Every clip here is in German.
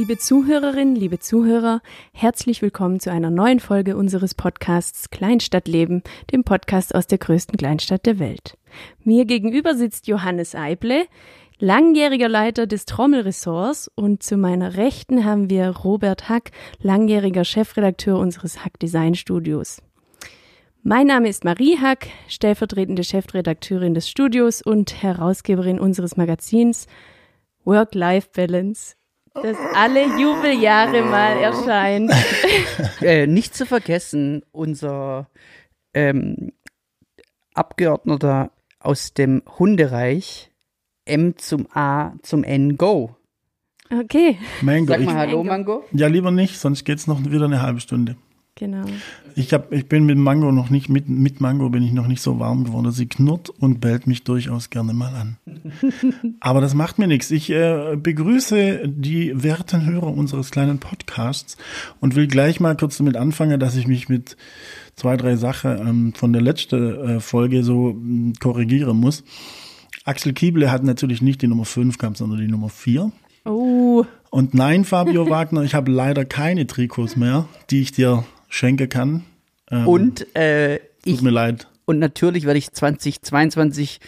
Liebe Zuhörerinnen, liebe Zuhörer, herzlich willkommen zu einer neuen Folge unseres Podcasts Kleinstadtleben, dem Podcast aus der größten Kleinstadt der Welt. Mir gegenüber sitzt Johannes Eible, langjähriger Leiter des Trommelressorts und zu meiner Rechten haben wir Robert Hack, langjähriger Chefredakteur unseres Hack Design Studios. Mein Name ist Marie Hack, stellvertretende Chefredakteurin des Studios und Herausgeberin unseres Magazins Work-Life-Balance das alle Jubeljahre mal erscheint. äh, nicht zu vergessen, unser ähm, Abgeordneter aus dem Hundereich, M zum A zum N Go. Okay. Mango. Sag mal ich, Hallo, Mango. ja, lieber nicht, sonst geht's noch wieder eine halbe Stunde. Genau. Ich, hab, ich bin mit Mango noch nicht, mit, mit Mango bin ich noch nicht so warm geworden. Sie knurrt und bellt mich durchaus gerne mal an. Aber das macht mir nichts. Ich äh, begrüße die werten Hörer unseres kleinen Podcasts und will gleich mal kurz damit anfangen, dass ich mich mit zwei, drei Sachen ähm, von der letzten äh, Folge so mh, korrigieren muss. Axel Kieble hat natürlich nicht die Nummer 5 gehabt, sondern die Nummer 4. Oh, Und nein, Fabio Wagner, ich habe leider keine Trikots mehr, die ich dir schenken kann. Ähm, Und äh, ich Tut mir leid. und natürlich werde ich 2022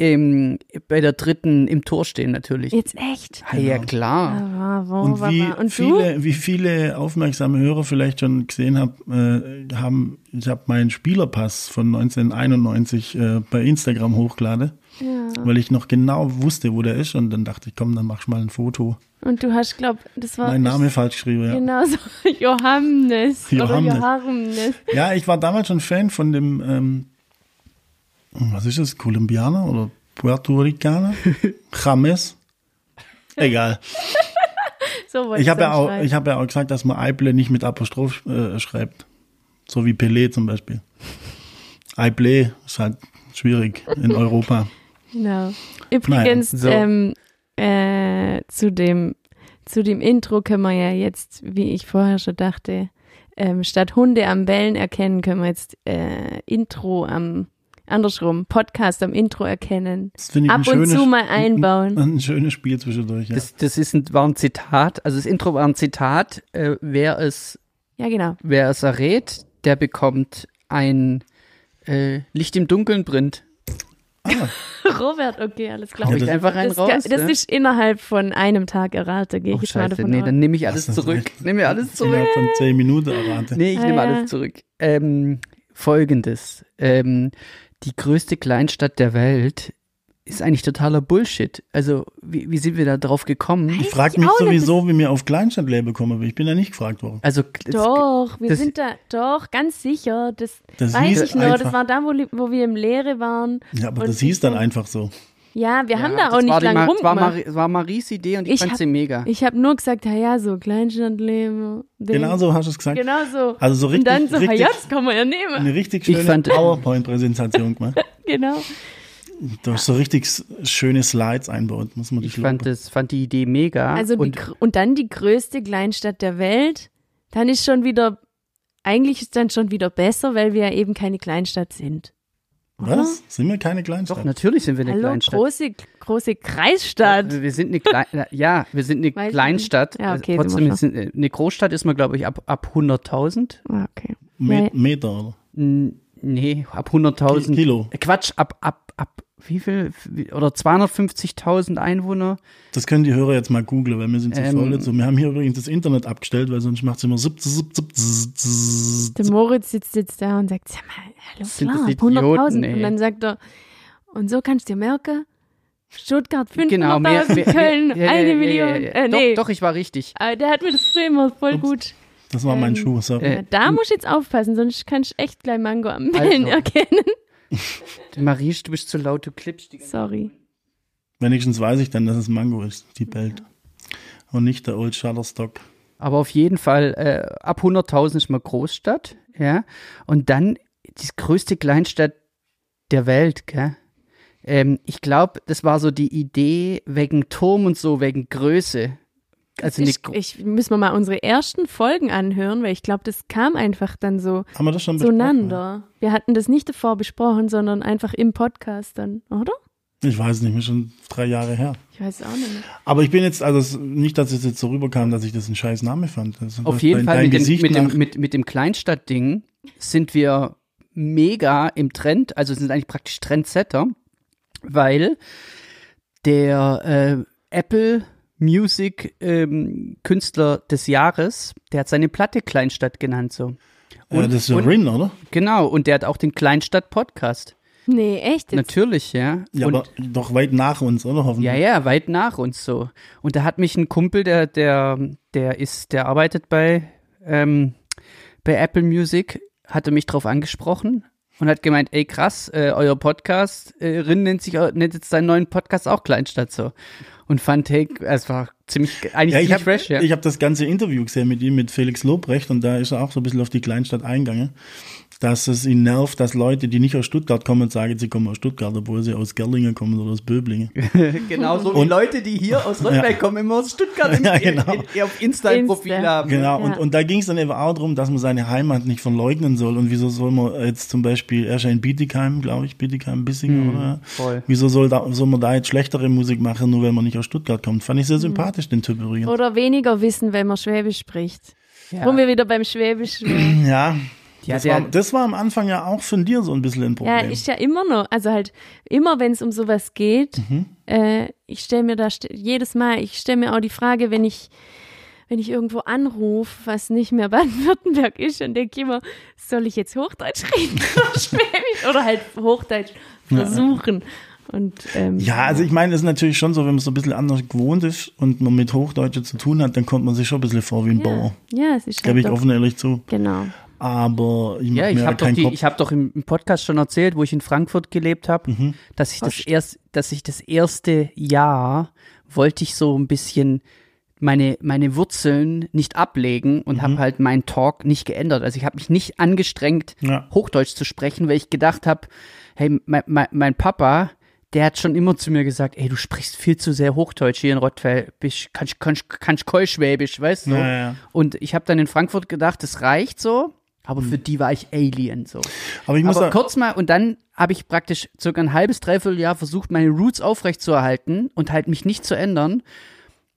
im, bei der dritten im Tor stehen natürlich. jetzt echt? Ah, ja klar. Ah, wo, Und wie. Und viele, wie viele aufmerksame Hörer vielleicht schon gesehen hab, äh, haben, ich habe meinen Spielerpass von 1991 äh, bei Instagram hochgeladen, Ja. weil ich noch genau wusste, wo der ist und dann dachte ich, komm, dann mach ich mal ein Foto. Und du hast, glaub, das war Mein Name falsch geschrieben, ja. genau so Johannes, Johannes. oder Johannes. Ja, ich war damals schon Fan von dem, ähm, was ist das, Kolumbianer oder Puerto Ricaner? James? Egal. So Ich habe ja, auch- ich hab ja auch gesagt, dass man Eible nicht mit Apostroph äh, schreibt. So wie Pelé zum Beispiel. Eible ist halt schwierig in Europa. Genau. Übrigens, so. ähm, äh, zu dem zu dem Intro können wir ja jetzt, wie ich vorher schon dachte, ähm, statt Hunde am Bellen erkennen, können wir jetzt äh, Intro am andersrum, Podcast am Intro erkennen. Das finde ich Ab ein und schönes, zu mal einbauen. Ein, ein schönes Spiel zwischendurch, ja. Das, das ist ein, war ein Zitat, also das Intro war ein Zitat. Äh, wer es Ja, genau. wer es errät, der bekommt ein äh, Licht im Dunkeln brennt. Robert, okay, alles klar. Ja, ich das- einfach rein Das, raus. ga- das ne? ist innerhalb von einem Tag errate, gehe oh, ich jetzt mal davon nee, dann nehme ich alles das zurück. Nehme mir alles zurück. Innerhalb von zehn Minuten errate. Nee, ich Ah, nehme ja. alles zurück. Ähm, Folgendes. Ähm, die größte Kleinstadt der Welt ist eigentlich totaler Bullshit. Also, wie, wie sind wir da drauf gekommen? Ich frage mich sowieso, wie mir auf Kleinstadtleben komme. Ich bin ja nicht gefragt worden. Also, Doch, wir das- sind da, doch, ganz sicher. Das, Das weiß ich nur, das war da, wo, wo wir im Lehre waren. Ja, aber das hieß dann einfach so. Ja, wir haben ja, da auch nicht lange Ma- das war, Maries Idee und ich, Ich fand hab- sie mega. Ich habe nur gesagt, ja, ja, so Kleinstadtleben. Genau so hast du es gesagt. Genau so. Also so richtig, Und dann so, richtig, ja, das kann man ja nehmen. eine richtig Ich schöne fand- PowerPoint-Präsentation gemacht. Genau. Du hast so richtig schöne Slides einbaut, muss man dich Ich fand, das, fand die Idee mega. Also die, und gr- und dann die größte Kleinstadt der Welt. Dann ist schon wieder, eigentlich ist dann schon wieder besser, weil wir ja eben keine Kleinstadt sind. Was? Sind wir keine Kleinstadt? doch, natürlich sind wir eine Hallo, Kleinstadt. große, große Kreisstadt. Wir sind eine Klein, ja, wir sind eine Weiß Kleinstadt. Ja, okay, Also sind wir Trotzdem sind, eine Großstadt ist man, glaube ich, ab, ab 100.000. Ah, okay. Me Ja. Meter, oder? Nee, ab 100.000. Kilo. Äh, Quatsch, ab, ab, ab, wie viel? Oder 250.000 Einwohner. Das können die Hörer jetzt mal googeln, weil wir sind zu Ähm. voll dazu. Wir haben hier übrigens das Internet abgestellt, weil sonst macht es immer zip, zip, zip, zip, zip. Der Moritz sitzt jetzt da und sagt, sag mal, hallo, Sind klar, das Idioten, 100.000. ey. Und dann sagt er, und so kannst du dir merken, Stuttgart 500.000, Genau, mehr, mehr, Köln ja, eine ja, Million. Ja. Äh, nee, Doch, doch, ich war richtig. Aber der hat mir das immer voll Ups. gut. Das war mein Ähm, Schuh, sorry. äh, da musst du jetzt aufpassen, sonst kannst du echt gleich Mango am Bellen Also. erkennen. Marie, du bist zu laut, du klippst die ganze Sorry. Wenigstens weiß ich dann, dass es Mango ist, die bellt. Und nicht der Old Shutterstock. Aber auf jeden Fall, äh, ab 100.000 ist man Großstadt, ja. Und dann die größte Kleinstadt der Welt, gell? Ähm, ich glaube, das war so die Idee wegen Turm und so, wegen Größe. Also ich, ich müssen wir mal unsere ersten Folgen anhören, weil ich glaube, das kam einfach dann so Haben wir das schon besprochen? zueinander. Wir hatten das nicht davor besprochen, sondern einfach im Podcast dann, oder? Ich weiß nicht, mir schon drei Jahre her. Ich weiß auch nicht. mehr. Aber ich bin jetzt, also nicht, dass es jetzt so rüberkam, dass ich das ein scheiß Name fand. Also, auf jeden Fall mit dem, Gesicht mit, dem, mit, mit dem Kleinstadt-Ding sind wir mega im Trend, also sind eigentlich praktisch Trendsetter, weil der äh, Apple Music ähm, Künstler des Jahres, der hat seine Platte Kleinstadt genannt so. ja, das ist ja und- Rin, oder? Genau, und der hat auch den Kleinstadt-Podcast. Nee, echt? Jetzt? Natürlich, ja. Ja, und, aber doch weit nach uns, oder? Hoffentlich. Ja, ja, weit nach uns so. Und da hat mich ein Kumpel, der, der, der ist, der arbeitet bei, ähm, bei Apple Music, hatte mich drauf angesprochen und hat gemeint, ey krass, äh, euer Podcast, äh, Rin nennt sich, au- nennt jetzt seinen neuen Podcast auch Kleinstadt so. Und fand, hey, es war ziemlich, eigentlich Ja, ich ziemlich habe fresh, ja. ich hab das ganze Interview gesehen mit ihm, mit Felix Lobrecht, und da ist er auch so ein bisschen auf die Kleinstadt eingegangen, dass es ihn nervt, dass Leute, die nicht aus Stuttgart kommen, sagen, sie kommen aus Stuttgart, obwohl sie aus Gerlingen kommen oder aus Böblingen. Genauso wie Und- Leute, die hier aus Röttberg kommen, immer aus Stuttgart im, Ja, genau. in, in, auf Insta ein Insta. Profil haben. Genau, Ja. und, und da ging es dann eben auch darum, dass man seine Heimat nicht verleugnen soll. Und wieso soll man jetzt zum Beispiel, er ist ja in Bietigheim, glaube ich, Bietigheim, Bissingen, oder? Hm, voll. Wieso soll, da, soll man da jetzt schlechtere Musik machen, nur weil man nicht aus Stuttgart kommt? Fand ich sehr sympathisch, den Typ übrigens. Oder weniger wissen, wenn man Schwäbisch spricht. Ja. Wo wir wieder beim Schwäbisch wären. Ja, Ja, das, der- war, das war am Anfang ja auch von dir so ein bisschen ein Ja, Problem. ist ja immer noch, also halt immer, wenn es um sowas geht, Mhm. äh, ich stelle mir da jedes Mal, ich stelle mir auch die Frage, wenn ich wenn ich irgendwo anrufe, was nicht mehr Baden-Württemberg ist, dann denke ich immer, soll ich jetzt Hochdeutsch reden oder Schwäbisch oder halt Hochdeutsch versuchen. Und ähm, Ja, also ich meine, es ist natürlich schon so, wenn man so ein bisschen anders gewohnt ist und man mit Hochdeutsche zu tun hat, dann kommt man sich schon ein bisschen vor wie ein Bauer. ja, es ist Gebe halt ich offen ehrlich zu. genau. Aber ich Ja, ich habe doch, die, ich hab doch im, Podcast schon erzählt, wo ich in Frankfurt gelebt habe, Mhm. dass ich das erst, dass ich das erste Jahr wollte ich so ein bisschen meine meine Wurzeln nicht ablegen und Mhm. habe halt meinen Talk nicht geändert. Also ich habe mich nicht angestrengt, Ja. Hochdeutsch zu sprechen, weil ich gedacht habe, hey, mein, mein, mein Papa, der hat schon immer zu mir gesagt, ey, du sprichst viel zu sehr Hochdeutsch hier in Rottweil, bist kannst kannst kannst Keuschwäbisch, weißt du? Ja, ja. Und ich habe dann in Frankfurt gedacht, das reicht so, aber für die war ich Alien so. Aber ich muss Aber kurz mal, und dann habe ich praktisch circa ein halbes, dreiviertel Jahr versucht, meine Roots aufrechtzuerhalten und halt mich nicht zu ändern.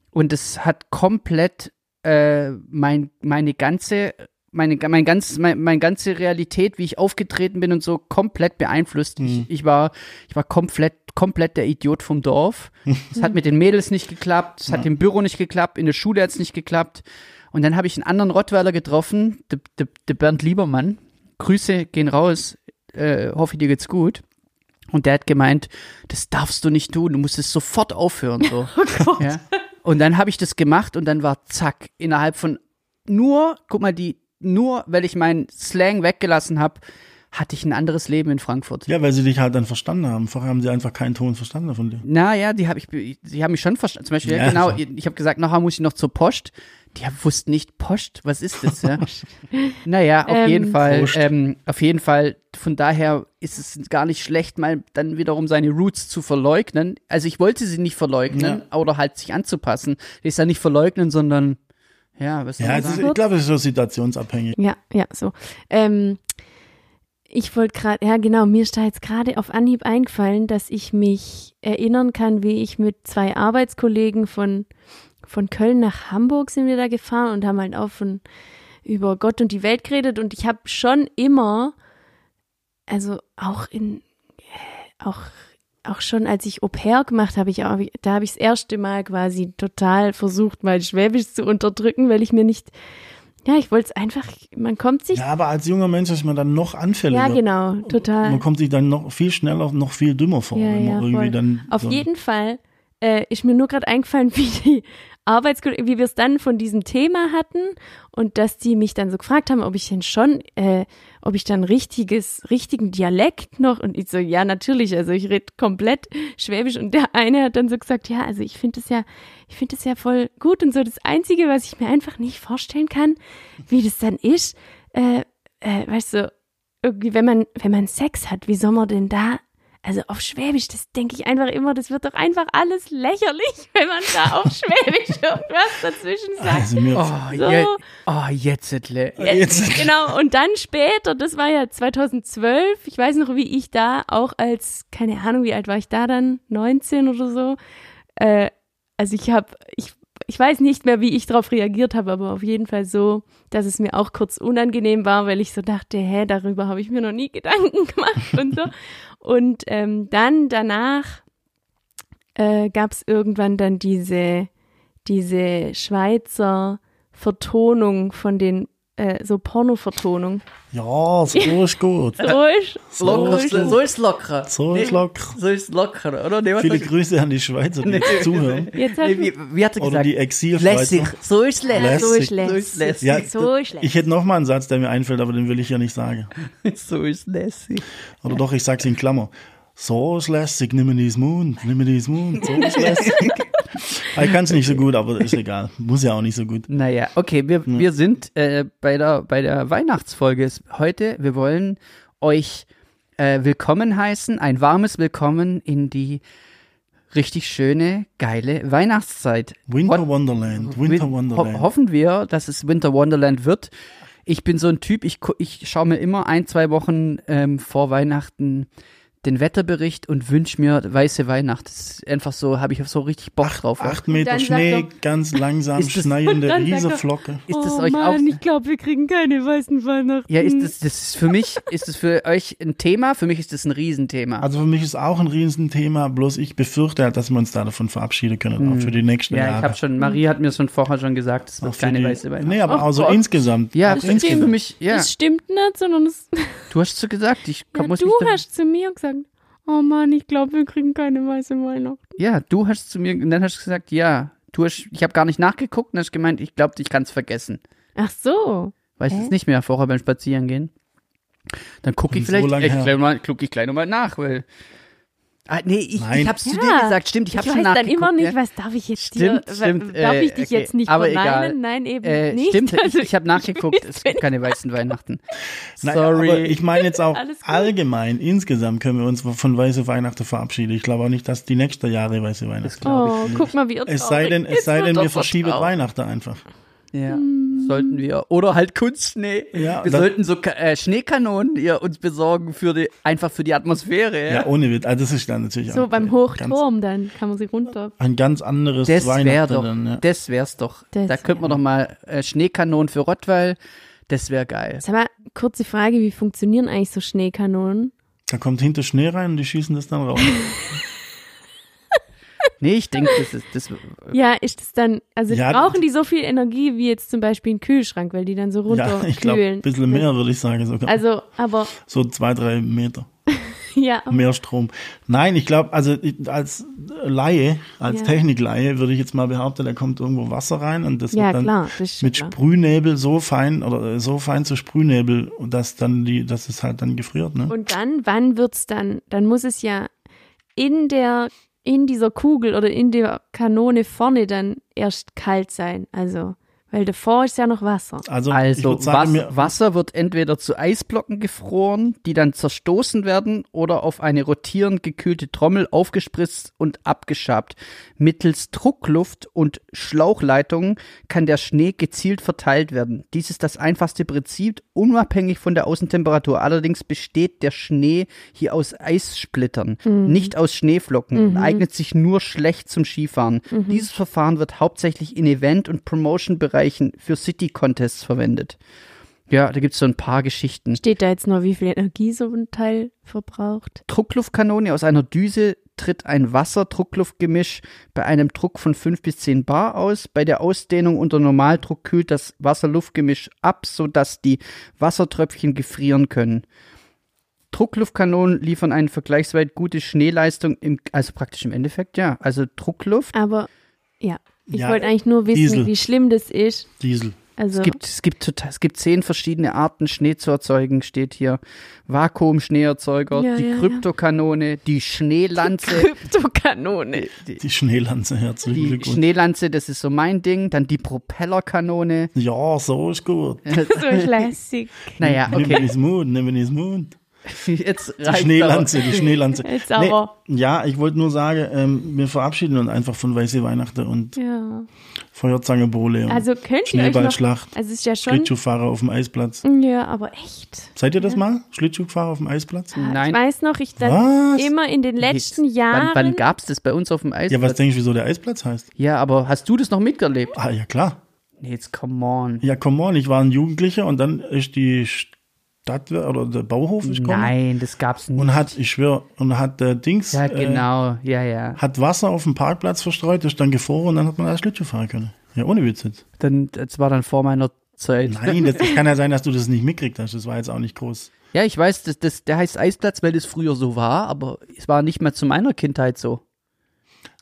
Und es hat komplett äh, mein, meine ganze, meine, mein ganz, mein, meine ganze Realität, wie ich aufgetreten bin und so, komplett beeinflusst. Ich, ich war, ich war komplett, komplett der Idiot vom Dorf. Es hat mit den Mädels nicht geklappt, es hat im Büro nicht geklappt, in der Schule hat es nicht geklappt. Und dann habe ich einen anderen Rottweiler getroffen, der de, de Bernd Liebermann. Grüße gehen raus, äh, hoffe dir geht's gut. Und der hat gemeint, das darfst du nicht tun, du musst es sofort aufhören. So. ja. Und dann habe ich das gemacht und dann war zack, innerhalb von nur, guck mal, die, nur weil ich meinen Slang weggelassen habe, hatte ich ein anderes Leben in Frankfurt. ja, weil sie dich halt dann verstanden haben. Vorher haben sie einfach keinen Ton verstanden von dir. Naja, die habe ich, die haben mich schon verstanden. Zum Beispiel, ja, Ja, genau, so. ich habe gesagt, nachher muss ich noch zur Post. Die wussten nicht, Post, was ist das? Ja? naja, auf Ähm, jeden Fall, ähm, auf jeden Fall, von daher ist es gar nicht schlecht, mal dann wiederum seine Roots zu verleugnen. Also ich wollte sie nicht verleugnen, oder halt sich anzupassen. Ich sage nicht verleugnen, sondern, ja, was soll Ja, ist, ich glaube, es ist so situationsabhängig. Ja, ja, so. Ähm, ich wollte gerade, ja genau, mir ist da jetzt gerade auf Anhieb eingefallen, dass ich mich erinnern kann, wie ich mit zwei Arbeitskollegen von, von Köln nach Hamburg sind wir da gefahren und haben halt auch von über Gott und die Welt geredet. Und ich habe schon immer, also auch in, auch auch schon als ich Au pair gemacht habe, ich auch, da habe ich das erste Mal quasi total versucht, mein Schwäbisch zu unterdrücken, weil ich mir nicht, ja, ich wollte es einfach, man kommt sich, Ja, aber als junger Mensch ist man dann noch anfälliger. ja, genau, total. Man kommt sich dann noch viel schneller, noch viel dümmer vor, Ja, wenn man ja, irgendwie voll. dann. Auf so, jeden Fall äh, ist mir nur gerade eingefallen, wie die Arbeitskollegen, wie wir es dann von diesem Thema hatten und dass die mich dann so gefragt haben, ob ich denn schon, äh, ob ich dann richtiges, richtigen Dialekt noch und ich so, ja, natürlich, also ich rede komplett Schwäbisch. Und der eine hat dann so gesagt, ja, also ich finde es ja, ich finde es ja voll gut und so. Das Einzige, was ich mir einfach nicht vorstellen kann, wie das dann ist, äh, äh, weißt du, irgendwie, wenn man, wenn man Sex hat, wie soll man denn da also auf Schwäbisch, das denke ich einfach immer, das wird doch einfach alles lächerlich, wenn man da auf Schwäbisch irgendwas dazwischen sagt. Also mir, Oh, So. je, oh jetzt, Edle. Jetzt- Genau, und dann später, das war ja 2012, ich weiß noch, wie ich da auch als, keine Ahnung, wie alt war ich da dann, 19 oder so, äh, also ich habe, ich, ich weiß nicht mehr, wie ich darauf reagiert habe, aber auf jeden Fall so, dass es mir auch kurz unangenehm war, weil ich so dachte, hä, darüber habe ich mir noch nie Gedanken gemacht und so. Und ähm, dann danach äh, gab es irgendwann dann diese, diese Schweizer Vertonung von den, äh, so Porno-Vertonung. ja, so ist gut. So ist, So Locker, ist so, ist locker. So ist locker. So ist locker, oder? Nee, Viele? Grüße an die Schweizer, die jetzt zuhören. Jetzt hast Nee, du, wie, wie hat er Oder gesagt? die Exilschweizer. lässig. So ist lässig. so ist lässig. So ist lässig. lässig. Ja, So ist lässig. ich hätte noch mal einen Satz, der mir einfällt, aber den will ich ja nicht sagen. So ist lässig. Oder doch, ich sag's in Klammer. So ist lässig, nimm mir dies Mund, nimm mir dies Mund, so ist lässig. Ich kann's nicht so gut, aber ist egal. Muss ja auch nicht so gut. Naja, okay, wir, wir sind äh, bei, der, bei der Weihnachtsfolge heute. Wir wollen euch äh, willkommen heißen, ein warmes Willkommen in die richtig schöne, geile Weihnachtszeit. Winter Wonderland, Winter Ho Wonderland. hoffen wir, dass es Winter Wonderland wird. Ich bin so ein Typ, ich, ich schaue mir immer ein, zwei Wochen ähm, vor Weihnachten den Wetterbericht und wünsche mir weiße Weihnacht. Das ist einfach so, habe ich so richtig Bock drauf. Acht Meter Schnee, doch- ganz langsam das- schneidende Riesenflocke. Ist das oh euch Mann, auch? ich glaube, wir kriegen keine weißen Weihnachten. Ja, ist das, das ist für mich, ist das für euch ein Thema? Für mich ist das ein Riesenthema. Also für mich ist auch ein Riesenthema, bloß ich befürchte halt, dass wir uns da davon verabschieden können, auch für die nächsten ja, ich Jahre. habe schon, Marie hat mir schon vorher schon gesagt, es wird für keine die, weiße Weihnacht. Nee, aber auch so Gott. insgesamt. ja, das ist für insgesamt. mich, ja. Das stimmt nicht, sondern es, Du hast so gesagt, ich ja, muss du hast zu mir gesagt, oh Mann, ich glaube, wir kriegen keine weiße Weihnachten. Ja, du hast zu mir, und dann hast du gesagt, ja, du hast, ich habe gar nicht nachgeguckt und hast gemeint, ich glaube, ich kann es vergessen. Ach so. Weißt du es nicht mehr vorher beim Spazierengehen? Dann gucke ich So vielleicht, ich gleich mal, guck ich gleich nochmal nach, weil. Ah, nee, ich, Nein. ich hab's zu Ja. dir gesagt, stimmt, ich Ich hab weiß schon dann nachgeguckt. immer nicht, was darf ich jetzt Stimmt, dir, stimmt, darf äh, ich dich okay, jetzt nicht aber egal. Nein, eben Äh, nicht. stimmt, Also, ich, ich habe nachgeguckt, es gibt keine weißen Weihnachten. Nein, Sorry. aber ich meine jetzt auch allgemein, insgesamt können wir uns von weiße Weihnachten verabschieden. Ich glaube auch nicht, dass die nächste Jahre weiße Weihnachten oh, guck mal, wie ihr Es sei denn, es sei denn, wir verschieben. Weihnachten einfach. Ja, Hm. sollten wir. Oder halt Kunstschnee. Ja, wir sollten so äh, Schneekanonen ihr uns besorgen für die, einfach für die Atmosphäre. Ja, Ja. ohne Witz. Also das ist dann natürlich So beim ganz, Hochturm, dann kann man sie runter. ein ganz anderes Das wäre Weihnachten doch, dann, ja. das wär's doch. Das da könnte man wär- doch mal äh, Schneekanonen für Rottweil. Das wäre geil. Sag mal, kurze Frage, wie funktionieren eigentlich so Schneekanonen? Da kommt hinter Schnee rein und die schießen das dann raus. Nee, ich denke, das ist das. Ja, ist das dann, also Ja, brauchen die so viel Energie wie jetzt zum Beispiel ein Kühlschrank, weil die dann so ja, runterkühlen? ich glaube, ein bisschen mehr würde ich sagen sogar. Also, aber, so zwei, drei Meter. ja, Mehr Strom. Nein, ich glaube, also als Laie, als Ja. Technikleihe würde ich jetzt mal behaupten, da kommt irgendwo Wasser rein und das ja wird dann klar, das mit klar. Sprühnebel so fein oder so fein zu Sprühnebel, dass dann die, dass es halt dann gefriert, ne? Und dann, wann wird's dann, dann muss es ja in der, in dieser Kugel oder in der Kanone vorne dann erst kalt sein, also, weil davor ist ja noch Wasser. Also, Also sagen, Was, Wasser wird entweder zu Eisblocken gefroren, die dann zerstoßen werden, oder auf eine rotierend gekühlte Trommel aufgespritzt und abgeschabt. Mittels Druckluft und Schlauchleitungen kann der Schnee gezielt verteilt werden. Dies ist das einfachste Prinzip, unabhängig von der Außentemperatur. Allerdings besteht der Schnee hier aus Eissplittern, nicht aus Schneeflocken und eignet sich nur schlecht zum Skifahren. Dieses Verfahren wird hauptsächlich in Event- und Promotion-Bereichen für City-Contests verwendet. Ja, da gibt's so ein paar Geschichten. Steht da jetzt noch, wie viel Energie so ein Teil verbraucht? Druckluftkanone aus einer Düse tritt ein Wasser-Druckluftgemisch bei einem Druck von 5 bis 10 Bar aus. Bei der Ausdehnung unter Normaldruck kühlt das Wasser-Luftgemisch ab, sodass die Wassertröpfchen gefrieren können. Druckluftkanonen liefern eine vergleichsweise gute Schneeleistung, im, also praktisch im Endeffekt, ja. Also Druckluft. Aber, ja, ich Ja, wollte eigentlich nur wissen, Diesel. wie schlimm das ist. Diesel. Also, Es gibt, es gibt total, es gibt zehn verschiedene Arten Schnee zu erzeugen, steht hier. Vakuum-Schneeerzeuger, Ja, die ja, ja. Kryptokanone, die Schneelanze, Kryptokanone. die, Die Schneelanze, herzlichen die Glückwunsch. Schneelanze, das ist so mein Ding, dann die Propellerkanone. Ja, so ist gut. So ist lässig. Naja, Nimm okay. es Mut, nimm es Mut. Jetzt Die Schneelanze, die Schneelanze. Jetzt aber. ja, ich wollte nur sagen, ähm, wir verabschieden uns einfach von Weiße Weihnachten und Ja. Feuerzangenbowle und Also könnt ihr euch noch, Schneeballschlacht, also es ist ja schon, Schlittschuhfahrer auf dem Eisplatz. ja, aber echt. Seid ihr das mal? Schlittschuhfahrer auf dem Eisplatz? Ich Nein. weiß noch, ich dann immer in den letzten Jahren. Wann, wann gab's das bei uns auf dem Eis? Ja, was denkst du, wieso der Eisplatz heißt? Ja, aber hast du das noch miterlebt? Ah, ja klar. Nee, jetzt come on. Ja, come on, ich war ein Jugendlicher und dann ist die Stadt oder der Bauhof ist gekommen Nein, das gab's nicht. und hat, ich schwör, und hat der Dings, ja, äh, genau, ja, ja. hat Wasser auf dem Parkplatz verstreut, ist dann gefroren und dann hat man als Schlittschuh fahren können. Ja, ohne Witz jetzt. Dann, das war dann vor meiner Zeit. Nein, das kann ja sein, dass du das nicht mitgekriegt hast. Das war jetzt auch nicht groß. Ja, ich weiß, das, das, der heißt Eisplatz, weil das früher so war, aber es war nicht mehr zu meiner Kindheit so.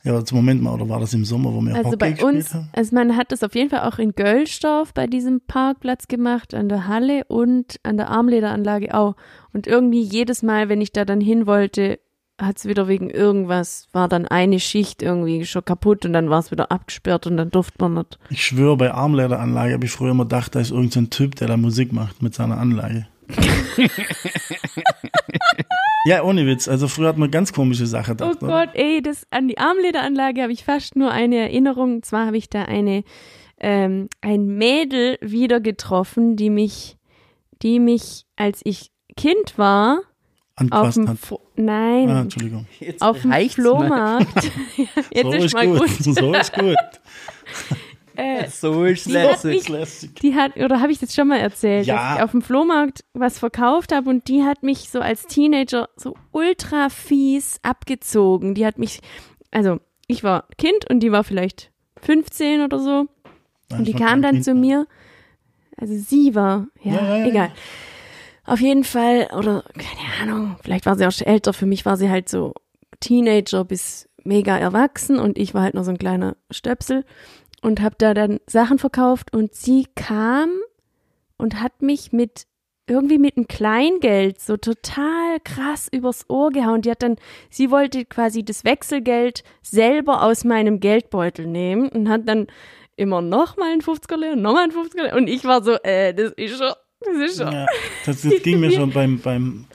Ja, aber zum Moment mal, oder war das im Sommer, wo wir Also Hockey bei gespielt uns, haben? also man hat das auf jeden Fall auch in Göllstorf bei diesem Parkplatz gemacht, an der Halle und an der Armlederanlage auch. Und irgendwie jedes Mal, wenn ich da dann hin wollte, hat es wieder wegen irgendwas, war dann eine Schicht irgendwie schon kaputt und dann war es wieder abgesperrt und dann durfte man nicht. Ich schwöre, bei Armlederanlage habe ich früher immer gedacht, da ist irgendein so Typ, der da Musik macht mit seiner Anlage. ja, ohne Witz. Also früher hat man ganz komische Sachen Oh gedacht. oder? Gott, ey, das, an die Armlederanlage habe ich fast nur eine Erinnerung. Und zwar habe ich da eine, ähm, ein Mädel wieder getroffen, die mich, die mich, als ich Kind war, auf dem, hat. Fo- nein, Ah, Entschuldigung. Jetzt auf dem. Flohmarkt. Jetzt so ist, ist mal gut. gut. So ist gut. Äh, So ist lässig. die hat, oder habe ich das schon mal erzählt, Ja. dass ich auf dem Flohmarkt was verkauft habe und die hat mich so als Teenager so ultra fies abgezogen. Die hat mich, also ich war Kind und die war vielleicht 15 oder so. Und die kam dann Kind zu mir, also sie war, ja, Ja, ja, egal. Auf jeden Fall, oder keine Ahnung, vielleicht war sie auch schon älter, für mich war sie halt so Teenager bis mega erwachsen und ich war halt noch so ein kleiner Stöpsel und habe da dann Sachen verkauft und sie kam und hat mich mit irgendwie mit einem Kleingeld so total krass übers Ohr gehauen. Die hat dann, sie wollte quasi das Wechselgeld selber aus meinem Geldbeutel nehmen und hat dann immer noch mal einen 50er leer, noch mal einen 50er leer. Und ich war so, äh, das ist schon, das ist schon. Ja, das, das ging mir schon beim, beim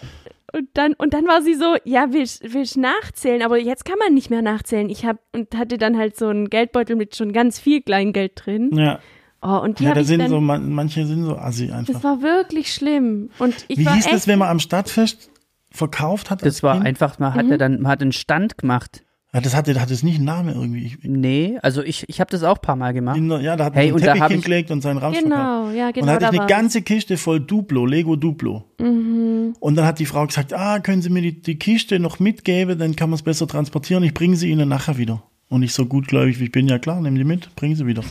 Und dann, und dann war sie so, ja, willst, willst nachzählen? Aber jetzt kann man nicht mehr nachzählen. Ich hab, und hatte dann halt so einen Geldbeutel mit schon ganz viel Kleingeld drin. ja. Oh, und die Ja, da ich sind dann, so, man, manche sind so assi einfach. das war wirklich schlimm. Und ich Wie war hieß echt, das, wenn man am Stadtfest verkauft hat? Das war Kind? einfach, man Mhm. hatte dann, man hat einen Stand gemacht. Ja, das hatte, hatte es nicht einen Namen irgendwie. Ich, Nee, also ich, ich habe das auch ein paar Mal gemacht. in ja, da hat man Hey, einen und da Teppich hingelegt und seinen Ramsch verkauft. Genau, ja, genau. und dann hatte da ich war eine ganze Kiste voll Duplo, Lego Duplo. Mhm. Und dann hat die Frau gesagt, ah, können Sie mir die, die Kiste noch mitgeben, dann kann man es besser transportieren. Ich bringe sie Ihnen nachher wieder. Und ich so gutgläubig wie ich bin, ja klar, nehmen die mit, bringen sie wieder.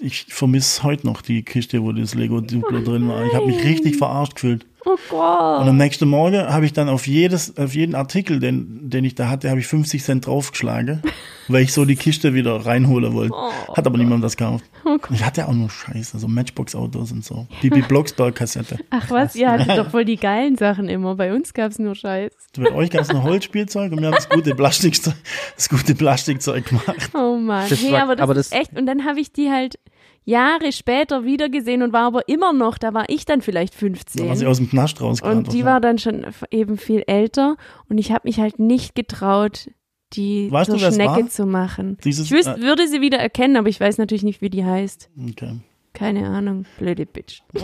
Ich vermisse heute noch die Kiste, wo das Lego Duplo drin war. Ich habe mich richtig verarscht gefühlt. Oh Gott. Und am nächsten Morgen habe ich dann auf jedes, auf jeden Artikel, den, den ich da hatte, habe ich 50 Cent draufgeschlagen, weil ich so die Kiste wieder reinholen wollte. Hat aber niemand das gekauft. Ich hatte auch nur Scheiße, so Matchbox-Autos und so. Bibi Blocksberg-Kassette. Ach was, ihr hattet doch voll die geilen Sachen immer. Bei uns gab's nur Scheiß. Bei euch gab es noch Holzspielzeug und wir haben das gute Plastikzeug, das gute Plastikzeug gemacht. Oh Mann. Das hey, war- aber das aber ist das- echt. Und dann habe ich die halt Jahre später wieder gesehen und war aber immer noch, da war ich dann vielleicht Da war sie 15. aus dem Knast rauskam. Und die war dann schon eben viel älter und ich habe mich halt nicht getraut, die Weißt zur du, Schnecke zu machen. Dieses, ich wüsste, äh, würde sie wieder erkennen, aber ich weiß natürlich nicht, wie die heißt. Okay. Keine Ahnung. Blöde Bitch.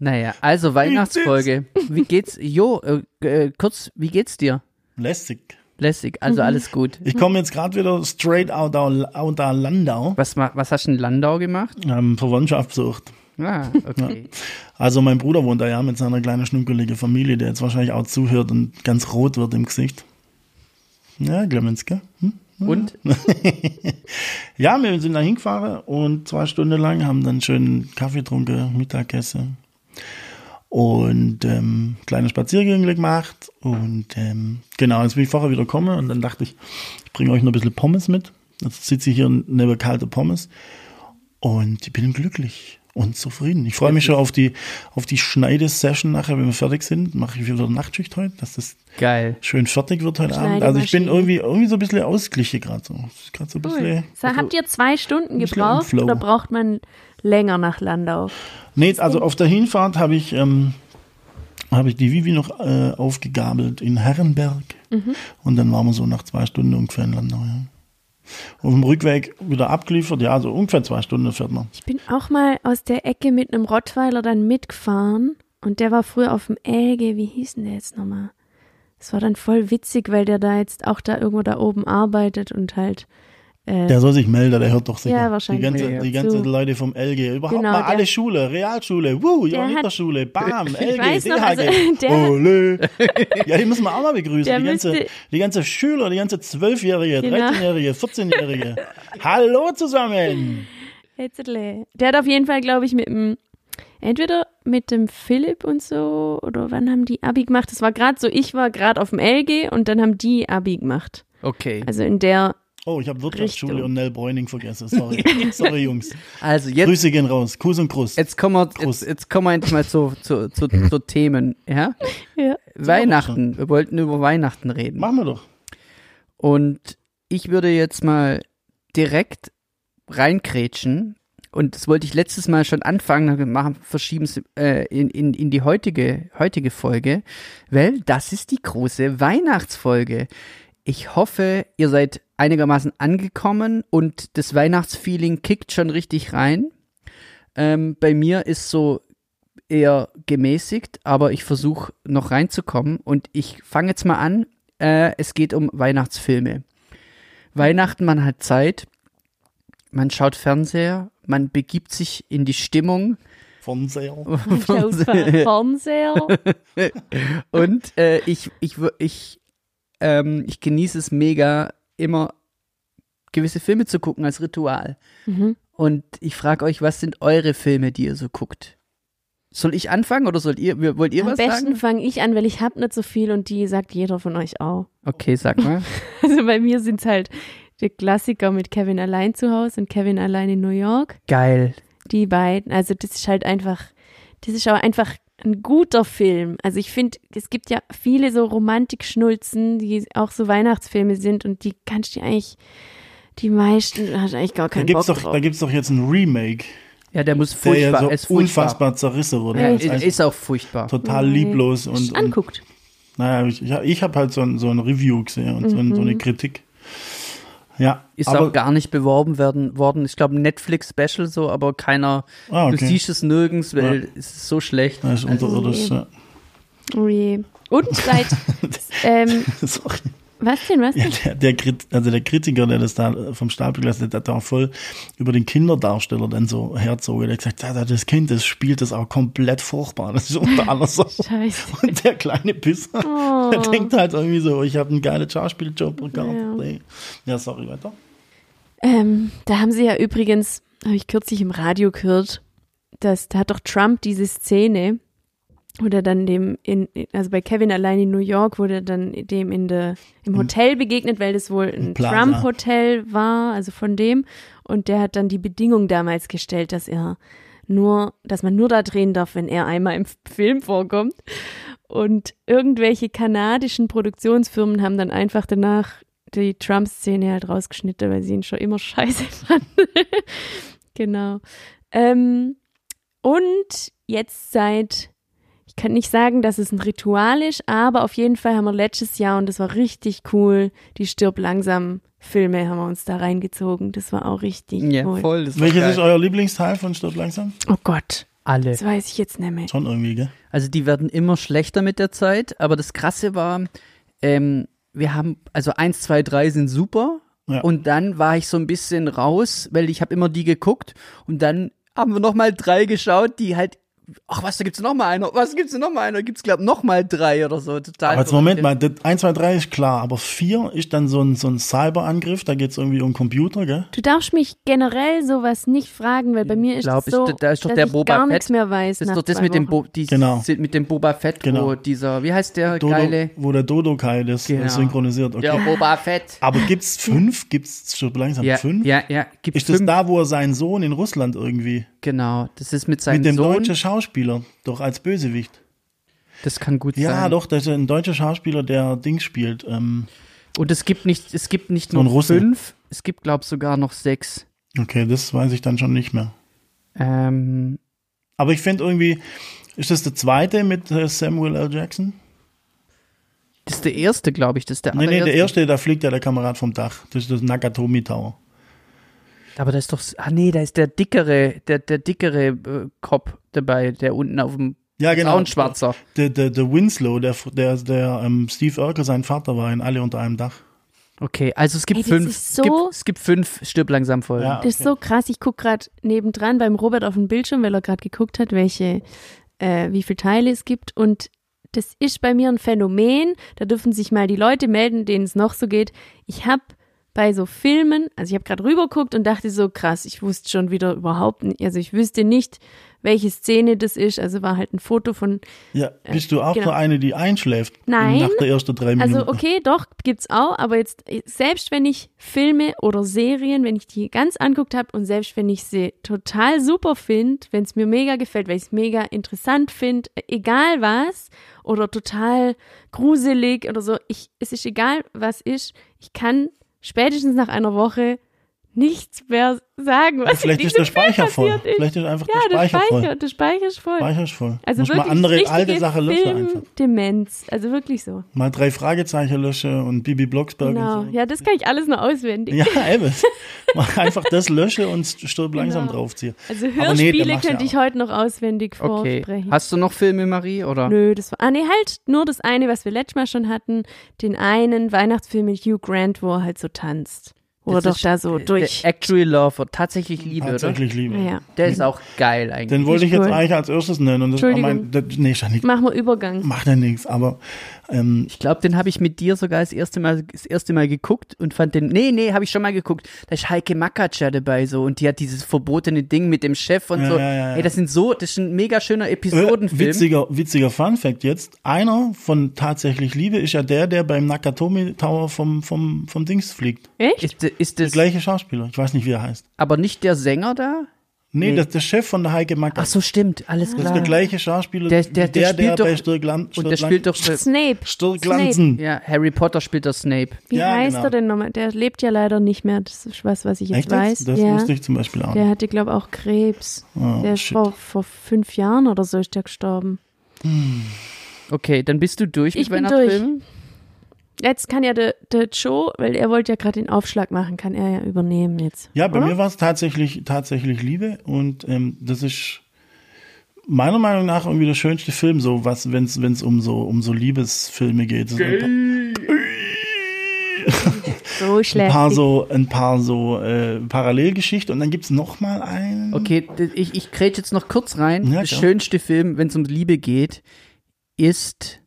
Naja, also Weihnachtsfolge. Wie geht's? Jo, äh, äh, kurz, wie geht's dir? Lästig. Lässig, also Mhm. alles gut. Ich komme jetzt gerade wieder straight out of, out of Landau. Was, was hast du in Landau gemacht? Ähm, Verwandtschaft besucht. Ah, okay. Also mein Bruder wohnt da ja mit seiner kleinen schnuckeligen Familie, der jetzt wahrscheinlich auch zuhört und ganz rot wird im Gesicht. Ja, Clemens, gell? Hm? Und? Ja, wir sind da hingefahren und zwei Stunden lang haben dann schön Kaffee getrunken, Mittagessen und ähm, kleine Spaziergänge gemacht und ähm, genau, jetzt bin ich vorher wieder gekommen und dann dachte ich, ich bringe euch noch ein bisschen Pommes mit. Jetzt sitze ich hier neben kalte Pommes und ich bin glücklich und zufrieden. Ich freue mich schon auf die, auf die Schneidesession nachher, wenn wir fertig sind. Mache ich wieder Nachtschicht heute, dass das Geil. schön fertig wird heute Abend. Also ich bin irgendwie, irgendwie so ein bisschen ausgeglichen gerade so. Gerade so ein bisschen. So, habt ihr zwei Stunden gebraucht oder braucht man länger nach Landau? Nee, also auf der Hinfahrt habe ich, ähm, habe ich die Vivi noch äh, aufgegabelt in Herrenberg. Mhm. Und dann waren wir so nach zwei Stunden ungefähr in Landau. Ja. Auf dem Rückweg wieder abgeliefert, ja, so ungefähr zwei Stunden fährt man. Ich bin auch mal aus der Ecke mit einem Rottweiler dann mitgefahren und der war früher auf dem Elge, wie hieß denn der jetzt nochmal? Das war dann voll witzig, weil der da jetzt auch da irgendwo da oben arbeitet und halt äh, Der soll sich melden, der hört doch sicher. Ja, wahrscheinlich. Die ganze, Ja, ja. die ganze. Leute vom LG, überhaupt Genau, mal der- alle Schule, Realschule, wuh, Johanniterschule, bam, LG, DHG, also, der- Olé. Ja, die müssen wir auch mal begrüßen. Die ganze, müsste- die ganze Schüler, die ganze Zwölfjährige, Genau. 13-Jährige, 14-Jährige. Hallo zusammen. Der hat auf jeden Fall, glaube ich, mit dem, entweder mit dem Philipp und so, oder wann haben die Abi gemacht? Das war gerade so, ich war gerade auf dem LG und dann haben die Abi gemacht. Okay. Also in der, Oh, ich habe Wirtschaftsschule Richtung. und Nell Bräuning vergessen. Sorry. Sorry, Jungs. Also jetzt, Grüße gehen raus. Kuss und Kuss. jetzt kommen wir, jetzt, jetzt kommen wir endlich mal zu, zu, zu, zu Themen, ja? ja. Weihnachten. Wir wollten über Weihnachten reden. Machen wir doch. Und ich würde jetzt mal direkt reinkrätschen. Und das wollte ich letztes Mal schon anfangen, machen, verschieben es äh, in, in, in die heutige, heutige Folge, weil das ist die große Weihnachtsfolge. Ich hoffe, ihr seid einigermaßen angekommen und das Weihnachtsfeeling kickt schon richtig rein. Ähm, bei mir ist so eher gemäßigt, aber ich versuche noch reinzukommen und ich fange jetzt mal an. Äh, es geht um Weihnachtsfilme. Weihnachten, man hat Zeit, man schaut Fernseher, man begibt sich in die Stimmung Fernseher. Fernseher. und äh, ich, ich, ich, ähm, ich genieße es mega, immer gewisse Filme zu gucken als Ritual. Mhm. Und ich frage euch, was sind eure Filme, die ihr so guckt? Soll ich anfangen oder sollt ihr, wollt ihr Am was besten sagen? fange ich an, weil ich habe nicht so viel und die sagt jeder von euch auch. Okay, sag mal. Also bei mir sind es halt die Klassiker mit Kevin allein zu Hause und Kevin allein in New York. Geil. Die beiden. Also das ist halt einfach, das ist auch einfach ein guter Film. Also ich finde, es gibt ja viele so Romantikschnulzen, die auch so Weihnachtsfilme sind und die kannst du eigentlich, die meisten, hast eigentlich gar Da keinen gibt's Bock doch, drauf. da gibt's doch jetzt ein Remake, Ja, der muss der furchtbar, ja so ist furchtbar. unfassbar zerrissen wurde. Ja, ist, Also ist auch furchtbar. total Nee. lieblos und, und anguckt. naja, ich, ja, ich habe halt so ein, so ein Review gesehen und so, ein, so Mhm. eine Kritik. Ja, Ist aber auch gar nicht beworben werden, worden. Ich glaube, Netflix-Special so, aber keiner, ah, du okay. siehst es nirgends, weil es ist so schlecht. das ist unterirdisch. Ja. Oh je. Und seit, ähm, Sorry. Was denn, was Ja, denn? der, der, Krit- also der Kritiker, der das da vom Stapel gelassen hat, der hat da auch voll über den Kinderdarsteller dann so herzogen. Der hat gesagt, ja, das Kind, das spielt das auch komplett furchtbar. Das ist unter anderem so. Scheiße. Und der kleine Pisser, Oh. der denkt halt irgendwie so, ich habe einen geilen Schauspieljob gehabt. Ja. Nee. Ja, sorry, weiter. Ähm, da haben sie ja übrigens, habe ich kürzlich im Radio gehört, dass da hat doch Trump diese Szene, wo der dann dem in, also bei Kevin allein in New York, der dann dem in der im Hotel begegnet, weil das wohl ein. Trump-Hotel war, also von dem. Und der hat dann die Bedingung damals gestellt, dass er nur, dass man nur da drehen darf, wenn er einmal im Film vorkommt. Und irgendwelche kanadischen Produktionsfirmen haben dann einfach danach die Trump-Szene halt rausgeschnitten, weil sie ihn schon immer scheiße fanden. genau. Ähm, und jetzt seit, ich kann nicht sagen, dass es ein Ritual ist, aber auf jeden Fall haben wir letztes Jahr, und das war richtig cool, die Stirb langsam Filme haben wir uns da reingezogen. Das war auch richtig Ja, cool. voll. Welches geil. ist euer Lieblingsteil von Stirb langsam? Oh Gott, Alle. das weiß ich jetzt nicht mehr. Schon irgendwie, gell? Also die werden immer schlechter mit der Zeit, aber das Krasse war, ähm, wir haben, also eins, zwei, drei sind super Ja. und dann war ich so ein bisschen raus, weil ich habe immer die geguckt und dann haben wir noch mal drei geschaut, die halt, ach was, da gibt's noch mal einer, was gibt's denn noch mal einer, gibt's glaub noch mal drei oder so, total. Aber jetzt Moment mal, das 1, 2, 3 ist klar, aber 4 ist dann so ein, so ein Cyberangriff, da geht's irgendwie um Computer, gell? Du darfst mich generell sowas nicht fragen, weil bei mir ist glaub, es so, ist- da ist doch dass der ich Boba gar Fett. nichts mehr weiß. Das ist doch das mit dem. Bo die Genau. mit dem Boba Fett, wo Genau. dieser, wie heißt der Dodo, geile? wo der Dodo Kai das Genau. synchronisiert. Okay. Der Boba Fett. Aber gibt's fünf? Gibt's schon langsam Ja, fünf? ja, ja, gibt's Ist das fünf? da, wo er seinen Sohn in Russland irgendwie Genau, das ist mit seinem mit dem Sohn. deutschen Schauspieler, doch als Bösewicht? Das kann gut Ja, sein. doch, das ist ein deutscher Schauspieler, der Dings spielt. Ähm, Und es gibt nicht, es gibt nicht nur fünf, es gibt glaube sogar noch sechs. okay, das weiß ich dann schon nicht mehr. Ähm, Aber ich finde irgendwie, Ist das der zweite mit äh, Samuel L. Jackson? Das ist der erste, glaube ich. Das ist der Nee, nee, der erste, da fliegt ja der Kamerad vom Dach. Das ist das Nakatomi Tower. Aber da ist doch. Ah, nee, da ist der dickere, der, der dickere äh, Cop dabei, der unten auf dem. Ja, ist genau. Auch ein Schwarzer. Der, der, der Winslow, der, der, der ähm, Steve Urkel, sein Vater war in Alle unter einem Dach. Okay, also es gibt Ey, fünf. es, gibt, so- es gibt fünf Stirb langsam Folgen. Ja. Das ist so krass. Ich gucke gerade nebendran beim Robert auf dem Bildschirm, weil er gerade geguckt hat, welche, äh, wie viele Teile es gibt. Und das ist bei mir ein Phänomen. Da dürfen sich mal die Leute melden, denen es noch so geht. Ich habe bei so Filmen, also ich habe gerade rübergeguckt und dachte so, krass, ich wusste schon wieder überhaupt nicht, also ich wüsste nicht, welche Szene das ist. Also war halt ein Foto von Ja, bist du auch genau. so eine, die einschläft? Nein. Nach der ersten drei Minuten. Also okay, doch, gibt's auch, aber jetzt, selbst wenn ich Filme oder Serien, wenn ich die ganz anguckt habe und selbst wenn ich sie total super finde, wenn es mir mega gefällt, weil ich es mega interessant finde, egal was, oder total gruselig oder so, ich, es ist egal, was ist, ich kann spätestens nach einer Woche nichts mehr sagen, was Vielleicht in ist der Speicher voll. ist. Vielleicht ist einfach ja, der der Speicher voll. Speicher, der Speicher ist voll. Speicher ist voll. Also Muss wirklich mal andere alte Sachen löschen einfach. Filmdemenz, also wirklich so. Mal drei Fragezeichen löschen und Bibi Blocksberg Genau. und so. Ja, das kann ich alles noch auswendig. Ja, eben. Mal einfach das lösche und stirb langsam Genau. draufziehen. Also Aber nee, Hörspiele macht's könnte ja ich heute noch auswendig Okay. vorsprechen. Hast du noch Filme, Marie? Oder? Nö, das war. Ah, nee, halt nur das eine, was wir letztes Mal schon hatten. Den einen Weihnachtsfilm mit Hugh Grant, wo er halt so tanzt. Wo Das doch ist, da so äh, durch. Actually Lover, tatsächlich Liebe, Tatsächlich Liebe. Ja. oder? Der ist auch geil eigentlich. Den wollte ich jetzt cool. eigentlich als erstes nennen. Und das war Entschuldigung. mein, das, nee, ist ja nicht, Machen wir Übergang. macht ja nichts. Aber ähm, Ich glaube, den habe ich mit dir sogar das erste Mal das erste Mal geguckt und fand den. Nee, nee, habe ich schon mal geguckt. Da ist Heike Makatsch dabei so und die hat dieses verbotene Ding mit dem Chef und Ja, so. ja, ja, ja. Ey, das sind so, das ist ein mega schöner äh, Episodenfilm. witziger, witziger Fun Fact jetzt. Einer von Tatsächlich Liebe ist ja der, der beim Nakatomi Tower vom, vom, vom Dings fliegt. Echt? Ist, ist Der das gleiche Schauspieler. Ich weiß nicht, wie er heißt. aber nicht der Sänger da? Nee, Nee. das ist der Chef von der Heike Macker. Ach so, stimmt, alles Das ist klar. der gleiche Schauspieler, Der- der- der der, spielt der doch- bei Stirglan, Und der spielt doch. Snape. Stirglansen. Ja, Harry Potter spielt der Snape. Wie Ja, heißt genau. er denn nochmal? Der lebt ja leider nicht mehr. Das ist was, was ich jetzt Echt weiß. jetzt? Das ja. wusste ich zum Beispiel auch Der hatte, glaube ich, auch Krebs. Oh, der ist vor, vor fünf Jahren oder so ist der gestorben. Okay, dann bist du durch Ich mit bin Weihnachtsfilmen? Jetzt kann ja der, der Joe, weil er wollte ja gerade den Aufschlag machen, kann er ja übernehmen jetzt. Ja, bei oder? mir war es tatsächlich, tatsächlich Liebe und ähm, das ist meiner Meinung nach irgendwie der schönste Film, so was, wenn es um so um so Liebesfilme geht. So ein So paar, schlecht. ein paar so, ein paar so äh, Parallelgeschichten und dann gibt's noch mal einen. Okay, ich, ich grätsch jetzt noch kurz rein. Ja, der schönste Film, wenn es um Liebe geht, ist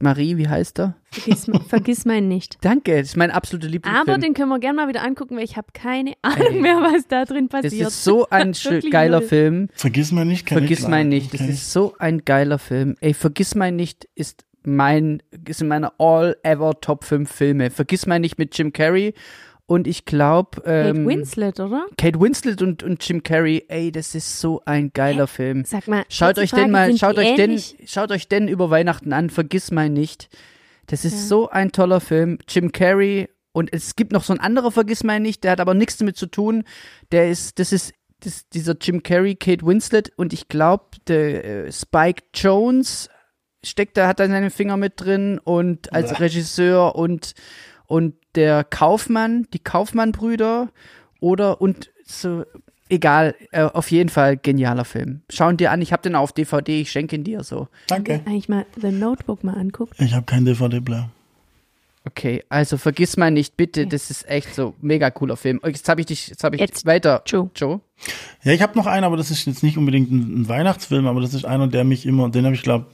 Marie, wie heißt er? Vergiss, vergiss meinen nicht. Danke, das ist mein absoluter Lieblingsfilm. Aber den können wir gerne mal wieder angucken, weil ich habe keine Ahnung mehr, was da drin das passiert. ist so ein geiler null. Film. Vergiss mal nicht, ich Vergiss mein nicht. Das Okay. ist so ein geiler Film. Ey, Vergiss mein nicht ist mein, ist in meiner All-Ever Top 5 Filme. Vergiss mein nicht mit Jim Carrey und ich glaube, Kate ähm, Winslet, oder? Kate Winslet und, und Jim Carrey, ey, das ist so ein geiler Film. Sag mal, Schaut euch Frage, den mal, schaut euch den, ähnlich? schaut euch den über Weihnachten an, vergiss mal nicht. Das ist so ein toller Film. Jim Carrey und es gibt noch so ein anderer Vergiss mal nicht, der hat aber nichts damit zu tun. Der ist, das ist das, dieser Jim Carrey, Kate Winslet und ich glaube, der äh, Spike Jones steckt da, hat da seinen Finger mit drin und als Bäh. Regisseur und und der Kaufmann, die Kaufmann-Brüder oder und so egal, äh, auf jeden Fall genialer Film. Schau ihn dir an, ich habe den auf DVD, ich schenke ihn dir so. Danke. Eigentlich mal The Notebook mal anguckt. Ich habe kein DVD-Player. Okay, also vergiss mal nicht, bitte, das ist echt so mega cooler Film. Oh, Jetzt habe ich dich, jetzt habe ich Jetzt, weiter. Joe. Joe. Ja, ich habe noch einen, aber das ist jetzt nicht unbedingt ein, ein Weihnachtsfilm, aber das ist einer, der mich immer, den habe ich glaube,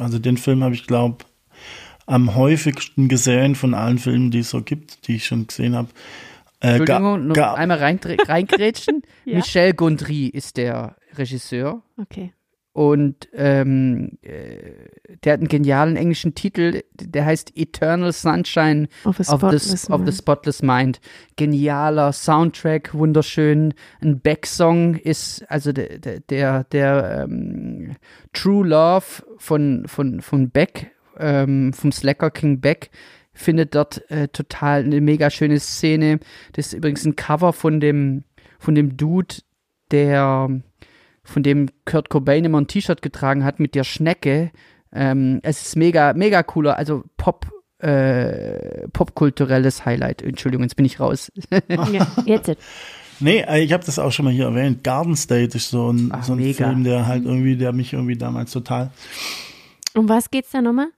also den Film habe ich glaube am häufigsten gesehen von allen Filmen, die es so gibt, die ich schon gesehen habe. Äh, Entschuldigung, noch einmal rein, reingrätschen. Ja. Michel Gondry ist der Regisseur Okay. und ähm, äh, der hat einen genialen englischen Titel, der heißt Eternal Sunshine Of of the, Spotless of the Mind. Spotless Mind. Genialer Soundtrack, wunderschön. Ein Beck-Song ist, also der, der, der, der ähm, True Love von, von, von Beck, ähm, vom Slacker King Beck, findet dort äh, total eine mega schöne Szene. Das ist übrigens ein Cover von dem, von dem Dude, der von dem Kurt Cobain immer ein T-Shirt getragen hat mit der Schnecke. Ähm, es ist mega, mega cooler, also Pop, äh, popkulturelles Highlight. Entschuldigung, jetzt bin ich raus. Ja, jetzt. Nee, äh, ich habe das auch schon mal hier erwähnt. Garden State ist so ein, Ach, so ein. Film, der halt irgendwie, der mich irgendwie damals total Um was geht's da nochmal?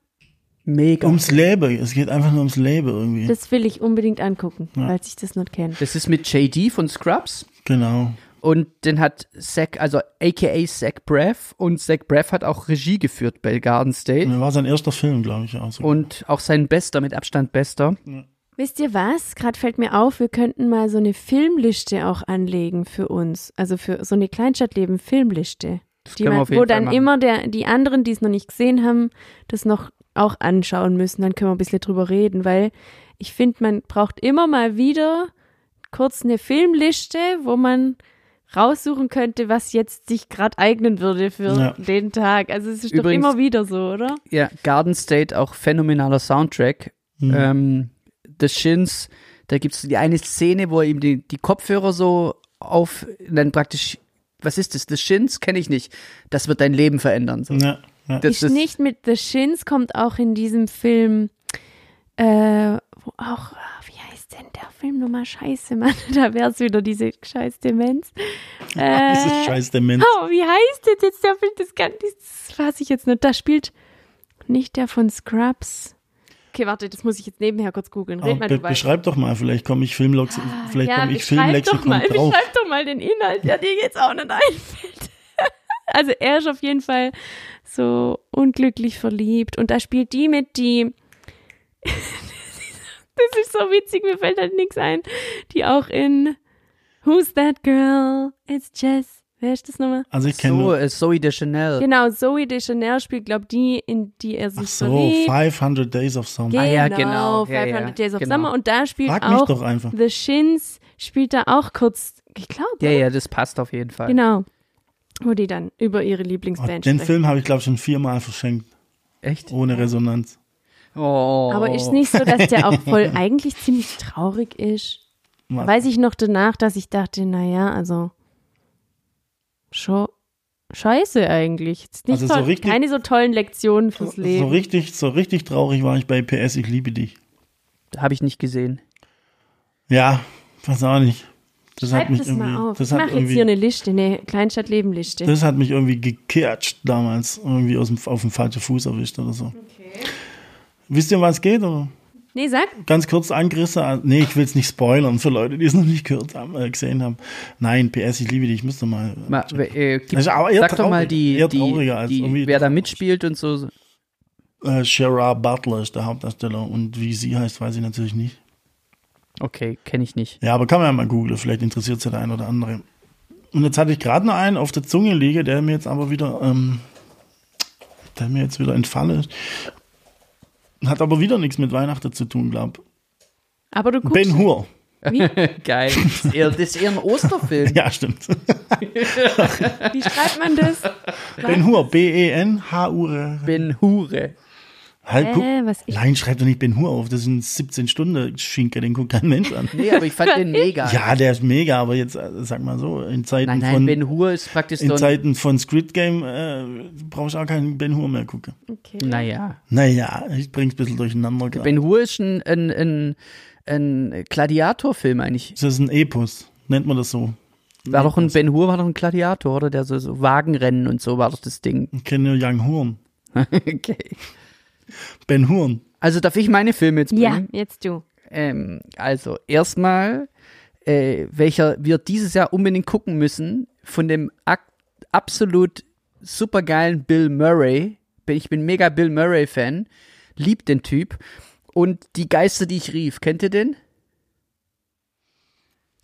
Mega. ums Leben. Es geht einfach nur ums Leben irgendwie. Das will ich unbedingt angucken, Ja. falls ich das nicht kenne. Das ist mit JD von Scrubs. genau. Und den hat Zach, also aka Zach Braff. Und Zach Braff hat auch Regie geführt bei Garden State. Das war sein erster Film, glaube ich. Auch so. Und auch sein bester, mit Abstand bester. Wisst ihr was? Gerade fällt mir auf, wir könnten mal so eine Filmliste auch anlegen für uns. Also für so eine Kleinstadtleben-Filmliste. Die man, wo dann machen. immer der, die anderen, die es noch nicht gesehen haben, das noch auch anschauen müssen. Dann können wir ein bisschen drüber reden, weil ich finde, man braucht immer mal wieder kurz eine Filmliste, wo man raussuchen könnte, was jetzt sich gerade eignen würde für Ja. den Tag. Also es ist Übrigens- doch immer wieder so, oder? Ja, Garden State, auch phänomenaler Soundtrack. Mhm. Ähm, The Shins, da gibt es die eine Szene, wo er ihm die, die Kopfhörer so auf, dann praktisch, was ist das? The Shins kenne ich nicht. Das wird dein Leben verändern. So. ja, ja. Das ist ist- nicht mit The Shins kommt auch in diesem Film, äh, wo auch, ah, wie heißt denn der Film nochmal? Scheiße, Mann, da wär's wieder diese scheiß Demenz. Äh, Dieses scheiß Demenz. Oh, wie heißt jetzt jetzt der Film? Das, kann, das weiß ich jetzt nicht. Da spielt nicht der von Scrubs. Okay, warte, das muss ich jetzt nebenher kurz googeln. Red Aber mal be weiter. beschreib doch mal, vielleicht komme ich Filmlox, vielleicht ja, komme ich beschreib doch Filmlexikon mal, drauf. beschreib doch mal den Inhalt, der dir jetzt auch nicht einfällt. Also er ist auf jeden Fall so unglücklich verliebt und da spielt die mit, die das ist so witzig, mir fällt halt nichts ein, die auch in Who's That Girl? It's Jess. Wer ist das nochmal? Also ich kenne So, nur, äh, Zoe Deschanel. Genau, Zoe Deschanel spielt, glaube die, in die er sich ach so, verliebt. 500 Days of Summer. Ah ja, genau. Ja, 500 ja, Days of genau. Summer und da spielt Frag mich auch doch einfach. The Shins spielt da auch kurz, ich glaube. Ja, ja, das passt auf jeden Fall. Genau. Wo die dann über ihre Oh, Lieblingsband den sprechen. Film habe ich, glaube ich, schon viermal verschenkt, Echt? ohne Resonanz. Oh. Aber ist nicht so, dass der auch voll eigentlich ziemlich traurig ist. Was? Weiß ich noch danach, dass ich dachte, naja, also schon scheiße eigentlich. Jetzt nicht Also so richtig- keine so tollen Lektionen fürs So Leben. richtig, so richtig traurig war ich bei PS, ich liebe dich. Habe ich nicht gesehen. Ja, weiß auch nicht. Das hat Schreib mich das irgendwie, mal auf. das ich hat mache jetzt hier eine Liste, eine Kleinstadt-Leben-Liste. das hat mich irgendwie gekircht damals, irgendwie aus dem, auf dem falschen Fuß erwischt oder so. Wisst ihr, um was es geht? Oder? Nee, sag. Ganz kurz angerissen. ah, Nee, ich will es nicht spoilern für Leute, die es noch nicht gehört haben, äh, gesehen haben. Nein, PS, ich liebe dich, müsste mal. Ma, äh, gib, Das ist aber eher sag doch mal die, eher die, trauriger als die irgendwie- wer da mitspielt und so. Äh, Gerard Butler ist der Hauptdarsteller und wie sie heißt, weiß ich natürlich nicht. Okay, kenne ich nicht. Ja, aber kann man ja mal googeln, vielleicht interessiert es ja der ein oder andere. Und jetzt hatte ich gerade noch einen auf der Zunge liegen, der mir jetzt aber wieder, ähm, der mir jetzt wieder entfallen ist. Hat aber wieder nichts mit Weihnachten zu tun, glaub. Aber du guckst. Ben Hur. Wie, Geil. Das ist eher, das ist eher ein Osterfilm. Ja, stimmt. wie schreibt man das? Ben Hur, B-E-N-H-U-R. Ben Hure. Halt, guck. Äh, was ich. Nein, schreib doch nicht Ben Hur auf, das sind 17 Stunden Schinke, den guckt kein Mensch an. Nee, aber ich fand den mega. Ja, der ist mega, aber jetzt, äh, sag mal so, in Zeiten nein, nein, von, Ben Hur ist praktisch in so ein, Zeiten von Squid Game, äh, brauchst du auch keinen Ben Hur mehr gucken. Okay. Naja. Naja, ich bring's ein bisschen durcheinander gerade. Ben Hur ist ein, ein, ein, ein Gladiatorfilm eigentlich. Das ist ein Epos, nennt man das so. War doch ein Ben Hur war doch ein Gladiator, oder? Der so, so Wagenrennen und so war doch das Ding. Ich kenne nur Young Horn. okay. Ben Hurn. Also darf ich meine Filme jetzt Ja, bringen? jetzt du. Ähm, also erstmal, äh, welcher wir dieses Jahr unbedingt gucken müssen, von dem ak absolut supergeilen Bill Murray. Ich bin mega Bill Murray-Fan. Lieb den Typ. Und die Geister, die ich rief. Kennt ihr den?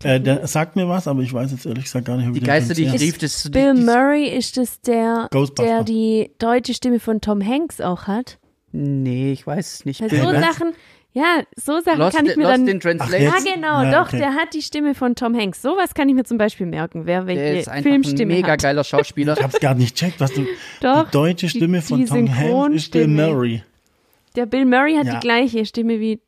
Äh, der sagt mir was, aber ich weiß jetzt ehrlich gesagt gar nicht, wie Die Geister, die ich rief, das Bill die, die, Murray ist es der, der die deutsche Stimme von Tom Hanks auch hat. Nee, ich weiß es nicht. Weil so was? Sachen, ja, so Sachen Lost, kann ich mir Lost dann. in Ach, Translation. jetzt? Ja, genau, Ja, doch, okay. der hat die Stimme von Tom Hanks. Sowas kann ich mir zum Beispiel merken, wer Der welche ist einfach ein Filmstimme mega hat. geiler Schauspieler. Ich hab's gar nicht checkt, was du. Doch, die deutsche Stimme von die Tom Hanks ist Bill. Murray. der Bill Murray hat Ja. die gleiche Stimme wie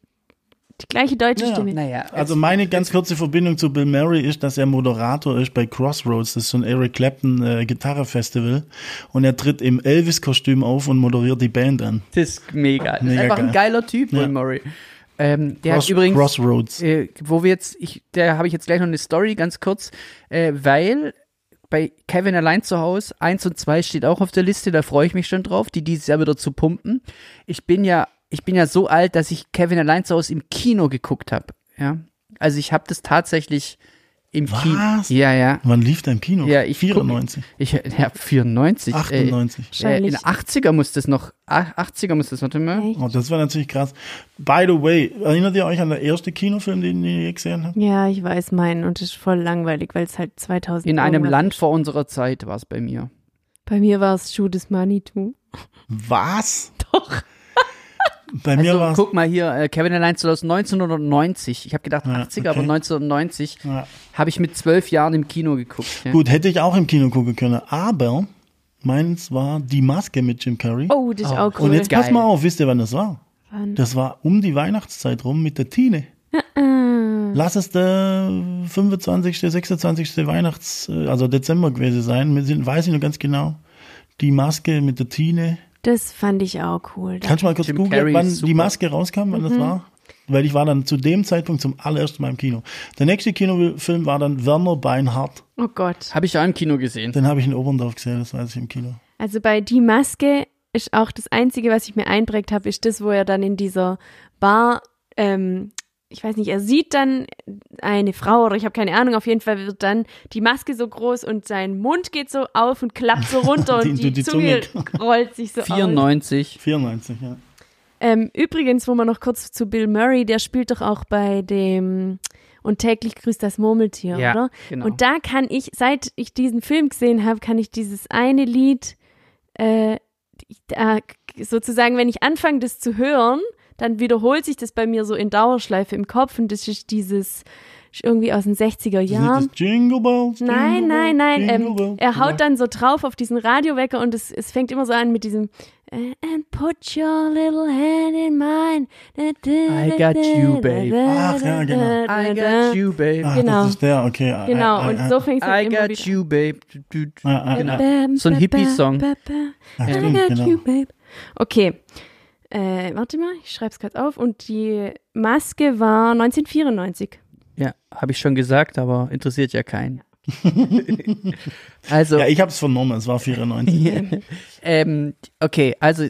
die gleiche deutsche Ja. Stimme. Naja, Also meine ganz kurze Verbindung zu Bill Murray ist, dass er Moderator ist bei Crossroads, das ist so ein Eric Clapton äh, Gitarrefestival und er tritt im Elvis-Kostüm auf und moderiert die Band an. das ist mega. Das ist Mega einfach ein geil. geiler Typ, Bill Ja. Murray. Ähm, der Cross, hat übrigens, Crossroads. äh, wo wir jetzt, ich, da habe ich jetzt gleich noch eine Story, ganz kurz, äh, weil bei Kevin allein zu Hause, eins und zwei steht auch auf der Liste, da freue ich mich schon drauf, die dieses Jahr wieder zu pumpen. Ich bin ja, ich bin ja so alt, dass ich Kevin allein zu Hause im Kino geguckt habe. Ja, also ich habe das tatsächlich im Kino. Was? Ja, ja. Wann lief der im Kino? Ja, ich guck- 94, Ich, ja, 94. Äh, 98. äh, in Wahrscheinlich. den 80er muss das noch, ach, 80er muss das, mal. Echt? Oh, das war natürlich krass. By the way, erinnert ihr euch an den ersten Kinofilm, den ihr je gesehen habt? Ja, ich weiß meinen und das ist voll langweilig, weil es halt 2000 In einem Land ist. vor unserer Zeit war es bei mir. Bei mir war es Schuh des Manitou. Was? Doch. Bei mir Also, war es. guck mal hier, äh, Kevin allein zu Hause 1990. Ich habe gedacht Ja, 80er, aber okay. 1990 Ja. habe ich mit zwölf Jahren im Kino geguckt. Ja. Gut, hätte ich auch im Kino gucken können, aber meins war Die Maske mit Jim Carrey. Oh, das ist Oh. auch cool. Und jetzt geil. pass mal auf, wisst ihr, wann das war? Wann? Das war um die Weihnachtszeit rum mit der Tine. Lass es der 25., 26. Weihnachts-, äh, also Dezember gewesen sein. Wir sind, weiß ich noch ganz genau. Die Maske mit der Tine. Das fand ich auch cool. Kannst du mal kurz Jim googeln, Carrey wann die Maske rauskam, wann Mhm. das war? Weil ich war dann zu dem Zeitpunkt zum allerersten Mal im Kino. Der nächste Kinofilm war dann Werner Beinhardt. Oh Gott. Habe ich auch im Kino gesehen. Den habe ich in Oberndorf gesehen, das weiß ich im Kino. Also bei Die Maske ist auch das Einzige, was ich mir einprägt habe, ist das, wo er dann in dieser Bar, ähm, ich weiß nicht, er sieht dann eine Frau oder ich habe keine Ahnung, auf jeden Fall wird dann die Maske so groß und sein Mund geht so auf und klappt so runter Die- und die, die Zunge, Zunge. rollt sich so aus. 94. 94, ja. Ähm, übrigens, wo man noch kurz zu Bill Murray, der spielt doch auch bei dem Und täglich grüßt das Murmeltier, Ja, oder? genau. Und da kann ich, seit ich diesen Film gesehen habe, kann ich dieses eine Lied, äh, sozusagen, wenn ich anfange, das zu hören, dann wiederholt sich das bei mir so in Dauerschleife im Kopf und das ist dieses irgendwie aus den 60er Jahren. Das Jingle Bells, Jingle Nein, nein, nein. Ähm, er haut dann so drauf auf diesen Radiowecker und es, es fängt immer so an mit diesem äh, And put your little hand in mine. I got you, babe. Ach, ja, genau. I got you, babe. Ach, genau. das ist der, okay. Genau, Ah, und ah, so fängt es I halt immer got wieder you, babe. Ah, ah, Genau. ah. So ein Hippie-Song. Ah, I got genau. you, babe. Okay. Äh, warte mal, ich schreib's gerade auf. Und die Maske war 1994. Ja, habe ich schon gesagt, aber interessiert ja keinen. also, Ja, ich habe es vernommen, es war 94. ähm, okay, also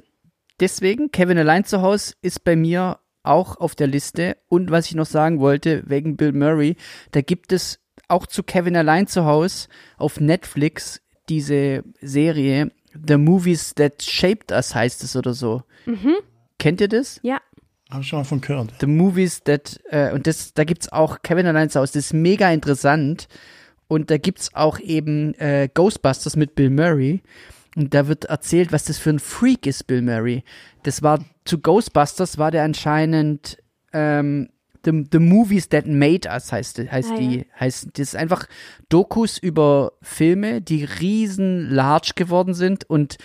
deswegen, Kevin allein zu Hause ist bei mir auch auf der Liste. Und was ich noch sagen wollte, wegen Bill Murray, da gibt es auch zu Kevin allein zu Hause auf Netflix diese Serie The Movies That Shaped Us heißt es oder so. Kennt ihr das? Ja. Habe ich schon mal von gehört. The Movies That, äh, und das, da gibt's auch Kevin allein zu Hause, das ist mega interessant. Und da gibt's auch eben äh, Ghostbusters mit Bill Murray. Und da wird erzählt, was das für ein Freak ist, Bill Murray. Das war, zu Ghostbusters war der anscheinend, ähm, The, the Movies That Made Us heißt, heißt Ah, die, heißt, das ist einfach Dokus über Filme, die riesen large geworden sind und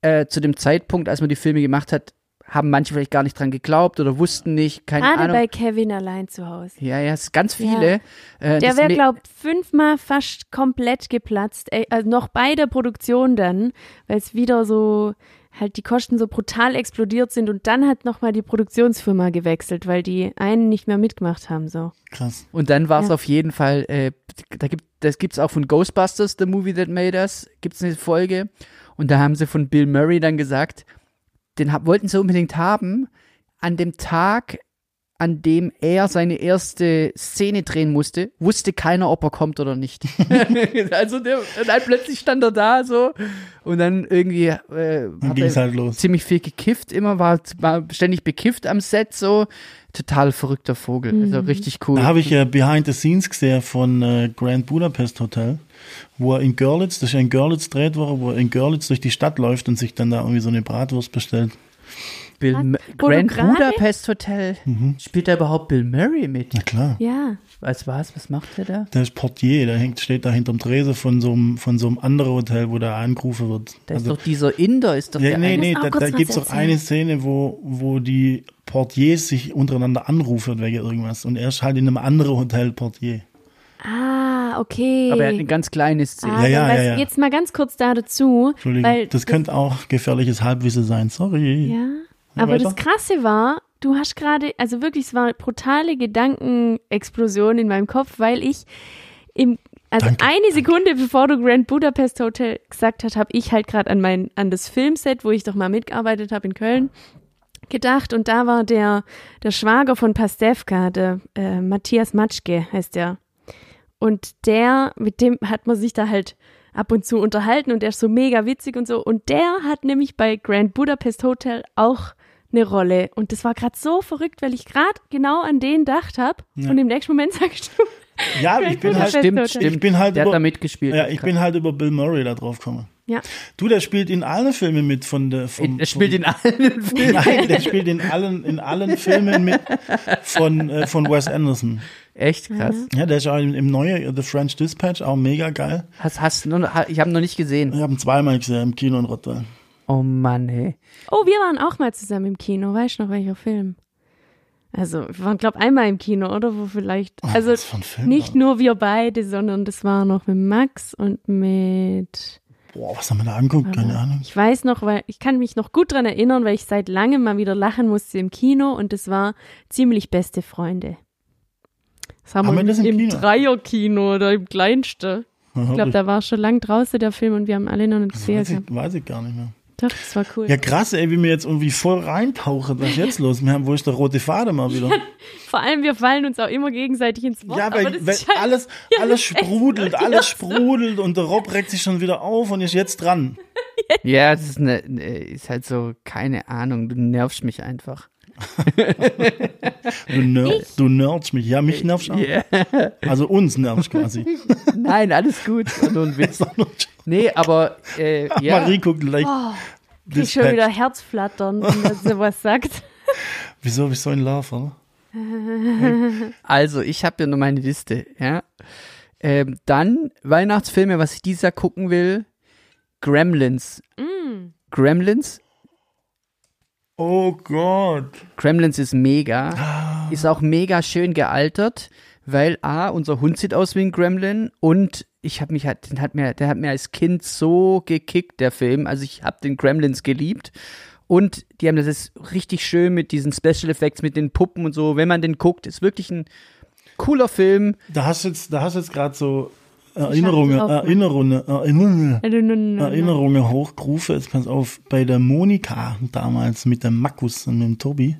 äh, zu dem Zeitpunkt, als man die Filme gemacht hat, haben manche vielleicht gar nicht dran geglaubt oder wussten nicht, keine Gerade Ahnung. bei Kevin allein zu Hause. Ja, ja, es sind ganz viele. Äh, Der wäre, glaubt, fünfmal fast komplett geplatzt. Ey, also noch bei der Produktion dann, weil es wieder so halt die Kosten so brutal explodiert sind und dann hat nochmal die Produktionsfirma gewechselt, weil die einen nicht mehr mitgemacht haben. So. Krass. Und dann war es Ja. auf jeden Fall, äh, da gibt, das gibt's auch von Ghostbusters, The Movie That Made Us, gibt's eine Folge. Und da haben sie von Bill Murray dann gesagt, den hab, wollten sie unbedingt haben, an dem Tag, an dem er seine erste Szene drehen musste, wusste keiner, ob er kommt oder nicht. also der, dann plötzlich stand er da so und dann irgendwie äh, Dann hat ging es er halt los. ziemlich viel gekifft immer, war, war ständig bekifft am Set so. Total verrückter Vogel, also richtig cool. Da habe ich äh, Behind the Scenes gesehen von äh, Grand Budapest Hotel, wo er in Görlitz, das ist ja in Görlitz dreht wurde, wo er in Görlitz durch die Stadt läuft und sich dann da irgendwie so eine Bratwurst bestellt. Bill Was? M Wo du Grand Budapest Hotel. Spielt da überhaupt Bill Murray mit? Na klar. Ja. Was was? Was macht er da? Der ist Portier, der hängt, steht da hinterm Tresen von so einem, von so einem anderen Hotel, wo der angerufen wird. Da ist doch dieser Inder, ist doch ja, der nee, eine- nee, da, da gibt's auch erzählen. eine Szene, wo, wo die Portiers sich untereinander anrufen wegen irgendwas. Und er ist halt in einem anderen Hotel Portier. Ah, okay. Aber er hat eine ganz kleine Szene. Ah, Ja, ja, ja, ja. Jetzt mal ganz kurz da dazu. Entschuldigung, weil das könnte auch gefährliches Halbwissen sein. Sorry. Ja. Aber weiter. das Krasse war, du hast gerade, also wirklich, es war eine brutale Gedankenexplosion in meinem Kopf, weil ich im, also Danke. eine Sekunde bevor du Grand Budapest Hotel gesagt hast, habe ich halt gerade an mein, an das Filmset, wo ich doch mal mitgearbeitet habe in Köln, gedacht und da war der, der Schwager von Pastewka, der äh, Matthias Matschke heißt der. Und der, mit dem hat man sich da halt ab und zu unterhalten und der ist so mega witzig und so. Und der hat nämlich bei Grand Budapest Hotel auch eine Rolle. Und das war gerade so verrückt, weil ich gerade genau an den gedacht habe. Ja. Und im nächsten Moment sagst du, Ja, ich bin halt, Stimmt, stimmt. ich bin halt der hat über, da mitgespielt. ja, ich bin halt über Bill Murray da drauf gekommen. ja, Du, der spielt in allen Filmen mit von der, vom, er spielt in vom, allen Filmen. Nein, der spielt in allen, in allen Filmen mit von, äh, von Wes Anderson. Echt krass. Ja, der ist auch im, im neuen The French Dispatch auch mega geil. Hast, hast ich habe noch nicht gesehen. Ich habe ihn zweimal gesehen im Kino in Rotterdam. Oh Mann, hey. Oh, wir waren auch mal zusammen im Kino. Weißt du noch, welcher Film? Also, wir waren, glaube einmal im Kino, oder? Wo vielleicht. Also, was für ein Film nicht war nur wir beide, sondern das war noch mit Max und mit. Boah, was haben wir da angeguckt? Keine Ahnung. Ich weiß noch, weil ich kann mich noch gut dran erinnern, weil ich seit langem mal wieder lachen musste im Kino und das war ziemlich beste Freunde. Das haben, Haben wir das im im Kino? Dreier-Kino oder im kleinsten. Ich glaube, da war schon lang draußen der Film und wir haben alle noch nicht gesehen. ich, weiß ich gar nicht mehr. Doch, das war cool. Ja, krass, ey, wie wir jetzt irgendwie voll reintauchen. Was ist jetzt los? Wir haben, wo ist der rote Faden mal wieder? Vor allem, wir fallen uns auch immer gegenseitig ins Wort. Ja, aber weil, das weil ist halt, alles, Ja, alles sprudelt, so, alles sprudelt und der Rob regt sich schon wieder auf und ist jetzt dran. Ja, das ist, eine, eine- ist halt so, keine Ahnung, du nervst mich einfach. Du, ner du nervst mich. Ja, mich nervst auch. Yeah. Also uns nervst quasi. Nein, alles gut. Nur ein Witz. Nee, aber äh, ja. Marie guckt gleich. krieg schon wieder Herzflattern, wenn er sowas sagt. Wieso, wieso ein Love, oder? Also, ich habe ja nur meine Liste, ja. Ähm, dann Weihnachtsfilme, was ich dieses Jahr gucken will. Gremlins. Gremlins? Oh Gott. Gremlins ist mega. Ist auch mega schön gealtert, weil A, unser Hund sieht aus wie ein Gremlin und ich habe mich halt, den hat mir, der hat mir als Kind so gekickt, der Film. Also ich habe den Gremlins geliebt. Und die haben das ist richtig schön mit diesen Special Effects, mit den Puppen und so. Wenn man den guckt, ist wirklich ein cooler Film. Da hast du jetzt, da hast du jetzt gerade so ne? Erinnerungen, Erinnerungen, Erinnerungen. Erinnerungen hochgerufen. Jetzt pass auf, bei der Monika damals mit dem Markus und mit dem Tobi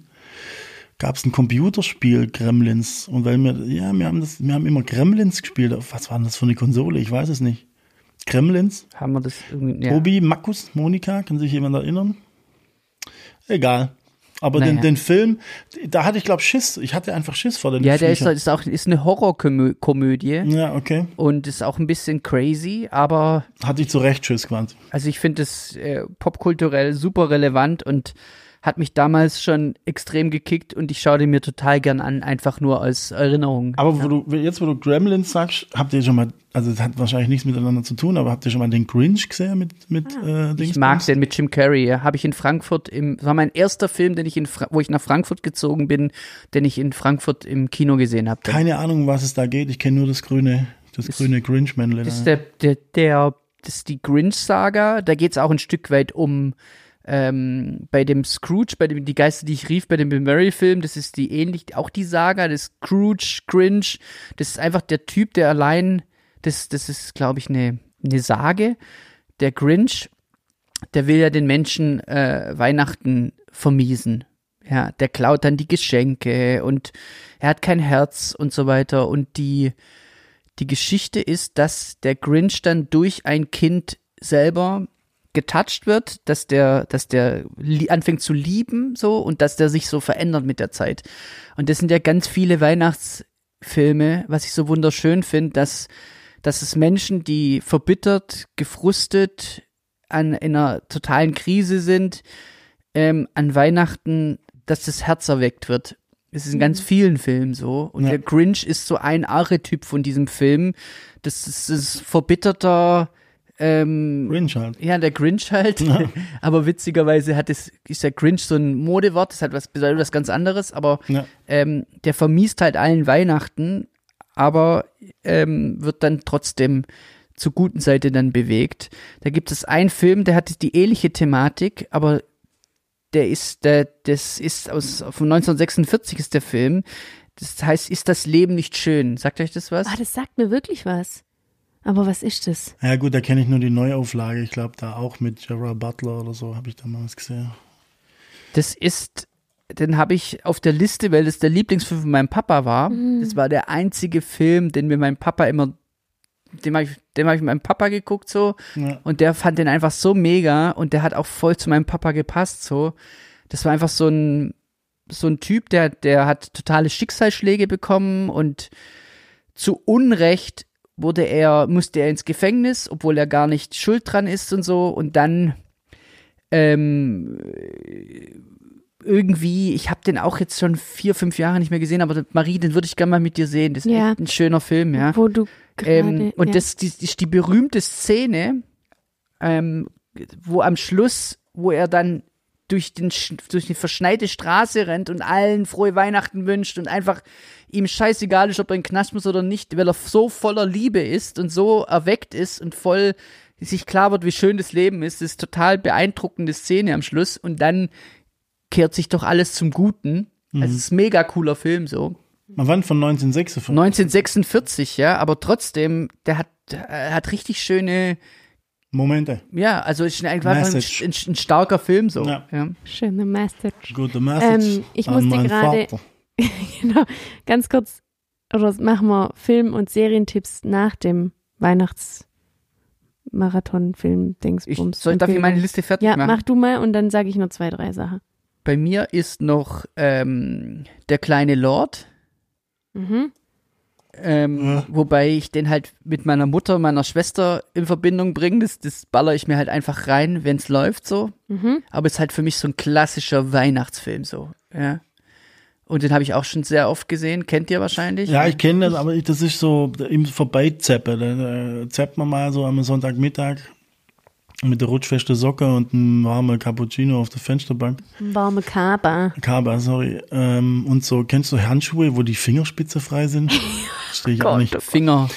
gab es ein Computerspiel Gremlins. Und weil wir ja wir haben das wir haben immer Gremlins gespielt. Was war denn das für eine Konsole? Ich weiß es nicht. Gremlins? Haben wir das irgendwie. Ja. Tobi Markus Monika kann sich jemand erinnern? Egal. Aber den, Naja. den Film da hatte ich glaube Schiss. Ich hatte einfach Schiss vor den Ja, der ist, ist auch ist eine Horrorkomödie ja okay. Und ist auch ein bisschen crazy, aber hatte ich zu Recht Schiss gewandt Also ich finde es äh, popkulturell super relevant und hat mich damals schon extrem gekickt und ich schaue den mir total gern an, einfach nur als Erinnerung. Aber wo du, jetzt, wo du Gremlins sagst, habt ihr schon mal, also das hat wahrscheinlich nichts miteinander zu tun, aber habt ihr schon mal den Grinch gesehen mit, mit äh, Dings? ich mag den mit Jim Carrey. Ja. Habe ich in Frankfurt im, das war mein erster Film, den ich in, Fra wo ich nach Frankfurt gezogen bin, den ich in Frankfurt im Kino gesehen habe. Keine Ahnung, um was es da geht. Ich kenne nur das grüne, das grüne Grinch-Männle. Das ist der, der, der, das ist die Grinch-Saga. Da geht es auch ein Stück weit um ähm, bei dem Scrooge, bei dem die Geister, die ich rief, bei dem Bill Murray-Film, das ist die ähnlich, auch die Saga, das Scrooge, Grinch. Das ist einfach der Typ, der allein, das, das ist, glaube ich, eine, eine Sage. Der Grinch, der will ja den Menschen äh, Weihnachten vermiesen. Ja, der klaut dann die Geschenke und er hat kein Herz und so weiter. Und die, die Geschichte ist, dass der Grinch dann durch ein Kind selber getoucht wird, dass der, dass der anfängt zu lieben so und dass der sich so verändert mit der Zeit. Und das sind ja ganz viele Weihnachtsfilme, was ich so wunderschön finde, dass, dass es Menschen, die verbittert, gefrustet, an in einer totalen Krise sind, ähm, an Weihnachten, dass das Herz erweckt wird. Es ist in ganz vielen Filmen so. Und Ja. der Grinch ist so ein Archetyp von diesem Film. Das ist, das ist verbitterter, ähm, Grinch halt. ja, der Grinch halt. Ja. aber witzigerweise hat es, ist der Grinch so ein Modewort, das hat was, bedeutet was ganz anderes, aber Ja. ähm, der vermiest halt allen Weihnachten, aber ähm, wird dann trotzdem zur guten Seite dann bewegt. Da gibt es einen Film, der hat die ähnliche Thematik, aber der ist, der, das ist aus von 1946 ist der Film. Das heißt, ist das Leben nicht schön? Sagt euch das was? Ah, das sagt mir wirklich was. Aber was ist das? Ja gut, da kenne ich nur die Neuauflage. Ich glaube, da auch mit Gerard Butler oder so habe ich da mal was gesehen. Das ist, den habe ich auf der Liste, weil das der Lieblingsfilm von meinem Papa war. Das war der einzige Film, den mir mein Papa immer, den habe ich, den hab ich mit meinem Papa geguckt so Ja. und der fand den einfach so mega und der hat auch voll zu meinem Papa gepasst so. Das war einfach so ein so ein Typ, der der hat totale Schicksalsschläge bekommen und zu Unrecht wurde er musste er ins Gefängnis, obwohl er gar nicht schuld dran ist und so und dann ähm, irgendwie, ich habe den auch jetzt schon vier, fünf Jahre nicht mehr gesehen, aber Marie, den würde ich gerne mal mit dir sehen. Das ist Ja. echt ein schöner Film, ja. Wo du gerade. Ähm, und ja. das die, ist die berühmte Szene, ähm, wo am Schluss, wo er dann durch, den, durch die verschneite Straße rennt und allen frohe Weihnachten wünscht und einfach ihm scheißegal ist, ob er in den Knast muss oder nicht, weil er so voller Liebe ist und so erweckt ist und voll sich klar wird, wie schön das Leben ist. Das ist total beeindruckende Szene am Schluss und dann kehrt sich doch alles zum Guten. Also es ist ein mega cooler Film so. Man wann von 1946? 1946, ja, aber trotzdem, der hat, der hat richtig schöne, Momente. ja, also ist einfach ein, ein, ein starker Film so. Ja. Ja. Schöne Message. Gute Message. Ähm, ich an musste gerade- Vater. genau. Ganz kurz, oder machen wir Film- und Serientipps nach dem Weihnachtsmarathon-Film, Ich Dingsbums. soll, darf ich meine Liste fertig Ja, machen? mach du mal und dann sage ich nur zwei, drei Sachen. Bei mir ist noch ähm, der kleine Lord, Mhm. Ähm, Ja. wobei ich den halt mit meiner Mutter, meiner Schwester in Verbindung bringe. Das, das baller ich mir halt einfach rein, wenn's läuft so. Mhm. Aber es ist halt für mich so ein klassischer Weihnachtsfilm so. Ja. Und den habe ich auch schon sehr oft gesehen. Kennt ihr wahrscheinlich? Ja, ich kenne das, aber ich, das ist so im Vorbeizeppe. Da, da zappt man mal so am Sonntagmittag mit der rutschfeste Socke und einem warmen Cappuccino auf der Fensterbank. Warme Kaba. Kaba, sorry. Ähm, und so, kennst du Handschuhe, wo die Fingerspitze frei sind? Verstehe ich auch nicht. Finger.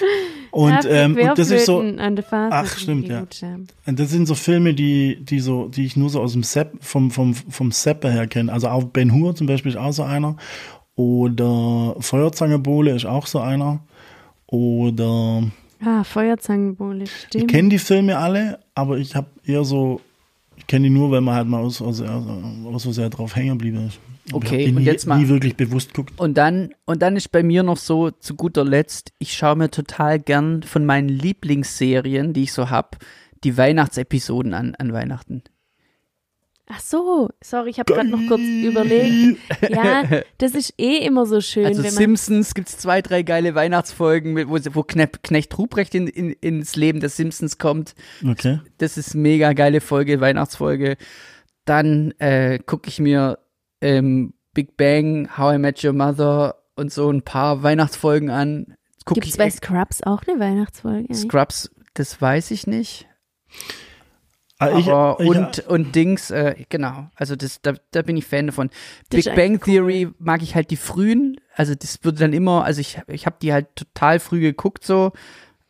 Und, ähm, und das ist so, Ach, stimmt, ja. ja. das sind so Filme, die, die so, die ich nur so aus dem Sepp, vom, vom, vom Seppe her kenne. Also auch Ben Hur zum Beispiel ist auch so einer. Oder Feuerzangenbowle ist auch so einer. Oder Ah, Feuerzangenbowle, Ich stimmt. kenne die Filme alle, aber ich habe eher so, ich kenne die nur, wenn man halt mal aus, aus, aus so sehr drauf hängen geblieben ist. Okay, und nie, jetzt mal- nie wirklich bewusst guckt. Und dann, und dann ist bei mir noch so zu guter Letzt, ich schaue mir total gern von meinen Lieblingsserien, die ich so hab, die Weihnachtsepisoden an, an Weihnachten. Ach so, sorry, ich habe gerade noch kurz überlegt. Ja, das ist eh immer so schön, Also wenn man Simpsons gibt's zwei, drei geile Weihnachtsfolgen, wo, wo Knecht, Knecht Ruprecht in, in, ins Leben der Simpsons kommt. Okay. Das ist mega geile Folge, Weihnachtsfolge. Dann äh, gucke ich mir ähm, Big Bang, How I Met Your Mother und so ein paar Weihnachtsfolgen an. Gibt's ich bei Scrubs auch eine Weihnachtsfolge? Scrubs, das weiß ich nicht. Ah, ich, Aber ich, und, und Dings, äh, genau. Also das, da, da bin ich Fan davon. Big Bang echt cool. Theory mag ich halt die frühen. Also das würde dann immer, also ich, ich habe die halt total früh geguckt so.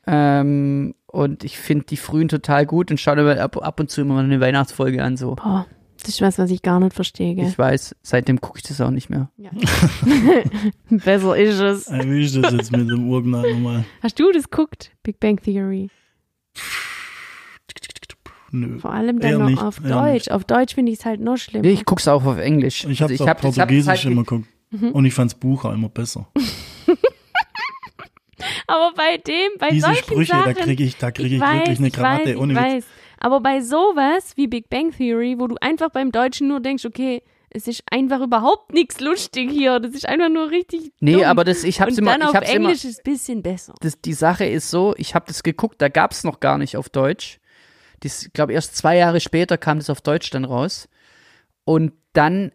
Ähm, und ich finde die frühen total gut und schaue mir ab, ab und zu immer mal eine Weihnachtsfolge an so. Boah, das ist was, was ich gar nicht verstehe. Gell? Ich weiß, seitdem gucke ich das auch nicht mehr. Ja. Besser ist es. äh, wie ist das jetzt mit dem Urknall nochmal? Hast du das geguckt? Big Bang Theory. Nö. Vor allem dann noch nicht, auf eher Deutsch. nicht. Auf Deutsch finde ich es halt noch schlimmer. Ich guck's auch auf Englisch. Ich habe also es hab auf das- ich hab das Portugiesisch halt immer geguckt. Mhm. Und ich fand's Buch auch immer besser. Aber bei dem, bei Diese solchen Sprüche, Sachen, da kriege ich, da krieg ich, weiß, wirklich eine ich Krawatte. weiß, ohne ich weiß. Aber bei sowas wie Big Bang Theory, wo du einfach beim Deutschen nur denkst, okay, es ist einfach überhaupt nichts lustig hier. Das ist einfach nur richtig Nee, dumm. aber das, ich hab's Und immer, dann ich auf hab's immer, Englisch ist es ein bisschen besser. das, die Sache ist so, ich habe das geguckt, da gab's noch gar nicht auf Deutsch. Ich glaube, erst zwei Jahre später kam das auf Deutsch dann raus. Und dann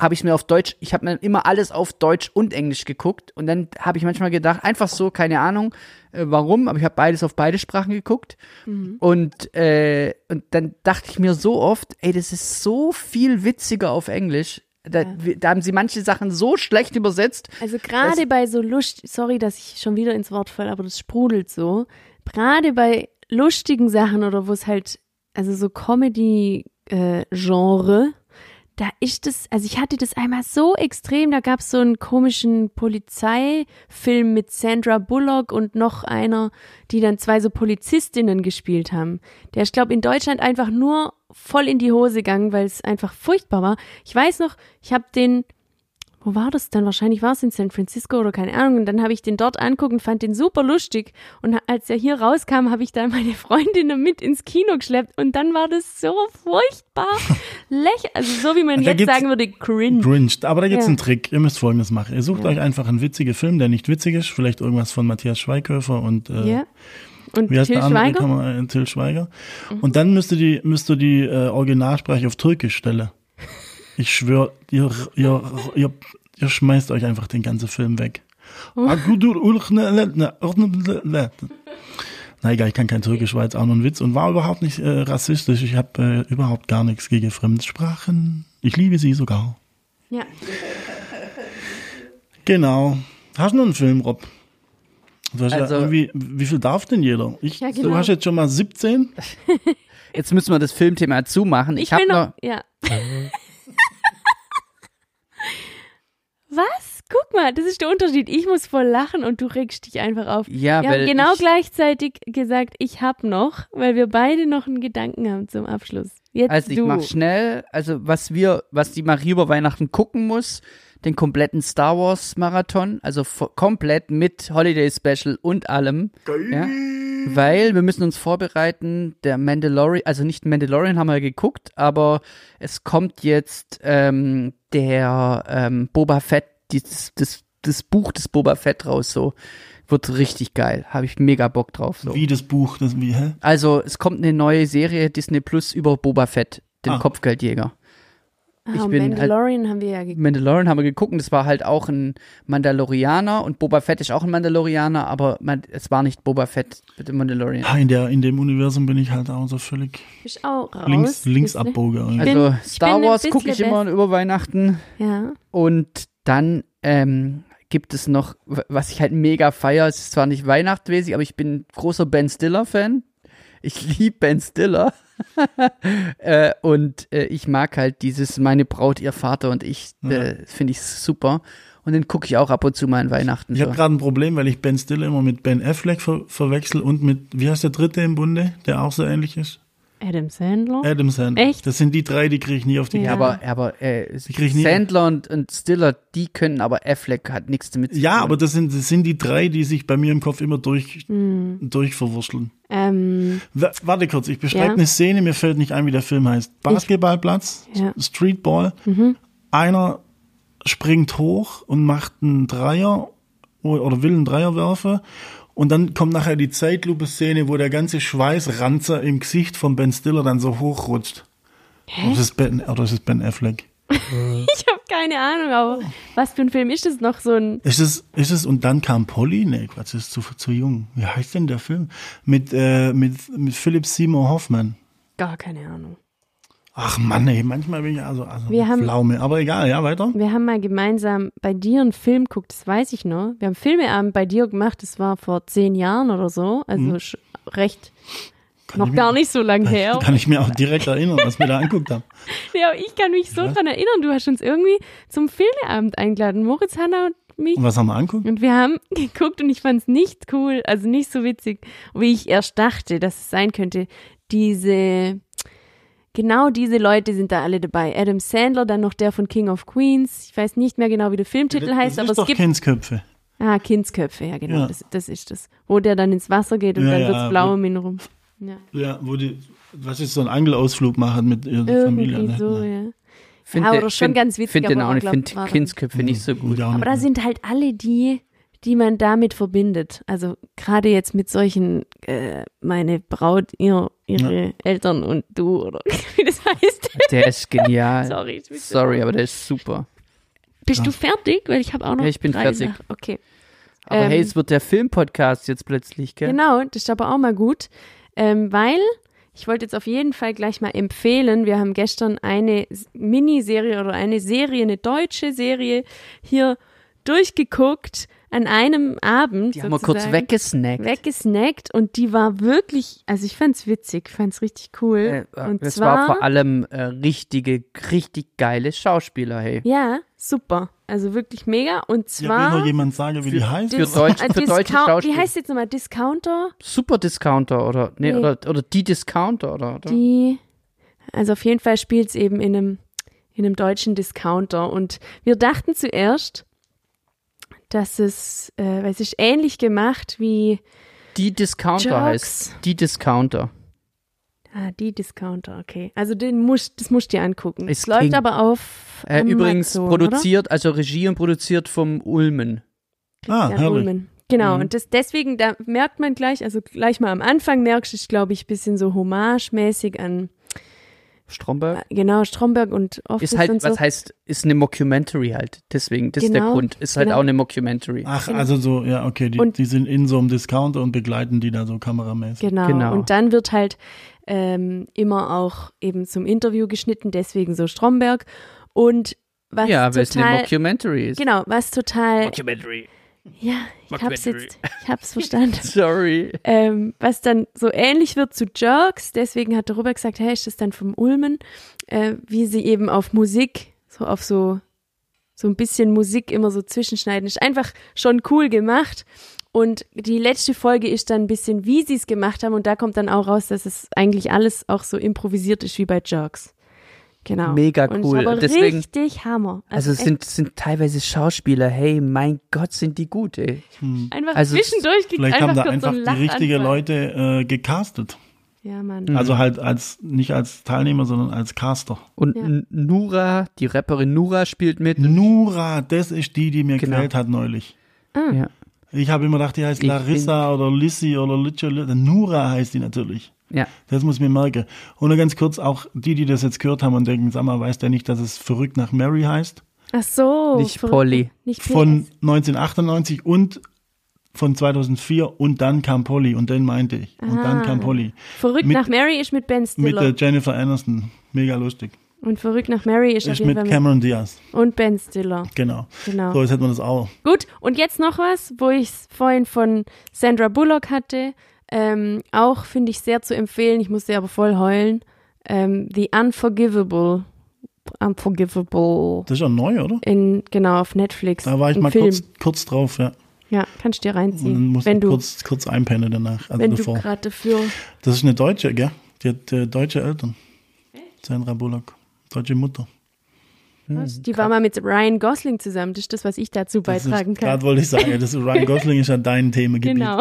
habe ich mir auf Deutsch, ich habe mir immer alles auf Deutsch und Englisch geguckt und dann habe ich manchmal gedacht, einfach so, keine Ahnung, äh, warum, aber ich habe beides auf beide Sprachen geguckt und äh, und dann dachte ich mir so oft, ey, das ist so viel witziger auf Englisch. Da, da haben sie manche Sachen so schlecht übersetzt. Also gerade bei so Lust, sorry, dass ich schon wieder ins Wort falle, aber das sprudelt so. Gerade bei lustigen Sachen oder wo es halt, also so Comedy-Genre, da ist das, also ich hatte das einmal so extrem, da gab es so einen komischen Polizeifilm mit Sandra Bullock und noch einer, die dann zwei so Polizistinnen gespielt haben. Der ist, glaube in Deutschland einfach nur voll in die Hose gegangen, weil es einfach furchtbar war. Ich weiß noch, ich habe den, wo war das dann? Wahrscheinlich war es in San Francisco oder keine Ahnung. Und dann habe ich den dort angucken und fand den super lustig. Und als er hier rauskam, habe ich dann meine Freundinnen mit ins Kino geschleppt. Und dann war das so furchtbar lächerlich. Also so wie man Da jetzt sagen würde, cringe. Cringed. Aber da gibt's Ja. einen Trick. Ihr müsst folgendes machen. Ihr sucht euch einfach einen witzigen Film, der nicht witzig ist. Vielleicht irgendwas von Matthias Schweighöfer und äh, Ja. Und wie heißt Till der andere? Schweiger? Man, äh, Till Schweiger. Und dann müsst ihr die, müsst ihr die äh, Originalsprache auf Türkisch stellen. Ich schwöre, ihr, ihr, ihr, ihr schmeißt euch einfach den ganzen Film weg. Na egal, ich kann kein Türkisch, war jetzt auch nur ein Witz und war überhaupt nicht äh, rassistisch. Ich habe äh, überhaupt gar nichts gegen Fremdsprachen. Ich liebe sie sogar. Ja. Genau. Hast du noch einen Film, Rob? Du hast Also- ja irgendwie, wie viel darf denn jeder? Ich, Ja, Du genau. hast jetzt schon mal 17? Jetzt müssen wir das Filmthema zumachen. Ich, Ich, habe noch, noch, ja. Was? Guck mal, das ist der Unterschied. Ich muss voll lachen und du regst dich einfach auf. Ja, wir weil haben genau ich- gleichzeitig gesagt, ich hab noch, weil wir beide noch einen Gedanken haben zum Abschluss. Jetzt Also ich du. mach schnell, also was wir, was die Marie über Weihnachten gucken muss, den kompletten Star Wars Marathon, also komplett mit Holiday Special und allem. Ja? Weil wir müssen uns vorbereiten, der Mandalorian, also nicht Mandalorian haben wir geguckt, aber es kommt jetzt ähm, der ähm, Boba Fett, dieses, das, das Buch des Boba Fett raus, so. Wird richtig geil. Habe ich mega Bock drauf. So. Wie das Buch, das wie, hä? Also es kommt eine neue Serie Disney Plus über Boba Fett, den Ah. Kopfgeldjäger. Ah, ich bin halt- Mandalorian haben wir ja geguckt. Mandalorian haben wir geguckt, und das war halt auch ein Mandalorianer und Boba Fett ist auch ein Mandalorianer, aber man, es war nicht Boba Fett mit dem Mandalorian. Ah, in, der, in dem Universum bin ich halt auch so völlig Bist auch raus. links, links irgendwie. bin- Also ich Star Wars gucke ich immer über Weihnachten Ja. und dann ähm, gibt es noch, was ich halt mega feier, es ist zwar nicht weihnachtsmäßig, aber ich bin großer Ben Stiller Fan. Ich liebe Ben Stiller. äh, und äh, ich mag halt dieses Meine Braut, ihr Vater und ich, äh, finde ich super. Und den gucke ich auch ab und zu mal in Weihnachten. Ich habe gerade ein Problem, weil ich Ben Stiller immer mit Ben Affleck ver verwechsel und mit, wie heißt der dritte im Bunde, der auch so ähnlich ist? Adam Sandler. Adam Sandler. Echt? Das sind die drei, die kriege ich nie auf die Ja. Ja, aber, aber äh, Sandler und, und Stiller, die können, aber Affleck hat nichts damit zu Ja, tun. aber das sind, das sind die drei, die sich bei mir im Kopf immer durch, Hm. durchverwurschteln. Ähm, warte kurz, ich beschreibe Ja. eine Szene, mir fällt nicht ein, wie der Film heißt. Basketballplatz, Ja. Mhm. Streetball. Einer springt hoch und macht einen Dreier oder will einen Dreier werfen. Und dann kommt nachher die Zeitlupe-Szene, wo der ganze Schweißranzer im Gesicht von Ben Stiller dann so hochrutscht. Oder ist es Ben, oder ist es Ben Affleck? ich habe keine Ahnung, aber was für ein Film ist das noch so ein Ist es, ist es, und dann kam Polly? Nee, Quatsch, ist zu, zu jung. Wie heißt denn der Film? Mit, äh, mit, mit Philip Seymour Hoffman. gar keine Ahnung. Ach Mann, ey, manchmal bin ich also, also Wir haben- Pflaume. Aber egal, ja, weiter. Wir haben mal gemeinsam bei dir einen Film geguckt, das weiß ich noch. Wir haben Filmeabend bei dir gemacht, das war vor zehn Jahren oder so, also sch- recht noch ich mir- gar nicht so lang her. Kann ich mir auch direkt erinnern, was wir da anguckt haben. Ja, ich kann mich so dran erinnern, du hast uns irgendwie zum Filmeabend eingeladen, Moritz, Hanna und mich. Und was haben wir anguckt? Und wir haben geguckt und ich fand es nicht cool, also nicht so witzig, wie ich erst dachte, dass es sein könnte. Diese, genau diese Leute sind da alle dabei. Adam Sandler, dann noch der von King of Queens. Ich weiß nicht mehr genau, wie der Filmtitel heißt, das aber ist es doch gibt. Kindsköpfe. Ah, Kindsköpfe, ja genau, Ja. Das, das ist das. Wo der dann ins Wasser geht und Ja, dann ja, wird's blau um ihn rum. Ja. Ja, wo die, was ist so ein Angelausflug machen mit ihrer Familie. Irgendwie Ne? so, Ja. ja. Find Ja, den- oder schon find- ganz witzig, Find den aber auch nicht, glaub, find war dann- Kindsköpfe nicht so gut. Aber da sind halt alle die, die man damit verbindet. Also gerade jetzt mit solchen, äh, meine Braut, ihr, ihre Eltern und du oder wie das heißt. Der ist genial. Sorry, Sorry, aber der ist super. Bist du fertig? Weil ich habe auch noch Ja, ich bin fertig. Sachen. Okay. Aber Ähm, hey, es wird der Filmpodcast jetzt plötzlich, gell? Genau, das ist aber auch mal gut, ähm, weil ich wollte jetzt auf jeden Fall gleich mal empfehlen. Wir haben gestern eine Miniserie oder eine Serie, eine deutsche Serie hier durchgeguckt an einem Abend. Die haben wir kurz weggesnackt. Weggesnackt und die war wirklich, also ich fand's witzig, fand's richtig cool. Äh, und es zwar, war vor allem äh, richtige, richtig geile Schauspieler, hey. ja, super, also wirklich mega. Und Ja, will zwar noch jemand sagen, wie die heißt? für Deutsch- äh, für deutsche Schauspieler. Wie heißt jetzt nochmal Discounter? Super Discounter oder, nee, Nee. oder, oder die Discounter oder, oder? Die, also auf jeden Fall spielt es eben in einem, in einem deutschen Discounter. Und wir dachten zuerst, dass es, äh, weil es ist ähnlich gemacht wie Die Discounter Jokes. heißt. Die Discounter. ah, die Discounter, okay. Also den muss, das musst du dir angucken. Ist Es läuft King. aber auf Äh, übrigens Amazon, produziert, also Regie und produziert vom Ulmen. Ah, Oder? Ja, herrlich. Ulmen. Genau, Mhm. und das, deswegen, da merkt man gleich, also gleich mal am Anfang merkst du, glaube ich, ein bisschen so homagemäßig an, Stromberg. genau, Stromberg und Office Ist halt, und so. was heißt, ist eine Mockumentary halt. Deswegen, das ist der Genau, Grund. Ist halt genau. auch eine Mockumentary. Ach, also so, ja, okay, die, Und- die sind in so einem Discounter und begleiten die da so kameramäßig. Genau. Genau. Und dann wird halt ähm, immer auch eben zum Interview geschnitten, deswegen so Stromberg. Und was ja, weil es eine total, Mockumentary ist. genau, was total, Mockumentary. Ja, ich hab's jetzt, ich hab's verstanden. Sorry. ähm, was dann so ähnlich wird zu Jerks, deswegen hat der Robert gesagt, hey, ist das dann vom Ulmen, äh, wie sie eben auf Musik, so auf so, so ein bisschen Musik immer so zwischenschneiden, ist einfach schon cool gemacht. Und die letzte Folge ist dann ein bisschen, wie sie es gemacht haben. Und da kommt dann auch raus, dass es eigentlich alles auch so improvisiert ist wie bei Jerks. Genau. Mega Und cool. ist aber Deswegen- richtig Hammer. Also es echt sind, sind teilweise Schauspieler, hey, mein Gott, sind die gut, ey. einfach also zwischendurch kriegt Vielleicht einfach haben da so einfach einen die richtige Lachanfall. Leute äh, gecastet. Ja, Mann. Mhm. Also halt als nicht als Teilnehmer, sondern als Caster. Und Ja. Nura, die Rapperin Nura spielt mit. Nura, das ist die, die mir Genau. gefällt hat neulich. Ah. Ja. Ich habe immer gedacht, die heißt Ich Larissa oder Lissy oder Litsche. Nura heißt die natürlich. Ja. Das muss ich mir merken. Und nur ganz kurz, auch die, die das jetzt gehört haben und denken, sag mal, weiß der nicht, dass es verrückt nach Mary heißt? Ach so. Nicht. Polly. Nicht Von PS. 1998 und von 2004 und dann kam Polly und den meinte ich. Und dann Ah. kam Polly. Verrückt mit- nach Mary ist mit Ben Mit Stiller. der Jennifer Aniston. Mega lustig. und Verrückt nach Mary ist, Ist mit Fall mit. Cameron Diaz. Und Ben Stiller. Genau. Genau. So, jetzt hätten wir das auch. Gut, und jetzt noch was, wo ich es vorhin von Sandra Bullock hatte. Ähm, auch finde ich sehr zu empfehlen. Ich musste aber voll heulen. Ähm, The Unforgivable. Unforgivable. Das ist ja neu, oder? In, genau, auf Netflix. Da war ich mal Film. kurz, kurz drauf, ja. Ja, kannst du dir Und dann reinziehen. musste Wenn du, kurz, kurz einpennen danach, also wenn du davor. gerade dafür. Das ist eine Deutsche, gell? Die hat äh, deutsche Eltern. Sandra Bullock. Deutsche Mutter. Was? Die war mal mit Ryan Gosling zusammen. Das ist das, was ich dazu beitragen ist, kann. Gerade wollte ich sagen, das Ryan Gosling ist ja dein Themengebiet. Genau.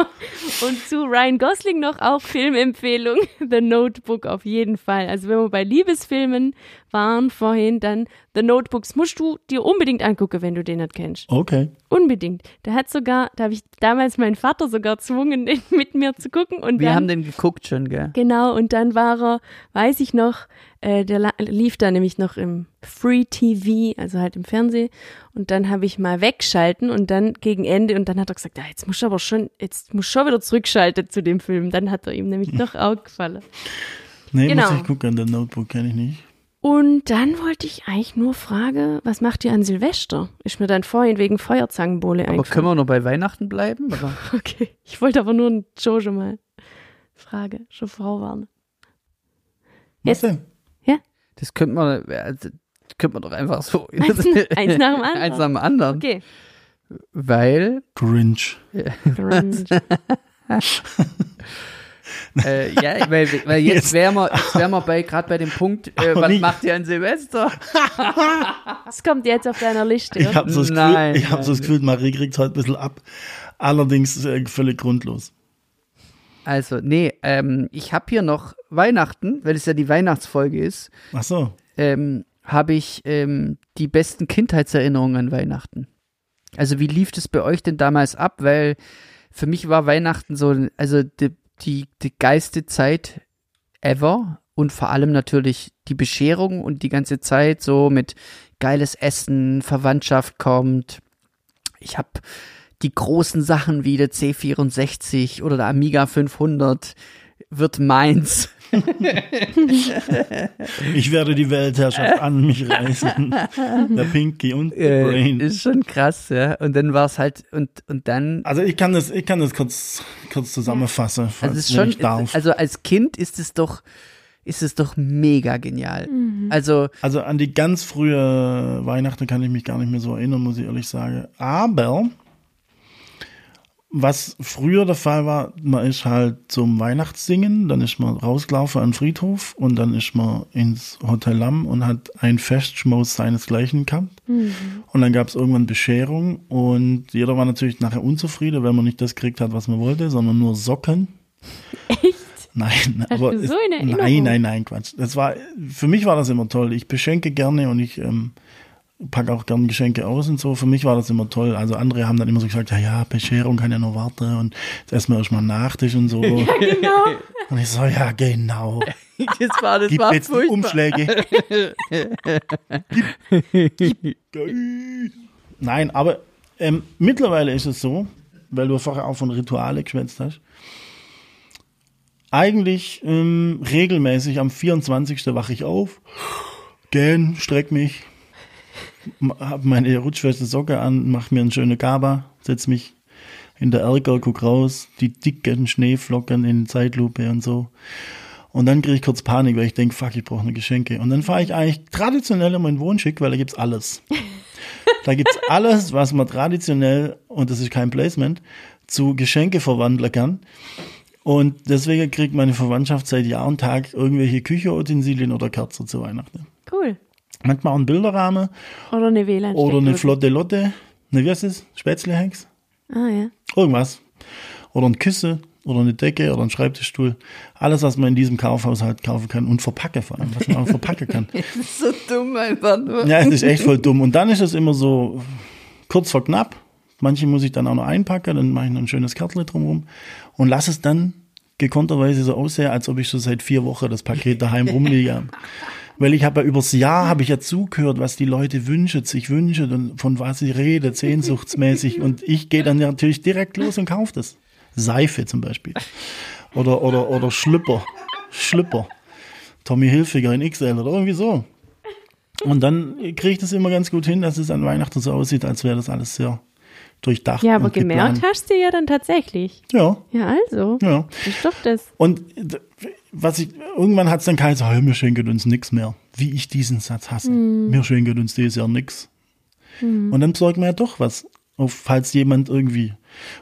Und zu Ryan Gosling noch auch Filmempfehlung. The Notebook auf jeden Fall. Also wenn wir bei Liebesfilmen waren vorhin, dann The Notebooks musst du dir unbedingt angucken, wenn du den nicht kennst. Okay. Unbedingt. Der hat sogar, da habe ich damals meinen Vater sogar gezwungen, den mit mir zu gucken. Und Wir dann, haben den geguckt schon, gell? Genau, und dann war er, weiß ich noch, äh, der la- lief da nämlich noch im Free TV, also halt im Fernsehen. Und dann habe ich mal wegschalten und dann gegen Ende und dann hat er gesagt, ja, jetzt musst du aber schon, jetzt musst du schon wieder zurückschalten zu dem Film. Dann hat er ihm nämlich doch auch gefallen. Nee, Genau. muss ich gucken. The Notebook kenne ich nicht. Und dann wollte ich eigentlich nur fragen, was macht ihr an Silvester? Ist mir dann vorhin wegen Feuerzangenbowle Aber eingefallen. können wir noch bei Weihnachten bleiben? Oder? Okay, ich wollte aber nur einen schon mal Frage, schon vorwarnen. Was Jetzt- denn? Das könnte man, also, das könnte man doch einfach so. Eins, eins nach dem anderen. Eins nach dem anderen. Okay. Weil, Grinch. Grunge. äh, ja, weil, weil jetzt wären wir, jetzt wir bei, gerade bei dem Punkt, äh, was nicht- macht ihr an Silvester? Das kommt jetzt auf deiner Liste. Ich habe so das Nein, Gefühl, ich hab so das. Gefühl Marie kriegt heute ein bisschen ab. Allerdings äh, völlig grundlos. Also, nee, ähm, ich habe hier noch Weihnachten, weil es ja die Weihnachtsfolge ist, Ach so. ähm, habe ich ähm, die besten Kindheitserinnerungen an Weihnachten. Also wie lief das bei euch denn damals ab? Weil für mich war Weihnachten so, also die, die, die geilste Zeit ever und vor allem natürlich die Bescherung und die ganze Zeit so mit geiles Essen, Verwandtschaft kommt. Ich habe die großen Sachen wie der C64 oder der Amiga 500 wird meins. Ich werde die Weltherrschaft an mich reißen. Der Pinky und der Äh, Brain. ist schon krass, ja. Und dann war es halt, und, und dann, Also ich kann das, ich kann das kurz, kurz zusammenfassen, falls also es ist wenn schon, ich darf. also als Kind ist es doch, ist es doch mega genial. Also, Also an die ganz frühe Weihnachten kann ich mich gar nicht mehr so erinnern, muss ich ehrlich sagen. Aber was früher der Fall war, man ist halt zum Weihnachtssingen, dann ist man rausgelaufen an den Friedhof und dann ist man ins Hotel Lamm und hat ein Festschmaus seinesgleichen gehabt. Und dann gab es irgendwann Bescherung und jeder war natürlich nachher unzufrieden, wenn man nicht das gekriegt hat, was man wollte, sondern nur Socken. Echt? Nein, Hast aber so es, nein, nein, nein, Quatsch. Das war für mich war das immer toll. Ich beschenke gerne und ich ähm, packe auch gerne Geschenke aus und so. Für mich war das immer toll. Also andere haben dann immer so gesagt, ja, ja, Bescherung kann ja nur warten und jetzt essen wir erstmal Nachtisch und so. Genau. Und ich so, ja, genau. das war, das Gib war jetzt die furchtbar. Umschläge. Gib. Nein, aber ähm, mittlerweile ist es so, weil du vorher auch von Rituale geschwätzt hast. Eigentlich ähm, regelmäßig am 24. wache ich auf, gähn, streck mich, hab meine rutschfeste Socke an, mach mir eine schöne Gaba, setz mich in der Erker, guck raus, die dicken Schneeflocken in Zeitlupe und so. Und dann kriege ich kurz Panik, weil ich denke, fuck, ich brauche eine Geschenke. Und dann fahre ich eigentlich traditionell in meinen Wohnschick, weil da gibt's alles. da gibt's alles, was man traditionell, und das ist kein Placement, zu Geschenke verwandeln kann. Und deswegen kriegt meine Verwandtschaft seit Jahr und Tag irgendwelche Küchenutensilien oder Kerzen zu Weihnachten. Cool. Manchmal auch ein Bilderrahmen Oder eine WLAN. oder eine flotte Lotte. Ne, wie heißt das? Spätzlehex? Ah ja. Irgendwas. Oder ein Kissen oder eine Decke oder ein Schreibtischstuhl. Alles, was man in diesem Kaufhaushalt kaufen kann und verpacke vor allem, was man auch verpacken kann. so dumm einfach nur. Ja, es ist echt voll dumm. Und dann ist es immer so kurz vor knapp. Manche muss ich dann auch noch einpacken, dann mache ich noch ein schönes Kärtchen drumherum und lasse es dann gekonnterweise so aussehen, als ob ich schon seit vier Wochen das Paket daheim rumliege. Weil ich habe ja übers Jahr habe ich ja zugehört, was die Leute wünschen, sich wünschen und von was sie reden, sehnsuchtsmäßig. Und ich gehe dann natürlich direkt los und kaufe das. Seife zum Beispiel. Oder, oder, oder Schlüpper. Schlüpper. Tommy Hilfiger in XL oder irgendwie so. Und dann kriege ich das immer ganz gut hin, dass es an Weihnachten so aussieht, als wäre das alles sehr durchdacht. Ja, aber gemerkt geplant. hast du ja dann tatsächlich. Ja, Ja, also. ja. Ist doch das. Und was ich, irgendwann hat es dann geheißen, hey, mir schenkt uns nix mehr. Wie ich diesen Satz hasse. Mir schenkt uns dieses Jahr nix. Und dann besorgt man ja doch was, auf, falls jemand irgendwie.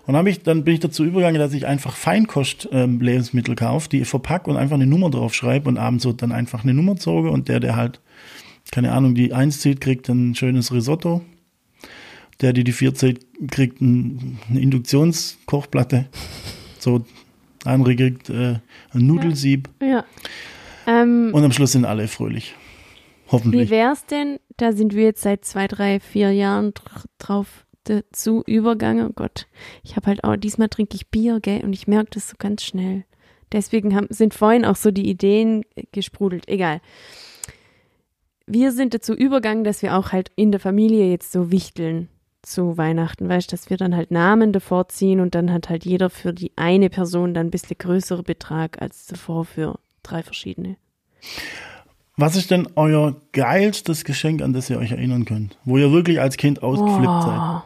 Und dann, ich, dann bin ich dazu übergegangen, dass ich einfach Feinkost-Lebensmittel kaufe, die ich verpacke und einfach eine Nummer drauf schreibe und abends so dann einfach eine Nummer zoge und der, der halt, keine Ahnung, die eins zieht, kriegt ein schönes Risotto. Der, die die vier zieht, kriegt ein, eine Induktionskochplatte. So, andere kriegt äh, ein Nudelsieb. Ja. Ähm, Und am Schluss sind alle fröhlich. wie Hoffentlich. wär's denn? Da sind wir jetzt seit zwei, drei, vier Jahren dr drauf dazu übergangen. Oh Gott, ich habe halt auch, diesmal trinke ich Bier, gell, und ich merke das so ganz schnell. Deswegen haben, sind vorhin auch so die Ideen gesprudelt. Egal. Wir sind dazu übergegangen, dass wir auch halt in der Familie jetzt so wichteln zu Weihnachten, weißt, dass wir dann halt Namen davor ziehen und dann hat halt jeder für die eine Person dann ein bisschen größere Betrag als davor für drei verschiedene. Was ist denn euer geilstes Geschenk, an das ihr euch erinnern könnt? Wo ihr wirklich als Kind ausgeflippt seid?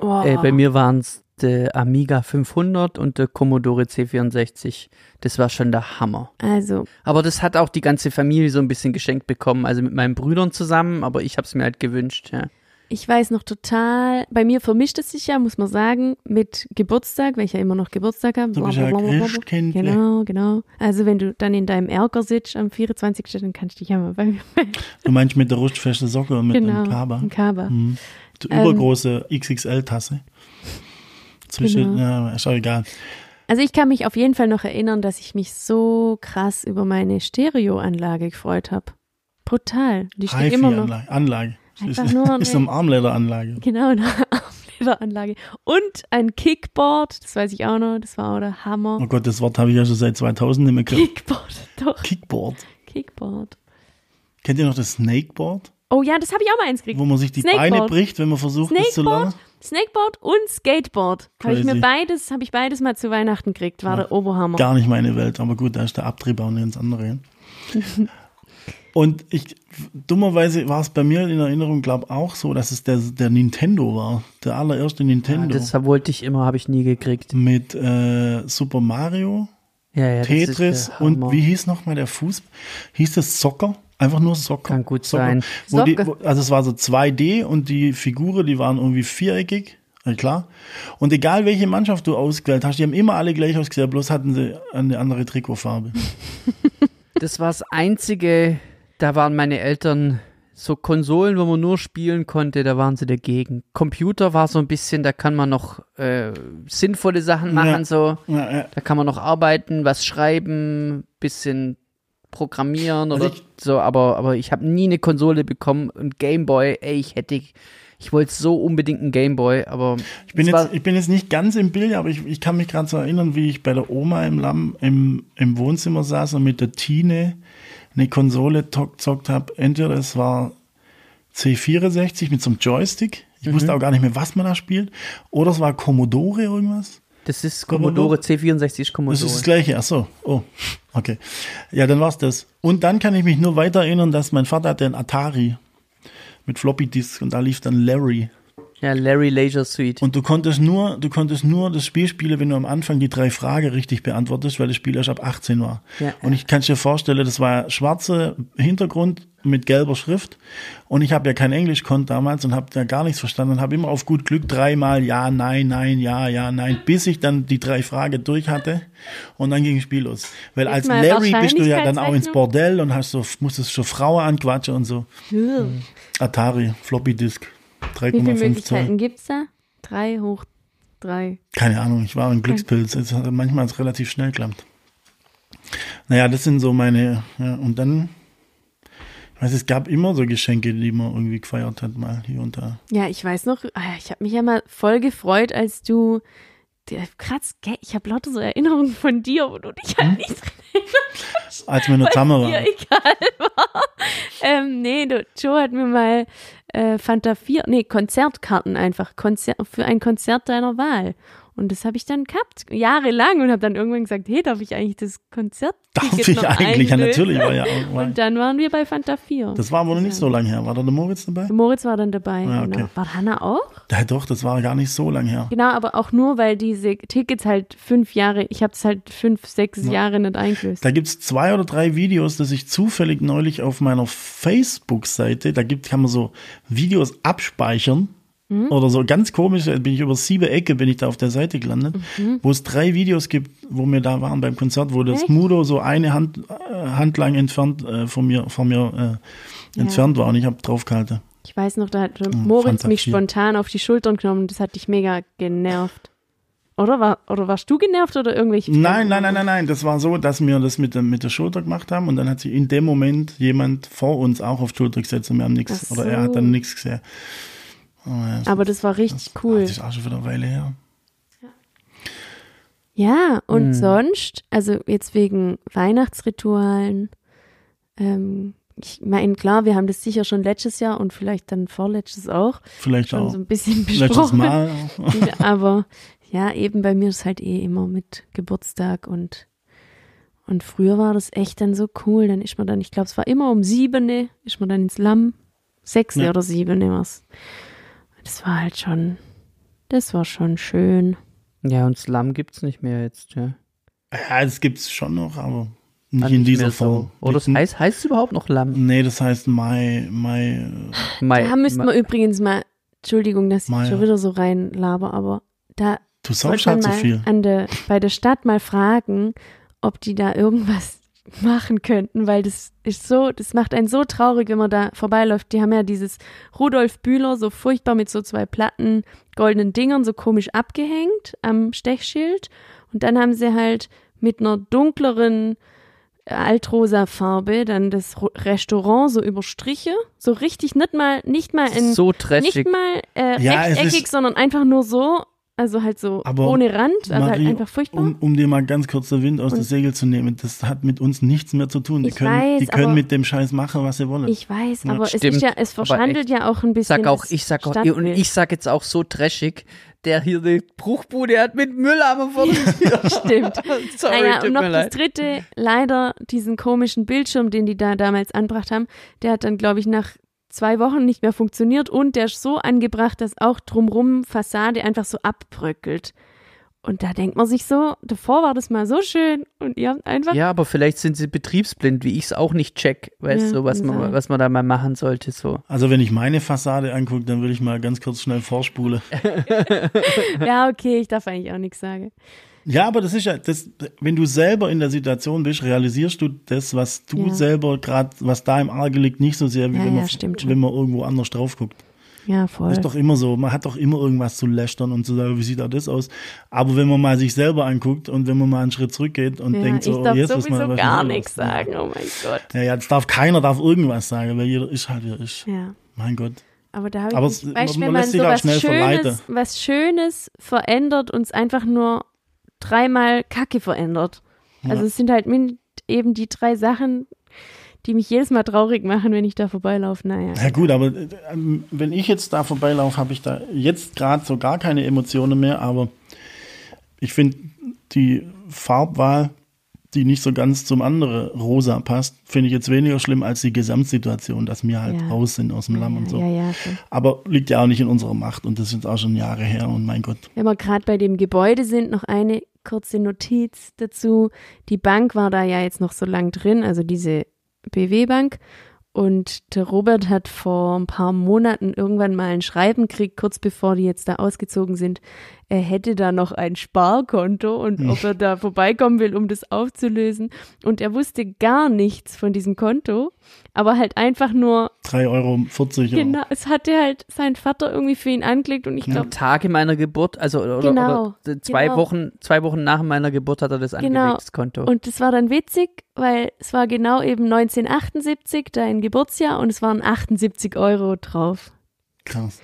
Oh. Äh, bei mir waren es der Amiga 500 und der Commodore C64. Das war schon der Hammer. Also, Aber das hat auch die ganze Familie so ein bisschen geschenkt bekommen, also mit meinen Brüdern zusammen, aber ich habe es mir halt gewünscht, ja. Ich weiß noch total, bei mir vermischt es sich ja, muss man sagen, mit Geburtstag, weil ich ja immer noch Geburtstag habe. Du bist ja. Christkindle. Genau, genau. Also wenn du dann in deinem Erker sitzt am 24. dann kannst du dich ja mal bei mir Du meinst mit der rutschfesten Socke und mit Genau, einem Kaba? ein Kaba. Mhm. Die Ähm, übergroße XXL-Tasse. Zwischen, Genau. ja, ist auch egal. Also ich kann mich auf jeden Fall noch erinnern, dass ich mich so krass über meine Stereoanlage gefreut habe. Brutal. Die steht immer noch. Anlage. Einfach ist, nur ist eine- eine Armlederanlage. Genau, eine Kletteranlage. Und ein Kickboard, das weiß ich auch noch, das war auch der Hammer. Oh Gott, das Wort habe ich ja schon seit 2000 nicht mehr gehört. Kickboard, doch. Kickboard. Kickboard. Kennt ihr noch das Snakeboard? Oh ja, das habe ich auch mal eins gekriegt. Wo man sich die Snakeboard. Beine bricht, wenn man versucht, das zu lernen? Snakeboard, Snakeboard und Skateboard. Habe ich mir beides, habe ich beides mal zu Weihnachten gekriegt. War der Oberhammer. Gar nicht meine Welt, aber gut, da ist der Abtrieb auch eine ganz andere. Und ich, dummerweise war es bei mir in Erinnerung, glaube auch so, dass es der, der Nintendo war. Der allererste Ja, Nintendo. das wollte ich immer, habe ich nie gekriegt. mit äh, Super Mario, Ja, ja, das ist Tetris und wie hieß nochmal der Fuß? Hieß das Soccer? Einfach nur Soccer. Kann gut Soccer. sein. Wo die, wo, also es war so 2D und die Figuren, die waren irgendwie viereckig. Ja, klar. Und egal welche Mannschaft du ausgewählt hast, die haben immer alle gleich ausgesehen, bloß hatten sie eine andere Trikotfarbe. Das war das einzige, da waren meine Eltern so Konsolen, wo man nur spielen konnte, da waren sie dagegen. Computer war so ein bisschen, da kann man noch äh, sinnvolle Sachen machen, Ja. so. Ja, ja. Da kann man noch arbeiten, was schreiben, bisschen programmieren Also oder ich- so, aber, aber ich habe nie eine Konsole bekommen und Gameboy, ey, ich hätte, ich wollte so unbedingt einen Gameboy, aber Ich bin, jetzt, ich bin jetzt nicht ganz im Bild, aber ich, ich kann mich gerade so erinnern, wie ich bei der Oma im, Lamm, im, im Wohnzimmer saß und mit der Tine eine Konsole gezockt habe. Entweder es war C64 mit so einem Joystick. Ich Mhm. wusste auch gar nicht mehr, was man da spielt. Oder es war Commodore irgendwas. das ist Commodore? Commodore C64 ist Das Commodore. ist das gleiche. Ach so. Oh, okay. Ja, dann war's das. Und dann kann ich mich nur weiter erinnern, dass mein Vater hatte einen Atari mit Floppy Disk und da lief dann Larry. Ja, Larry Leisure Suite. Und du konntest nur, du konntest nur das Spiel spielen, wenn du am Anfang die drei Fragen richtig beantwortest, weil das Spiel erst ab 18 war. Ja. Und ich kann dir vorstellen, das war schwarzer Hintergrund mit gelber Schrift. Und ich habe ja kein Englisch konnt damals und habe da gar nichts verstanden und habe immer auf gut Glück dreimal ja, nein, nein, ja, ja, nein, bis ich dann die drei Fragen durch hatte und dann ging das Spiel los. Weil als Larry bist du ja dann auch ins? Bordell und hast so, musstest schon Frauen anquatschen und so. Hm. Atari, Floppy Disk, Wie viele 3,5 Zoll. Möglichkeiten gibt's da? Drei hoch drei. Keine Ahnung, ich war ein Glückspilz. Es hat manchmal hat's relativ schnell geklappt. Naja, das sind so meine, ja, und dann, ich weiß, es gab immer so Geschenke, die man irgendwie gefeiert hat, mal hier und da. Ja, ich weiß noch, ah, ich habe mich ja mal voll gefreut, als du krass, ich habe lauter so Erinnerungen von dir, wo du dich Hm? halt nicht dran erinnerst, Als dir waren. egal war. Ähm, nee, du, Joe hat mir mal äh, Fanta 4, nee, Konzertkarten einfach, Konzer für ein Konzert deiner Wahl. Und das habe ich dann gehabt, jahrelang, und habe dann irgendwann gesagt, hey, darf ich eigentlich das Konzert Darf ich eigentlich? Ja, natürlich war ja auch. Und dann waren wir bei Fanta 4. das war aber noch nicht so lange her. War da der Moritz dabei? Moritz war dann dabei. Ja, genau. okay. War Hanna auch? Ja, doch, das war gar nicht so lange her. Genau, aber auch nur, weil diese Tickets halt fünf Jahre, ich habe es halt fünf, sechs Jahre nicht eingelöst. Da gibt's zwei oder drei Videos, dass ich zufällig neulich auf meiner Facebook-Seite, da gibt, kann man so Videos abspeichern. Mhm. Oder so ganz komisch, da bin ich über sieben Ecke, bin ich da auf der Seite gelandet, Mhm. wo es drei Videos gibt, wo wir da waren beim Konzert, wo das Echt? Mudo so eine Hand, äh, Hand lang entfernt äh, von mir, von mir äh, entfernt war und ich habe draufgehalten. Ich weiß noch, da hat Hm, Moritz mich 4. spontan auf die Schultern genommen und das hat dich mega genervt. Oder, war, oder warst du genervt oder irgendwelche? Nein, nein, nein, nein, nein. Das war so, dass wir das mit der, mit der Schulter gemacht haben und dann hat sich in dem Moment jemand vor uns auch auf die Schulter gesetzt und wir haben nichts, Ach oder er hat so. dann nichts gesehen. Oh, Aber das war richtig das, cool. Das ist auch schon wieder eine Weile her. Ja, und Hm. sonst, also jetzt wegen Weihnachtsritualen, ähm, ich meine, klar, wir haben das sicher schon letztes Jahr und vielleicht dann vorletztes auch Vielleicht schon auch. so ein bisschen Letztes besprochen. Mal. Aber ja, eben bei mir ist halt eh immer mit Geburtstag und und früher war das echt dann so cool. Dann ist man dann, ich glaube, es war immer um sieben, ist man dann ins Lamm. Sechs Ja. oder sieben was. Das war halt schon, das war schon schön. Ja, und Slum gibt's nicht mehr jetzt, ja. Ja, das gibt's schon noch, aber nicht Ah, in nicht dieser mehr so. Form. Oder das heißt, heißt es überhaupt noch Lamm? Nee, das heißt Mai, Mai, Mai, Da müssten wir übrigens mal, Entschuldigung, dass ich Meier. schon wieder so reinlaber, aber da du man halt so mal viel. an der, bei der Stadt mal fragen, ob die da irgendwas machen könnten, weil das ist so, das macht einen so traurig, wenn man da vorbeiläuft. Die haben ja dieses Rudolf Bühler so furchtbar mit so zwei platten goldenen Dingern so komisch abgehängt am Stechschild und dann haben sie halt mit einer dunkleren altrosa Farbe, dann das Restaurant so über Striche, so richtig nicht mal nicht mal in so trashig. nicht mal äh, Ja, rechteckig, sondern einfach nur so, also halt so Aber ohne Rand, also halt Marie, einfach furchtbar. Um, um dir mal ganz kurz den Wind aus Und- den Segel zu nehmen, das hat mit uns nichts mehr zu tun. Die Ich können, weiß, die können aber- mit dem Scheiß machen, was sie wollen. ich weiß, Ja, aber es stimmt. ist ja, es Aber verschandelt ja auch ein bisschen. sag auch, ich sag auch, und ich sag jetzt auch so trashig, der hier die Bruchbude hat mit Mülleimer vor der Tür. Stimmt. Sorry, naja, tut und noch das leid. dritte, leider diesen komischen Bildschirm, den die da damals angebracht haben, der hat dann, glaube ich, nach zwei Wochen nicht mehr funktioniert und der ist so angebracht, dass auch drumrum Fassade einfach so abbröckelt. Und da denkt man sich so, davor war das mal so schön und ihr habt einfach. Ja, aber vielleicht sind sie betriebsblind, wie ich es auch nicht check, weißt Ja, du, was man, was man da mal machen sollte, so. Also wenn ich meine Fassade angucke, dann würde ich mal ganz kurz schnell vorspule. Ja, okay, ich darf eigentlich auch nichts sagen. Ja, aber das ist ja, das, wenn du selber in der Situation bist, realisierst du das, was du Ja. selber gerade, was da im Arge liegt, nicht so sehr, wie Ja, wenn, man, wenn man irgendwo anders drauf guckt. Ja, voll. Das ist doch immer so. Man hat doch immer irgendwas zu lästern und zu sagen, wie sieht auch das aus? Aber wenn man mal sich selber anguckt und wenn man mal einen Schritt zurückgeht und ja, denkt so, ich darf oh, jetzt sowieso mal was gar nichts sagen, oh mein Gott. Ja, ja, das darf keiner darf irgendwas sagen, weil jeder ist halt, wie er ist. Ja. Mein Gott. Aber da habe ich Aber mich, es- weißt, man wenn man sich so auch was Schönes, verleiten. was Schönes verändert und es einfach nur dreimal Kacke verändert. Also Ja. es sind halt eben die drei Sachen, die mich jedes Mal traurig machen, wenn ich da vorbeilaufe. Naja. Ja gut, aber äh, ähm, wenn ich jetzt da vorbeilaufe, habe ich da jetzt gerade so gar keine Emotionen mehr, aber ich finde die Farbwahl, die nicht so ganz zum anderen rosa passt, finde ich jetzt weniger schlimm als die Gesamtsituation, dass wir halt Ja. raus sind aus dem Lamm und so. Ja, ja. Aber liegt ja auch nicht in unserer Macht und das sind auch schon Jahre her und mein Gott. Wenn wir gerade bei dem Gebäude sind, noch eine kurze Notiz dazu. Die Bank war da ja jetzt noch so lang drin, also diese BW-Bank. Und der Robert hat vor ein paar Monaten irgendwann mal ein Schreiben gekriegt, kurz bevor die jetzt da ausgezogen sind. Er hätte da noch ein Sparkonto und ob er da vorbeikommen will, um das aufzulösen. Und er wusste gar nichts von diesem Konto, aber halt einfach nur, 3,40 Euro. genau, es hatte halt sein Vater irgendwie für ihn angelegt und ich glaube, Am Tage meiner Geburt, also oder, Genau, oder zwei genau. Wochen, zwei Wochen nach meiner Geburt hat er das Genau. angelegt, das Konto. Und das war dann witzig, weil es war genau eben 1978, dein Geburtsjahr, und es waren 78 Euro drauf. Krass.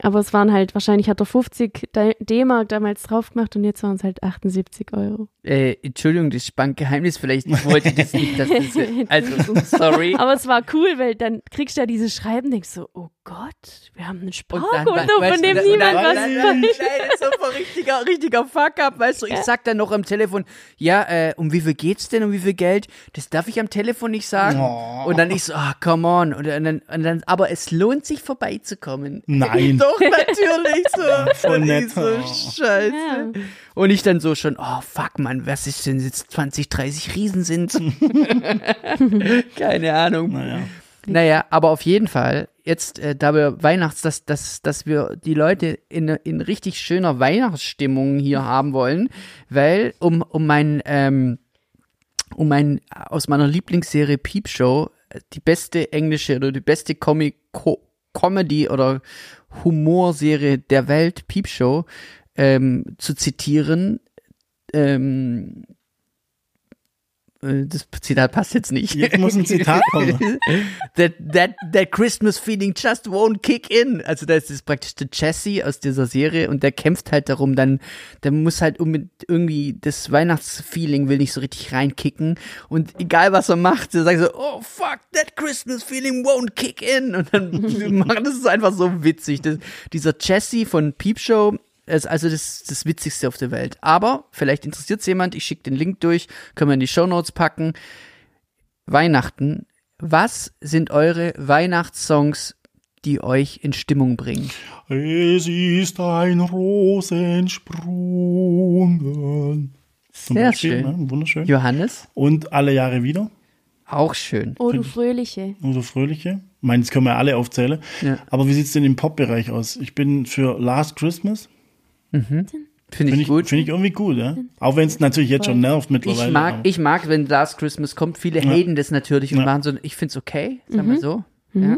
Aber es waren halt, wahrscheinlich hat er 50 D- D-Mark damals drauf gemacht und jetzt waren es halt 78 Euro. äh, Entschuldigung, das ist Bankgeheimnis, vielleicht wollte ich das nicht, dass das, also, sorry. Aber es war cool, weil dann kriegst du ja dieses Schreiben, denkst so, oh Gott, wir haben ein Und dann, Sparkonto, von dem dann- niemand was weiß. das ist so ein richtiger, richtiger Fuck-up, weißt du, ich sag dann noch am Telefon, ja, äh, um wie viel geht's denn, um wie viel Geld? Das darf ich am Telefon nicht sagen. Oh. Und dann ich so, ah, come on. Und dann, und dann, aber es lohnt sich vorbeizukommen. Nein. Doch, natürlich so. Voll Und nett. ich so, Oh. scheiße. Ja. Und ich dann so schon, oh fuck, Mann, was ist denn jetzt 20, 30 Riesen sind? Keine Ahnung. Naja. Naja, aber auf jeden Fall, jetzt, äh, da wir Weihnachts, dass, dass, dass wir die Leute in, in richtig schöner Weihnachtsstimmung hier haben wollen, weil um, um mein, ähm, um mein, aus meiner Lieblingsserie Peep Show, äh, die beste englische oder die beste Comic Co Comedy oder Humorserie der Welt, Peep Show, ähm, zu zitieren, ähm, äh, das Zitat passt jetzt nicht. Jetzt muss ein Zitat kommen. that, that, that Christmas feeling just won't kick in. Also das ist praktisch der Jesse aus dieser Serie und der kämpft halt darum, dann, der muss halt um irgendwie das Weihnachtsfeeling will nicht so richtig reinkicken und egal was er macht, er sagt so, oh fuck, that Christmas feeling won't kick in und dann machen das ist einfach so witzig. Das, dieser Jesse von Peep Show also das, das Witzigste auf der Welt. Aber vielleicht interessiert es jemand, ich schicke den Link durch, können wir in die Shownotes packen. Weihnachten. Was sind eure Weihnachtssongs, die euch in Stimmung bringen? Es ist ein Rosensprung. Zum Sehr Beispiel, schön. Ne? Wunderschön. Johannes? Und alle Jahre wieder. Auch schön. Oh, du Fröhliche. Oder Fröhliche. Ich meine, das können wir alle aufzählen. Ja. Aber wie sieht's denn im Pop-Bereich aus? Ich bin für Last Christmas. Finde ich, Finde ich, gut. Find ich irgendwie gut, ja. Auch wenn es natürlich jetzt schon nervt mittlerweile. Ich mag, aber- ich mag, wenn Last Christmas kommt. Viele haten das natürlich und Ja. machen so, ich find's okay, sagen wir so. Ja.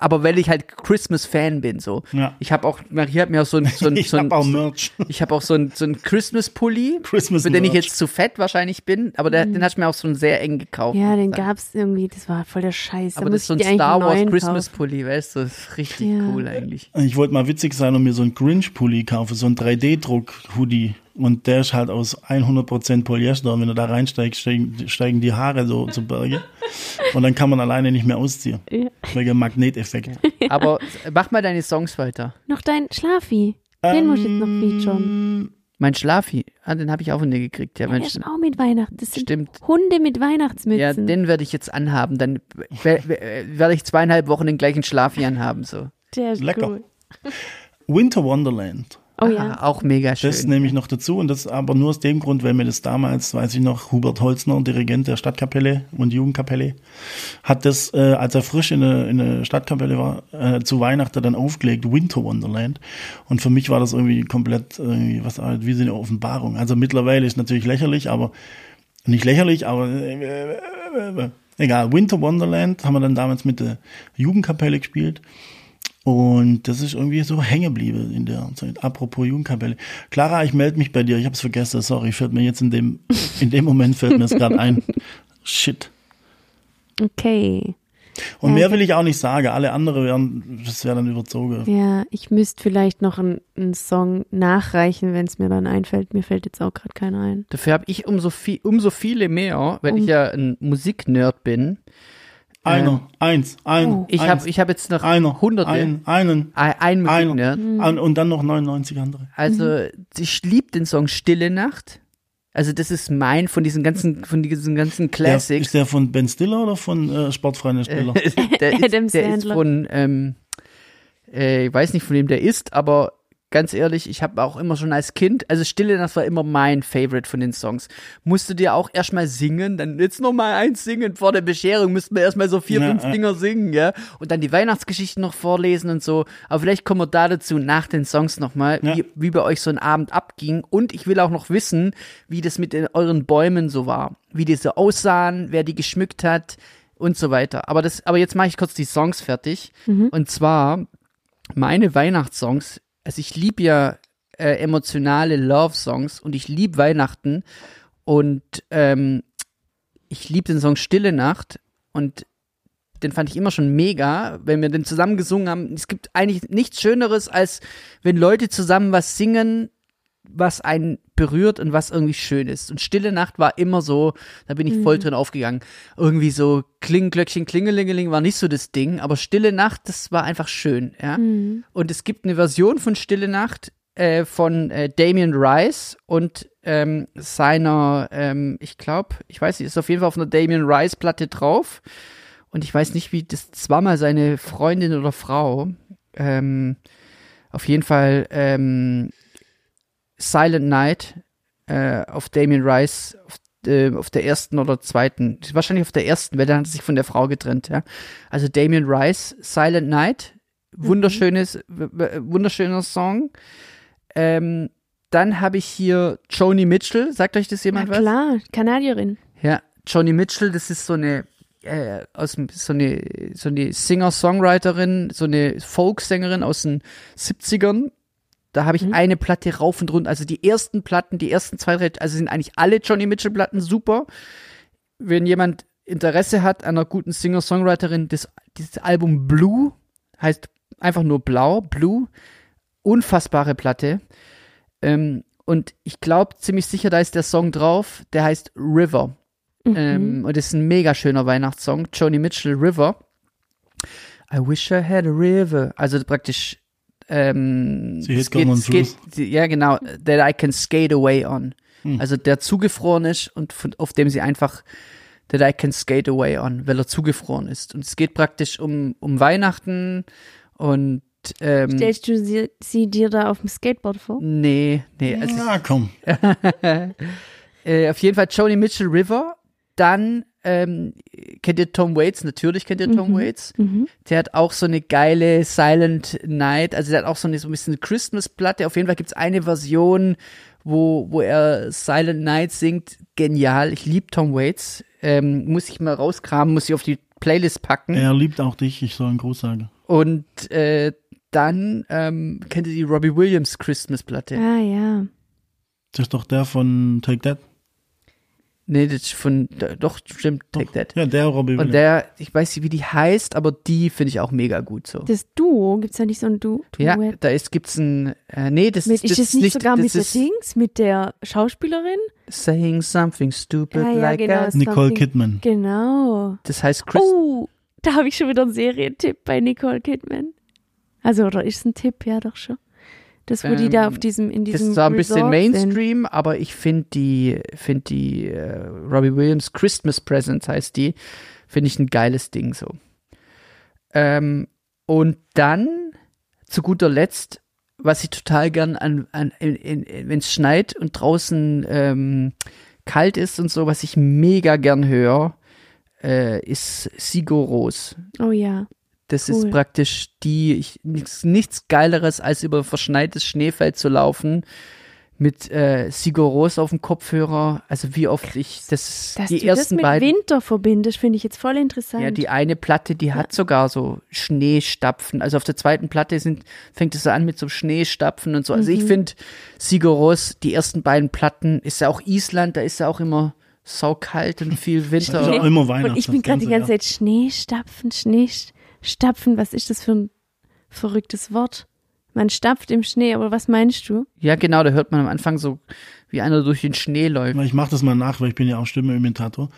Aber weil ich halt Christmas-Fan bin, so. Ja. Ich habe auch, Marie hat mir auch so ein, so ein, Ich so ein habe auch Merch. ich habe auch so ein, so ein Christmas-Pulli, Christmas für den ich jetzt zu fett wahrscheinlich bin, aber der, den hast du mir auch so ein sehr eng gekauft. Mhm. Ja, den gab's irgendwie, das war voll der Scheiß. aber da das ist so ein Star Wars einen Christmas-Pulli, weißt du, das ist richtig Ja. cool eigentlich. Ich wollte mal witzig sein und mir so einen Grinch-Pulli kaufen, so einen 3D-Druck-Hoodie. Und der ist halt aus 100% Polyester. Und wenn du da reinsteigst, steigen, steigen die Haare so zu Berge. Und dann kann man alleine nicht mehr ausziehen. Ja. Wegen Magneteffekt. Aber mach mal deine Songs weiter. Noch dein Schlafi. Den musst du jetzt noch featuren. Mein Schlafi, ah, den habe ich auch von dir gekriegt. Ja, Ja, der ist auch mit Weihnachten. Das sind Stimmt. Hunde mit Weihnachtsmützen. Ja, den werde ich jetzt anhaben. Dann we- werde ich zweieinhalb Wochen den gleichen Schlafi anhaben. So. der ist Lecker. cool. Winter Wonderland. Oh ja. Ah, auch mega schön. Das nehme ich noch dazu und das aber nur aus dem Grund, weil mir das damals, weiß ich noch, Hubert Holzner, Dirigent der Stadtkapelle und Jugendkapelle, hat das, äh, als er frisch in der, in der Stadtkapelle war, äh, zu Weihnachten dann aufgelegt, Winter Wonderland. Und für mich war das irgendwie komplett, irgendwie, was halt, wie so eine Offenbarung. Also mittlerweile ist natürlich lächerlich, aber nicht lächerlich, aber äh, äh, äh, egal. Winter Wonderland haben wir dann damals mit der Jugendkapelle gespielt. Und das ist irgendwie so hängen geblieben in der Zeit. Apropos Jugendkapelle. Clara, ich melde mich bei dir. Ich habe es vergessen. Sorry, fällt mir jetzt in dem, in dem Moment fällt mir es gerade ein. Shit. Okay. Und Ja, mehr will ich auch nicht sagen. Alle andere wären, das wäre dann überzogen. Ja, ich müsste vielleicht noch einen, einen Song nachreichen, wenn es mir dann einfällt. Mir fällt jetzt auch gerade keiner ein. Dafür habe ich umso, viel, umso viele mehr, weil Um- ich ja ein Musiknerd bin. Einer, eins, ein. Oh. Ich habe ich hab jetzt noch einer, hunderte. ein, einen, ein, ein Einer. Musiknerd. Mhm. ein, und dann noch 99 andere. Also ich liebe den Song Stille Nacht. Also das ist mein von diesen ganzen, von diesen ganzen Der, Classics. ist der von Ben Stiller oder von äh, Sportfreunde Spieler? der ist, der ist Sandler. von, ähm, äh, ich weiß nicht, von wem der ist, aber ganz ehrlich, ich habe auch immer schon als Kind, also Stille Nacht war immer mein Favorite von den Songs. Musst du dir auch erstmal singen, dann jetzt noch mal eins singen vor der Bescherung, müssten wir erstmal so vier, Ja, fünf ja. Dinger singen, ja, und dann die Weihnachtsgeschichten noch vorlesen und so. Aber vielleicht kommen wir da dazu nach den Songs nochmal, Ja. wie, wie bei euch so ein Abend abging. Und ich will auch noch wissen, wie das mit den, euren Bäumen so war, wie die so aussahen, wer die geschmückt hat und so weiter. Aber das, aber jetzt mache ich kurz die Songs fertig. Und zwar meine Weihnachtssongs. Also ich liebe ja äh, emotionale Love-Songs und ich liebe Weihnachten und ähm, ich liebe den Song Stille Nacht und den fand ich immer schon mega, wenn wir den zusammen gesungen haben. Es gibt eigentlich nichts Schöneres, als wenn Leute zusammen was singen, was einen berührt und was irgendwie schön ist. Und Stille Nacht war immer so, da bin ich voll drin aufgegangen. Irgendwie so Klingenglöckchen, Klingelingeling war nicht so das Ding, aber Stille Nacht, das war einfach schön, ja. Und es gibt eine Version von Stille Nacht äh, von äh, Damien Rice und ähm, seiner, ähm, ich glaube, ich weiß nicht, ist auf jeden Fall auf einer Damien Rice Platte drauf. Und ich weiß nicht, wie das, das war mal seine Freundin oder Frau. Ähm, auf jeden Fall ähm, Silent Night äh, auf Damien Rice auf, äh, auf der ersten oder zweiten, wahrscheinlich auf der ersten, weil dann hat er sich von der Frau getrennt, ja. Also Damien Rice, Silent Night, wunderschönes, w- w- wunderschöner Song. Ähm, dann habe ich hier Joni Mitchell, sagt euch das Na jemand was? klar, Kanadierin. Ja, Joni Mitchell, das ist so eine äh, aus so eine so eine Singer-Songwriterin, so eine Folksängerin aus den 70ern. Da habe ich eine Platte rauf und runter, also die ersten Platten, die ersten zwei, drei, also sind eigentlich alle Johnny Mitchell Platten super. Wenn jemand Interesse hat an einer guten Singer-Songwriterin, das dieses Album Blue heißt einfach nur Blau, Blue, unfassbare Platte. Ähm, und ich glaube ziemlich sicher, da ist der Song drauf, der heißt River. Ähm, und das ist ein mega schöner Weihnachtssong. Joni Mitchell River. I wish I had a river. Also praktisch. Ähm, Fluss. sie- ja, genau. That I can skate away on. Also der zugefroren ist und von, auf dem sie einfach that I can skate away on, weil er zugefroren ist. Und es geht praktisch um, um Weihnachten und ähm, Stellst du sie, sie dir da auf dem Skateboard vor? nee, nee, also Na komm. Äh, auf jeden Fall Joni Mitchell River. Dann ähm, kennt ihr Tom Waits? Natürlich kennt ihr Tom Waits. Der hat auch so eine geile Silent Night. Also der hat auch so eine so ein bisschen Christmas-Platte. Auf jeden Fall gibt's eine Version, wo, wo er Silent Night singt. Genial. Ich liebe Tom Waits. Ähm, muss ich mal rauskramen, muss ich auf die Playlist packen. Er liebt auch dich, ich soll einen Gruß sagen. Und äh, dann ähm, kennt ihr die Robbie Williams Christmas-Platte? Ah, ja. Das ist doch der von Take That. Nee, das ist von, doch, stimmt, Take That. Ja, der Robbie Und der, ich weiß nicht, wie die heißt, aber die finde ich auch mega gut so. Das Duo, gibt's da nicht so ein Du Ja, da ist, gibt's ein, äh, nee, das, Mit, das ist das nicht sogar das mit der ist Dings, mit der Schauspielerin? Saying something stupid Ja, ja, like genau. that. Nicole Kidman. Genau. Das heißt Chris, Oh, da habe ich schon wieder einen Serientipp bei Nicole Kidman. Also, oder ist es ein Tipp? Ja, doch schon. Das, wo die da Ähm, auf diesem, in das diesem ist zwar ein bisschen Mainstream, aber ich finde die, finde die äh, Robbie Williams Christmas Presents heißt die, finde ich ein geiles Ding so. Ähm, und dann zu guter Letzt, was ich total gern an, an wenn es schneit und draußen ähm, kalt ist und so, was ich mega gern höre, äh, ist Sigur Ros. sind. Oh ja. Das Cool. ist praktisch die, ich, nichts, nichts Geileres, als über verschneites Schneefeld zu laufen mit äh, Sigur Ros auf dem Kopfhörer. Also wie oft ich das, Dass die du das ersten mit beiden. Winter verbindest, finde ich jetzt voll interessant. Ja, die eine Platte, die hat sogar so Schneestapfen. Also auf der zweiten Platte sind, fängt es so an mit so Schneestapfen und so. Also Mhm. ich finde Sigur Ros, die ersten beiden Platten, ist ja auch Island, da ist ja auch immer saukalt und viel Winter. Ist auch immer Weihnachten. Und ich bin das gerade die ganze. Zeit Schneestapfen, Schneestapfen. Was ist das für ein verrücktes Wort? Man stapft im Schnee, aber was meinst du? Ja, genau, da hört man am Anfang so, wie einer durch den Schnee läuft. Ich mache das mal nach, weil ich bin ja auch Stimmeimitator.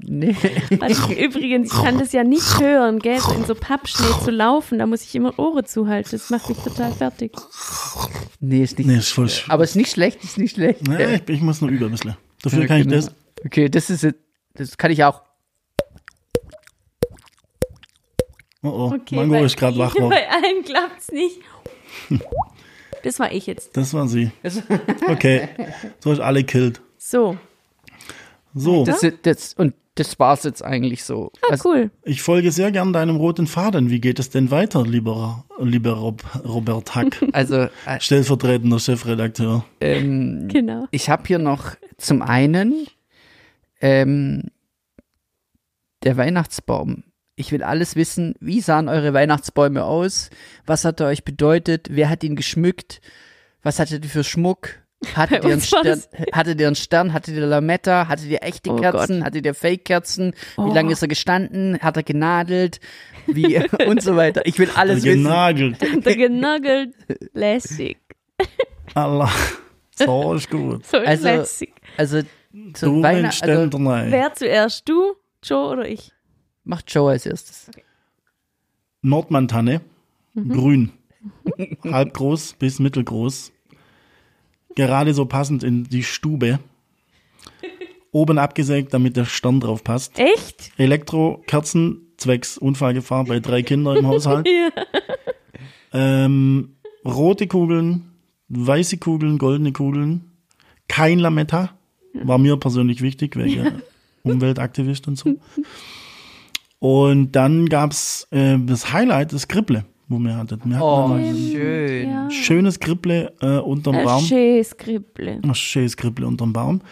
Nee. Was ich übrigens, ich kann das ja nicht hören, gell? So in so Pappschnee zu laufen, da muss ich immer Ohren zuhalten. Das macht mich total fertig. Nee, ist nicht. Nee, ist voll sch- Aber ist nicht schlecht, ist nicht schlecht. Ja, ich, ich muss nur üben ein bisschen. Dafür Ja, kann ich genau. das. Okay, das ist das kann ich auch. Oh, oh. Okay, Mango ist gerade wach. Bei allen klappt's nicht. Das war ich jetzt. Das war sie. Okay. So ist alle killed. So. So, Das, das, und das war's jetzt eigentlich so. Ah, Also, cool. ich folge sehr gern deinem roten Faden. Wie geht es denn weiter, lieber, lieber Rob, Robert Hack, also äh, stellvertretender Chefredakteur? ähm, Genau. ich habe hier noch zum einen ähm, der Weihnachtsbaum. Ich will alles wissen, wie sahen eure Weihnachtsbäume aus? Was hat er euch bedeutet? Wer hat ihn geschmückt? Was hattet ihr für Schmuck? Hattet ihr, einen Stern, hattet ihr einen Stern? Hattet ihr Lametta? Hattet ihr echte Oh Kerzen? Hattet ihr Fake-Kerzen? Wie Oh. lange ist er gestanden? Hat er genadelt? Wie und so weiter. Ich will alles wissen. Genagelt. Der genuggelt. Lässig. Allah. So ist gut. So Also, lässig. Also So Weihnachten. Also. Wer zuerst, du, Joe oder ich? Macht Joe als erstes. Nordmantanne. Grün. Halb groß bis mittelgroß. Gerade so passend in die Stube. Oben abgesägt, damit der Stern drauf passt. Echt? Elektrokerzen zwecks Unfallgefahr bei drei Kindern im Haushalt. Ja. Ähm, rote Kugeln, weiße Kugeln, goldene Kugeln. Kein Lametta. War mir persönlich wichtig, wegen Umweltaktivist und so. Und dann gab's äh, das Highlight, das Kribble, wo wir hatten. Wir hatten Oh, schön. Ja. schönes Kribble äh, unterm Ein Baum. schönes Kribble. Ein schönes Kribble unterm Baum.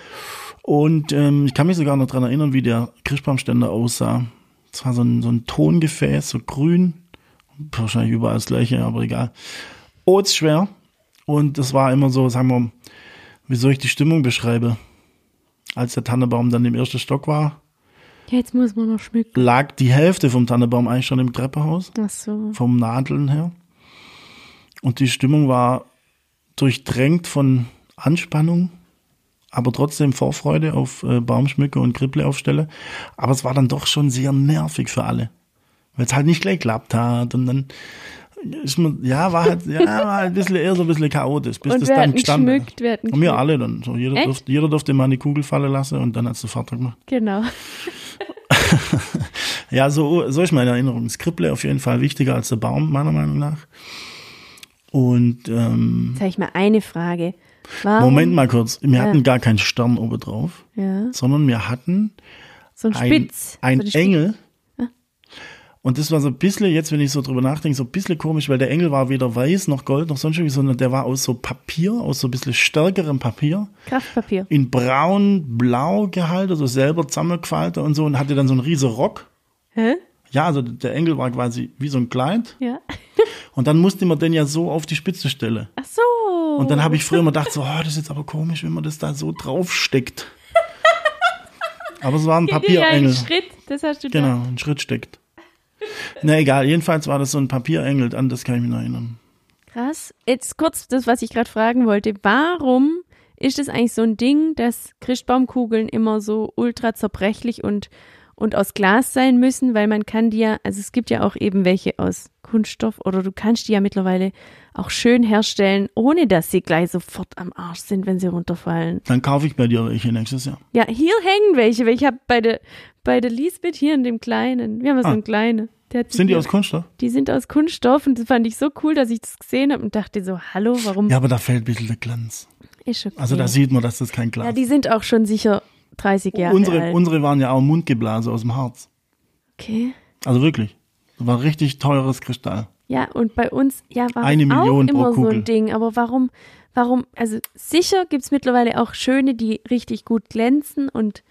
Und ähm, ich kann mich sogar noch dran erinnern, wie der Christbaumständer aussah. Es war so ein, so ein Tongefäß, so grün. Wahrscheinlich überall das gleiche, aber egal. schwer. Und das war immer so, sagen wir, wie soll ich die Stimmung beschreiben? Als der Tannenbaum dann im ersten Stock war, Jetzt muss man noch schmücken. lag die Hälfte vom Tannenbaum eigentlich schon im Treppenhaus, Ach so. vom Nadeln her. Und die Stimmung war durchdrängt von Anspannung, aber trotzdem Vorfreude auf äh, Baumschmücke und Kribble. Aber es war dann doch schon sehr nervig für alle. Weil es halt nicht gleich geklappt hat und dann ist man, ja, war halt, ja, war halt ein bisschen eher so ein bisschen chaotisch, bis Und das dann gestanden geschmückt? Ihn Und wir alle dann. So, jeder, Echt? durfte, jeder durfte mal eine Kugel fallen lassen und dann hat es sofort gemacht. Genau. Ja, so, so ist meine Erinnerung. Das Kribble auf jeden Fall wichtiger als der Baum, meiner Meinung nach. Und ähm, Jetzt habe ich mal eine Frage. Warum? Moment mal kurz, wir Ja. hatten gar keinen Stern oben drauf, Ja. sondern wir hatten So ein ein, Spitz. ein so eine Spitz- Engel Und das war so ein bisschen, jetzt wenn ich so drüber nachdenke, so ein bisschen komisch, weil der Engel war weder weiß noch gold noch sonst irgendwie, sondern der war aus so Papier, aus so ein bisschen stärkerem Papier, Kraftpapier. in braun, blau gehalten, so selber zusammengefaltet und so und hatte dann so einen riesen Rock. Hä? Ja, also der Engel war quasi wie so ein Kleid. Ja. Und dann musste man den ja so auf die Spitze stellen. Ach so. Und dann habe ich früher immer gedacht, so, oh, das ist jetzt aber komisch, wenn man das da so draufsteckt. Aber es war ein Ja, ein Papierengel. Schritt, das hast du Genau, ein Schritt steckt. Na egal, jedenfalls war das so ein Papierengel, an das kann ich mich noch erinnern. Krass. Jetzt kurz das, was ich gerade fragen wollte. Warum ist es eigentlich so ein Ding, dass Christbaumkugeln immer so ultra zerbrechlich und, und aus Glas sein müssen? Weil man kann die ja, also es gibt ja auch eben welche aus Kunststoff oder du kannst die ja mittlerweile auch schön herstellen, ohne dass sie gleich sofort am Arsch sind, wenn sie runterfallen. Dann kaufe ich bei dir welche nächstes Jahr. Ja, hier hängen welche, weil ich habe bei der bei der Lisbeth hier in dem kleinen, wir haben ja so Ah. einen kleinen. Sind die aus Kunststoff? Die sind aus Kunststoff und das fand ich so cool, dass ich das gesehen habe und dachte so, hallo, warum Ja, aber da fällt ein bisschen der Glanz. ist okay. Also da sieht man, dass das kein Ja, Glas die sind auch schon sicher 30 Jahre unsere, alt. unsere waren ja auch Mundgeblasen aus dem Harz. okay. Also wirklich. Das war richtig teures Kristall. Ja, und bei uns, ja, war Eine es Million auch pro immer so Kugel. ein Ding. Aber warum, warum, also sicher gibt's mittlerweile auch schöne, die richtig gut glänzen und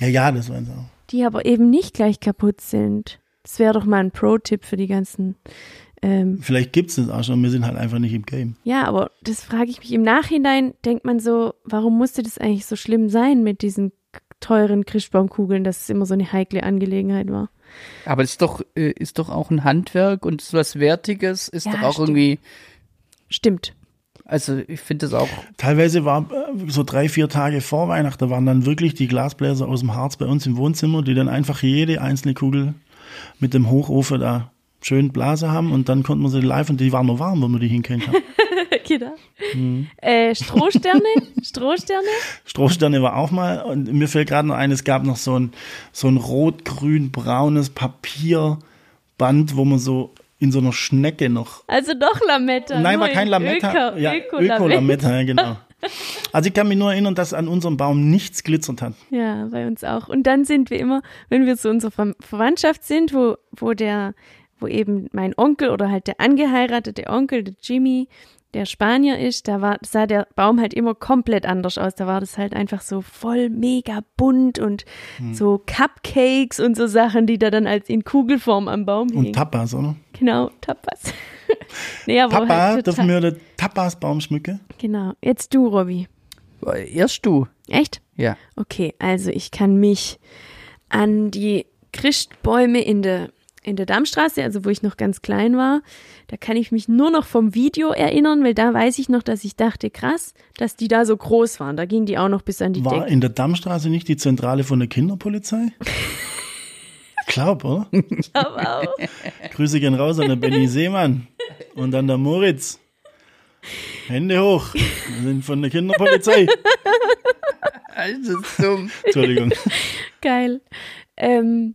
Ja, ja, das waren sie auch. die aber eben nicht gleich kaputt sind. Das wäre doch mal ein Pro-Tipp für die ganzen. Ähm, Vielleicht gibt's das auch schon, wir sind halt einfach nicht im Game. ja, aber das frage ich mich im Nachhinein, denkt man so, warum musste das eigentlich so schlimm sein mit diesen teuren Christbaumkugeln, dass es immer so eine heikle Angelegenheit war? Aber es ist doch, äh, ist doch auch ein Handwerk und ist was Wertiges, ist Ja, doch auch stimmt. irgendwie, Stimmt. also ich finde das auch, Teilweise war äh, so drei, vier Tage vor Weihnachten waren dann wirklich die Glasbläser aus dem Harz bei uns im Wohnzimmer, die dann einfach jede einzelne Kugel mit dem Hochofen da schön Blase haben und dann konnten wir sie live und die waren noch warm, wenn wir die hinkriegen haben. genau. Mhm. Äh, Strohsterne? Strohsterne? Strohsterne war auch mal und mir fällt gerade noch ein, es gab noch so ein, so ein rot-grün-braunes Papierband, wo man so in so einer Schnecke noch Also doch Lametta. Nein, war kein in Lametta. Öko, ja, Öko-Lametta. Öko-Lametta, ja, genau. Also ich kann mich nur erinnern, dass an unserem Baum nichts glitzert hat. Ja, bei uns auch. Und dann sind wir immer, wenn wir zu unserer Ver Verwandtschaft sind, wo, wo der, wo eben mein Onkel oder halt der angeheiratete Onkel, der Jimmy, der Spanier ist, da war, sah der Baum halt immer komplett anders aus. Da war das halt einfach so voll mega bunt und Hm. so Cupcakes und so Sachen, die da dann als in Kugelform am Baum hingen. Und Tapas, oder? Genau, Tapas. nee, aber Papa, halt dürfen wir den Tapas-Baum schmücken? Genau. Jetzt du, Robby. erst du, Echt? ja. Okay, also ich kann mich an die Christbäume in der, in der Dammstraße, also wo ich noch ganz klein war, da kann ich mich nur noch vom Video erinnern, weil da weiß ich noch, dass ich dachte, krass, dass die da so groß waren. Da ging die auch noch bis an die War Decke. in der Dammstraße nicht die Zentrale von der Kinderpolizei? Glaub, oder? Aber auch. Grüße gehen raus an den Benny Seemann und an der Moritz. Hände hoch. Wir sind von der Kinderpolizei. Also zum, Entschuldigung. Geil. Ähm,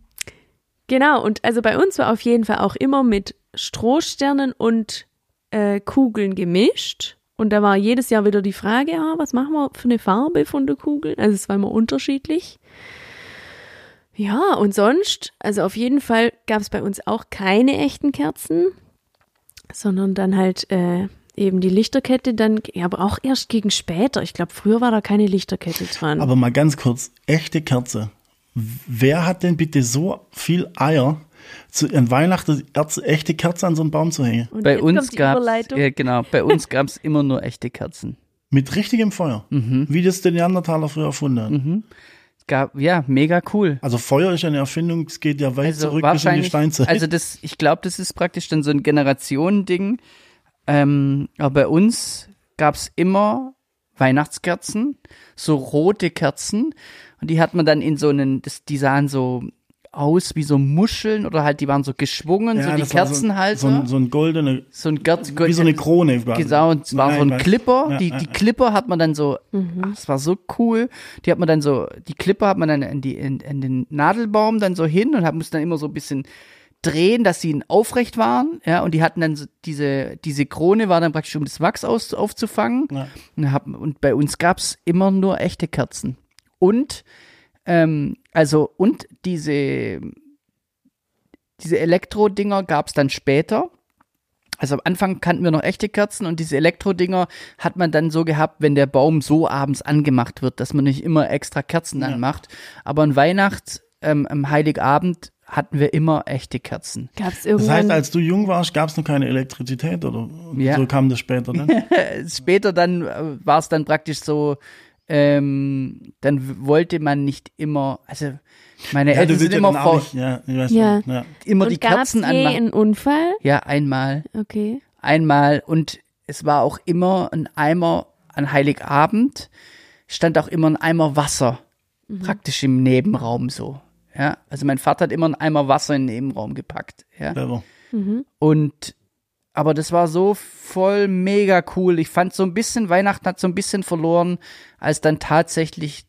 genau, und also bei uns war auf jeden Fall auch immer mit Strohsternen und äh, Kugeln gemischt. Und da war jedes Jahr wieder die Frage, ja, was machen wir für eine Farbe von der Kugel? Also es war immer unterschiedlich. Ja, und sonst, also auf jeden Fall gab es bei uns auch keine echten Kerzen, sondern dann halt äh, eben die Lichterkette dann, ja, aber auch erst gegen später. Ich glaube, früher war da keine Lichterkette dran. Aber mal ganz kurz, echte Kerze. Wer hat denn bitte so viel Eier, zu, an Weihnachten echte Kerze an so einen Baum zu hängen? Und bei uns gab's, ja genau, bei uns gab's immer nur echte Kerzen. Mit richtigem Feuer. Mhm. Wie das der Neandertaler früher erfunden hat. Es gab, ja, mega cool. Also Feuer ist eine Erfindung, es geht ja weit Also zurück bis in die Steinzeit. also das, ich glaube, das ist praktisch dann so ein Generationending. Ähm, aber bei uns gab's immer Weihnachtskerzen, so rote Kerzen. Und die hat man dann in so einen, das, die sahen so aus wie so Muscheln oder halt, die waren so geschwungen, so die das Kerzenhalter. So, ein- so ein goldener, So ein Gerz wie so eine Krone. quasi. Genau, und es war Nein, so ein. Clipper. Ja, die, ja, die ja. Clipper hat man dann so, ach, es war so cool. Die hat man dann so, die Clipper hat man dann in, die, in, in den Nadelbaum dann so hin und hat, musste dann immer so ein bisschen drehen, dass sie aufrecht waren. Ja, und die hatten dann so diese, diese Krone war dann praktisch, um das Wachs aus, aufzufangen. Ja. Und, hab, und bei uns gab's immer nur echte Kerzen. Und, ähm, also, und diese, diese Elektro-Dinger gab es dann später. Also am Anfang kannten wir noch echte Kerzen und diese Elektro-Dinger hat man dann so gehabt, wenn der Baum so abends angemacht wird, dass man nicht immer extra Kerzen Ja. anmacht. Aber an Weihnachts, ähm, am Heiligabend hatten wir immer echte Kerzen. Gab es Das heißt, als du jung warst, gab es noch keine Elektrizität oder Ja. so kam das später dann? Später dann äh, war es dann praktisch so, ähm, dann wollte man nicht immer, also meine Ja, Eltern du sind ja immer, auch nicht, ja, ich weiß Ja. ja. immer die und gab's Kerzen je anmachen. einen Unfall? Ja, einmal. Okay. einmal und es war auch immer ein Eimer an Heiligabend, stand auch immer ein Eimer Wasser, praktisch im Nebenraum so. Ja, also mein Vater hat immer einen Eimer Wasser in den Nebenraum gepackt. Ja, Clever. und aber das war so voll mega cool. Ich fand so ein bisschen, Weihnachten hat so ein bisschen verloren, als dann tatsächlich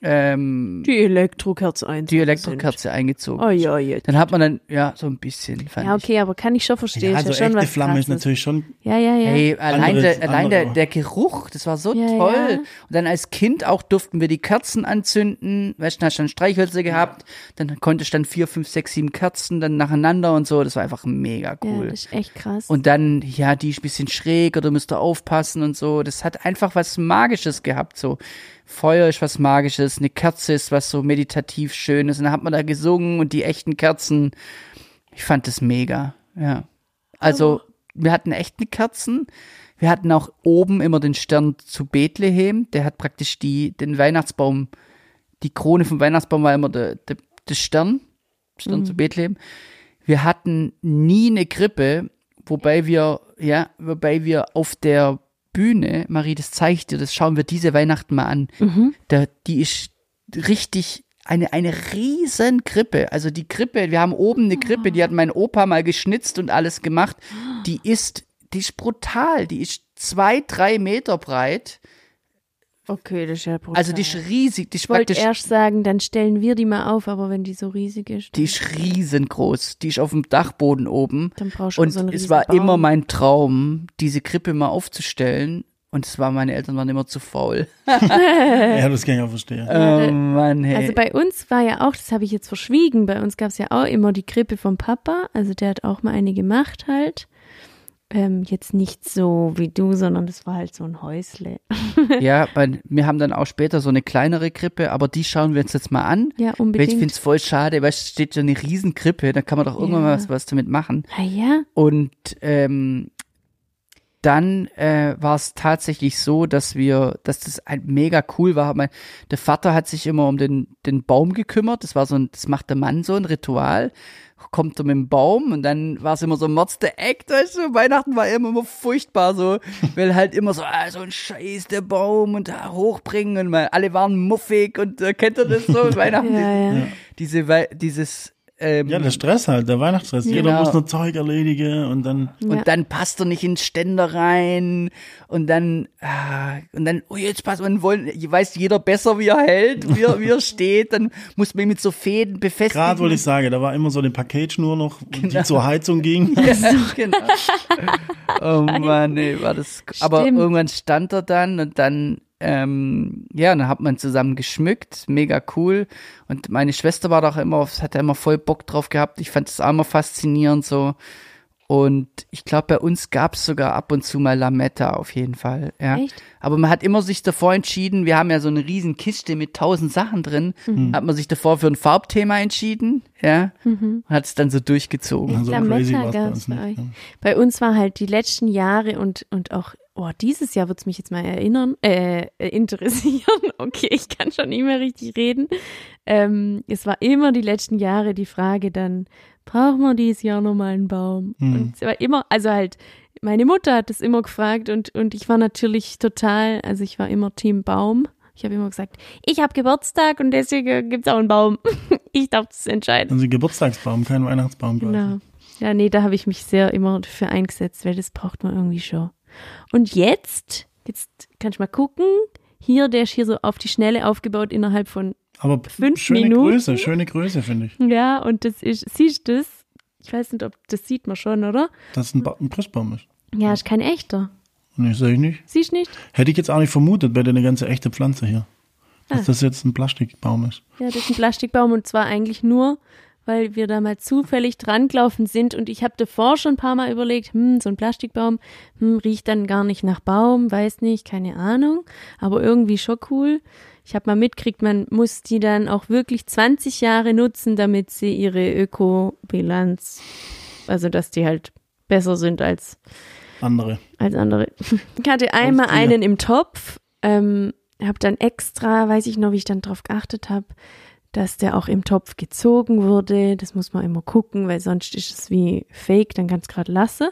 ähm, Die Elektrokerze ein. die Elektrokerze eingezogen Oh ist. ja, jetzt. Dann hat man dann, ja, so ein bisschen, fand Ja, ich. okay, aber kann ich schon verstehen. Ja, ist also ja schon echte was Flamme ist Krasses. natürlich schon Ja, ja, ja. Hey, allein, Andere- der, allein der, andere- der Geruch, das war so Ja, toll. ja. Und dann als Kind auch durften wir die Kerzen anzünden. Weißt du, dann hast du dann Streichhölzer gehabt. Dann konntest du dann vier, fünf, sechs, sieben Kerzen dann nacheinander und so. Das war einfach mega ja, cool. das ist echt krass. und dann, ja, die ist ein bisschen schräg oder müsst ihr aufpassen und so. Das hat einfach was Magisches gehabt, so. Feuer ist was Magisches, eine Kerze ist was so meditativ Schönes. Und dann hat man da gesungen und die echten Kerzen. Ich fand das mega, ja. Also, wir hatten echte Kerzen. Wir hatten auch oben immer den Stern zu Bethlehem. Der hat praktisch die, den Weihnachtsbaum, die Krone vom Weihnachtsbaum war immer der, der, der Stern, Stern zu Bethlehem. Wir hatten nie eine Krippe, wobei wir, ja, wobei wir auf der Bühne, Marie, das zeigt dir, das schauen wir diese Weihnachten mal an. Da, die ist richtig eine, eine riesen Krippe. Also die Krippe, wir haben oben eine Krippe, die hat mein Opa mal geschnitzt und alles gemacht. Die ist, die ist brutal. Die ist zwei, drei Meter breit. Okay, das ist ja brutal. Also die ist riesig. Die ist ich wollte erst sagen, dann stellen wir die mal auf, aber wenn die so riesig ist, die ist riesengroß. Die ist auf dem Dachboden oben. dann brauchst du Und so einen es war riesen immer Baum. mein Traum, diese Krippe mal aufzustellen. Und es war, meine Eltern waren immer zu faul. Ja, das kann ich auch verstehen. Oh Mann, hey. Also bei uns war ja auch, das habe ich jetzt verschwiegen, bei uns gab es ja auch immer die Krippe vom Papa, also der hat auch mal eine gemacht halt. Ähm, jetzt nicht so wie du, sondern das war halt so ein Häusle. Ja, weil wir haben dann auch später so eine kleinere Krippe, aber die schauen wir uns jetzt mal an. Ja, Weil ich unbedingt. finde es voll schade, weil es steht so eine riesen Krippe, da kann man doch irgendwann Ja. mal was, was damit machen. ah ja, Und ähm, dann äh, war es tatsächlich so, dass wir, dass das ein mega cool war. Mein, der Vater hat sich immer um den, den Baum gekümmert. Das war so ein, das macht der Mann so ein Ritual. Kommt er mit dem Baum und dann war es immer so ein Mords der Act, weißt du? Weihnachten war immer, immer furchtbar so, weil halt immer so, ah, so ein Scheiß, der Baum und da hochbringen und mal, alle waren muffig und äh, kennt ihr das so? Weihnachten, ja, ja. diese, Wei- dieses, ähm, Ja, der Stress halt, der Weihnachtsstress. Jeder Genau. muss noch Zeug erledigen und dann. Ja. Und dann passt er nicht in Ständer rein. Und dann, ah, und dann, oh, jetzt passt man wollen, weiß jeder besser, wie er hält, wie er, wie er steht. Dann muss man ihn mit so Fäden befestigen. Gerade wollte ich sagen, da war immer so eine Paketschnur noch, Genau. die zur Heizung ging. Ja, genau. Oh Mann, nee, war das. Aber Stimmt. irgendwann stand er dann und dann, ähm, ja, dann hat man zusammen geschmückt, mega cool. Und meine Schwester war doch immer, hat da immer voll Bock drauf gehabt. Ich fand das auch immer faszinierend so. Und ich glaube, bei uns gab es sogar ab und zu mal Lametta auf jeden Fall. Ja. Echt? Aber man hat immer sich davor entschieden, wir haben ja so eine riesen Kiste mit tausend Sachen drin, hat man sich davor für ein Farbthema entschieden, ja, und hat es dann so durchgezogen. So Lametta crazy war's bei gab's uns bei nicht. euch. Bei uns war halt die letzten Jahre und, und auch, oh, dieses Jahr wird's mich jetzt mal erinnern, äh, äh, interessieren. Okay, ich kann schon nicht mehr richtig reden. Ähm, es war immer die letzten Jahre die Frage dann, brauchen wir dieses Jahr nochmal einen Baum? Hm. Und es war immer, also halt, meine Mutter hat das immer gefragt und, und ich war natürlich total, also ich war immer Team Baum. Ich habe immer gesagt, ich habe Geburtstag und deswegen gibt's auch einen Baum. ich darf das entscheiden. Also Geburtstagsbaum, kein Weihnachtsbaum. Genau. Ja, nee, da habe ich mich sehr immer für eingesetzt, weil das braucht man irgendwie schon. Und jetzt, jetzt kannst du mal gucken, hier, der ist hier so auf die Schnelle aufgebaut innerhalb von, Aber Fünf schöne Minuten. Größe, schöne Größe, finde ich. ja, und das ist, siehst du das? Ich weiß nicht, ob, das sieht man schon, oder? Dass ein, ba ein Christbaum ist. Ja, ist kein echter. Nee, sehe ich nicht. Siehst du nicht? Hätte ich jetzt auch nicht vermutet bei der eine ganze echte Pflanze hier. Dass Ah. das jetzt ein Plastikbaum ist. Ja, das ist ein Plastikbaum und zwar eigentlich nur, weil wir da mal zufällig dran gelaufen sind und ich habe davor schon ein paar Mal überlegt, hm, so ein Plastikbaum, hm, riecht dann gar nicht nach Baum, weiß nicht, keine Ahnung, aber irgendwie schon cool. Ich habe mal mitgekriegt, man muss die dann auch wirklich 20 Jahre nutzen, damit sie ihre Ökobilanz, also dass die halt besser sind als Andere. als andere. Ich hatte einmal einen im Topf, ähm, habe dann extra, weiß ich noch, wie ich dann drauf geachtet habe, dass der auch im Topf gezogen wurde. Das muss man immer gucken, weil sonst ist es wie Fake, dann kann es gerade lassen,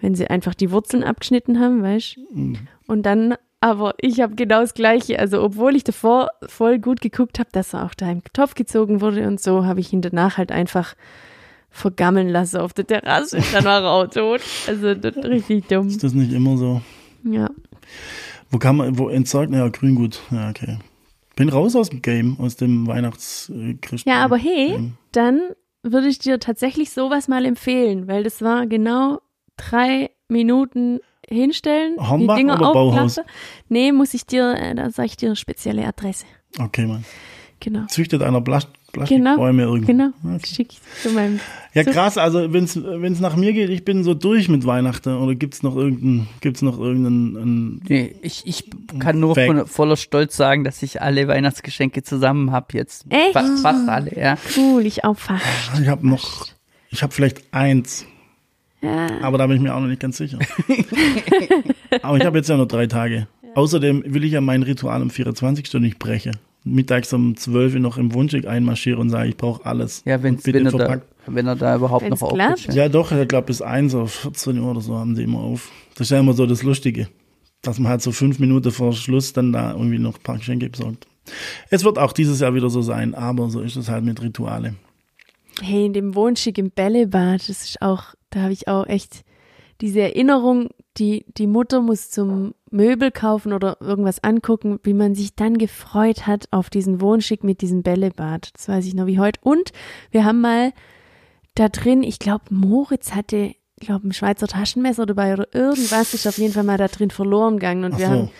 wenn sie einfach die Wurzeln abgeschnitten haben, weißt Mhm. Und dann, aber ich habe genau das Gleiche. Also obwohl ich davor voll gut geguckt habe, dass er auch da im Topf gezogen wurde und so, habe ich ihn danach halt einfach vergammeln lassen auf der Terrasse. Dann war er auch tot. Also richtig dumm. Ist das nicht immer so? Ja. Wo kann man, wo entsorgt, ja, Grüngut. Ja, okay. Bin raus aus dem Game, aus dem Weihnachts Christen- Ja, aber hey, Game. dann würde ich dir tatsächlich sowas mal empfehlen, weil das war genau drei Minuten hinstellen, Hornbach die Dinger oder Bauhaus? Nee, muss ich dir, äh, da sage ich dir eine spezielle Adresse. Okay, Mann. Genau. Züchtet einer Plast Genau. Plastikbäume irgendwo. Genau. Okay. Schick ich zu meinem. Ja, So- krass, also wenn's wenn's nach mir geht, ich bin so durch mit Weihnachten oder gibt's noch irgendeinen gibt's noch irgendeinen einen, Nee, ich, ich kann nur von, voller Stolz sagen, dass ich alle Weihnachtsgeschenke zusammen habe jetzt. Echt? Fa fast alle, ja. Cool, ich auch fast. ich habe noch ich habe vielleicht eins, Ja. aber da bin ich mir auch noch nicht ganz sicher. aber ich habe jetzt ja nur drei Tage. Außerdem will ich ja mein Ritual am 24. nicht brechen. Mittags um 12 Uhr noch im Wunschig einmarschiere und sage, ich brauche alles. Ja, wenn's, Und bitte wenn, er da, verpackt. wenn er da überhaupt Wenn's noch aufrutscht. Ja, doch, ich glaube bis 1 auf 14 Uhr oder so haben die immer auf. Das ist ja immer so das Lustige, dass man halt so fünf Minuten vor Schluss dann da irgendwie noch ein paar Geschenke besorgt. Es wird auch dieses Jahr wieder so sein, aber so ist es halt mit Rituale. Hey, in dem Wohnschick im Bällebad, das ist auch, da habe ich auch echt diese Erinnerung, die, die Mutter muss zum Möbel kaufen oder irgendwas angucken, wie man sich dann gefreut hat auf diesen Wohnschick mit diesem Bällebad. Das weiß ich noch wie heute. Und wir haben mal da drin, ich glaube, Moritz hatte, ich glaube, ein Schweizer Taschenmesser dabei oder irgendwas ist auf jeden Fall mal da drin verloren gegangen. Und Ach wir so. haben,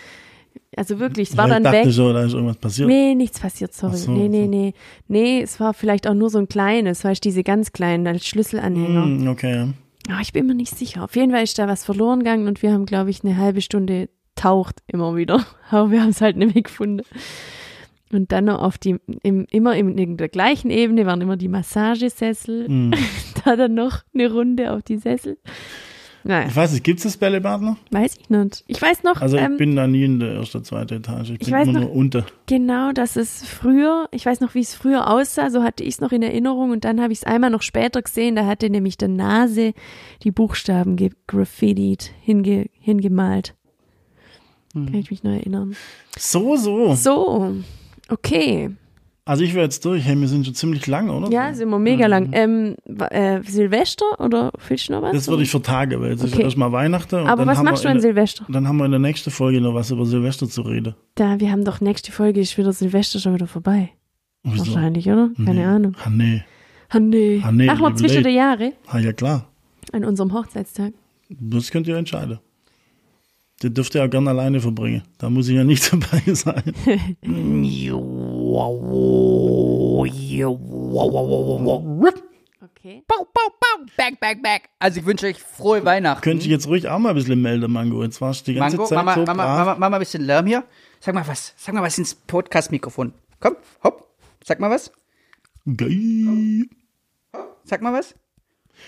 also wirklich, es war Ja, dann ich dachte weg. schon, da ist irgendwas passiert. Nee, nichts passiert, sorry. So, nee, nee, so. nee. Nee, es war vielleicht auch nur so ein kleines, weißt du, diese ganz kleinen als Schlüsselanhänger. Hm, okay, ja. Aber ich bin mir nicht sicher. Auf jeden Fall ist da was verloren gegangen und wir haben, glaube ich, eine halbe Stunde taucht immer wieder. Aber wir haben es halt nicht mehr gefunden. Und dann noch auf die, im, immer in, in der gleichen Ebene waren immer die Massagesessel. Hm. Da dann noch eine Runde auf die Sessel. Naja, Ich weiß nicht, gibt's das Bällebad noch? weiß ich nicht. Ich weiß noch, Also ich ähm, bin da nie in der ersten, zweiten Etage. Ich bin weiß immer noch- nur unter. Genau, das ist früher, ich weiß noch, wie es früher aussah, so hatte ich es noch in Erinnerung und dann habe ich es einmal noch später gesehen, da hatte nämlich der Nase die Buchstaben gegraffitied, hinge, hingemalt. Hm. Kann ich mich noch erinnern. So, so. So, okay. Also ich wäre jetzt durch. Hey, wir sind schon ziemlich lang, oder? Ja, sind wir mega lang. Ähm, äh, Silvester oder willst du noch was? Das würde ich vertagen, weil jetzt ist Okay. ja erstmal Weihnachten. Aber dann was machst du wir an Silvester? Dann haben wir in der nächsten Folge noch was über Silvester zu reden. Da, wir haben doch nächste Folge ist wieder Silvester schon wieder vorbei. Wieso? Wahrscheinlich, oder? Keine Nee. Ahnung. Ah, nee. Ah, nee. Ah, nee, Machen wir zwischen Jubiläum. der Jahre Ah, ja klar. an unserem Hochzeitstag. Das könnt ihr entscheiden. Den dürft ihr ja gerne alleine verbringen. Da muss ich ja nicht dabei sein. Okay. Bau, bau, bau, back, back, back. Also ich wünsche euch frohe Weihnachten. Könnte ich jetzt ruhig auch mal ein bisschen melden, Mango. Jetzt warst du die ganze Mango, Zeit Mama, so Mama, brav. Mama, Mama, ein bisschen Lärm hier. Sag mal was, sag mal was ins Podcast-Mikrofon. Komm, hopp, sag mal was, Geil. sag mal was.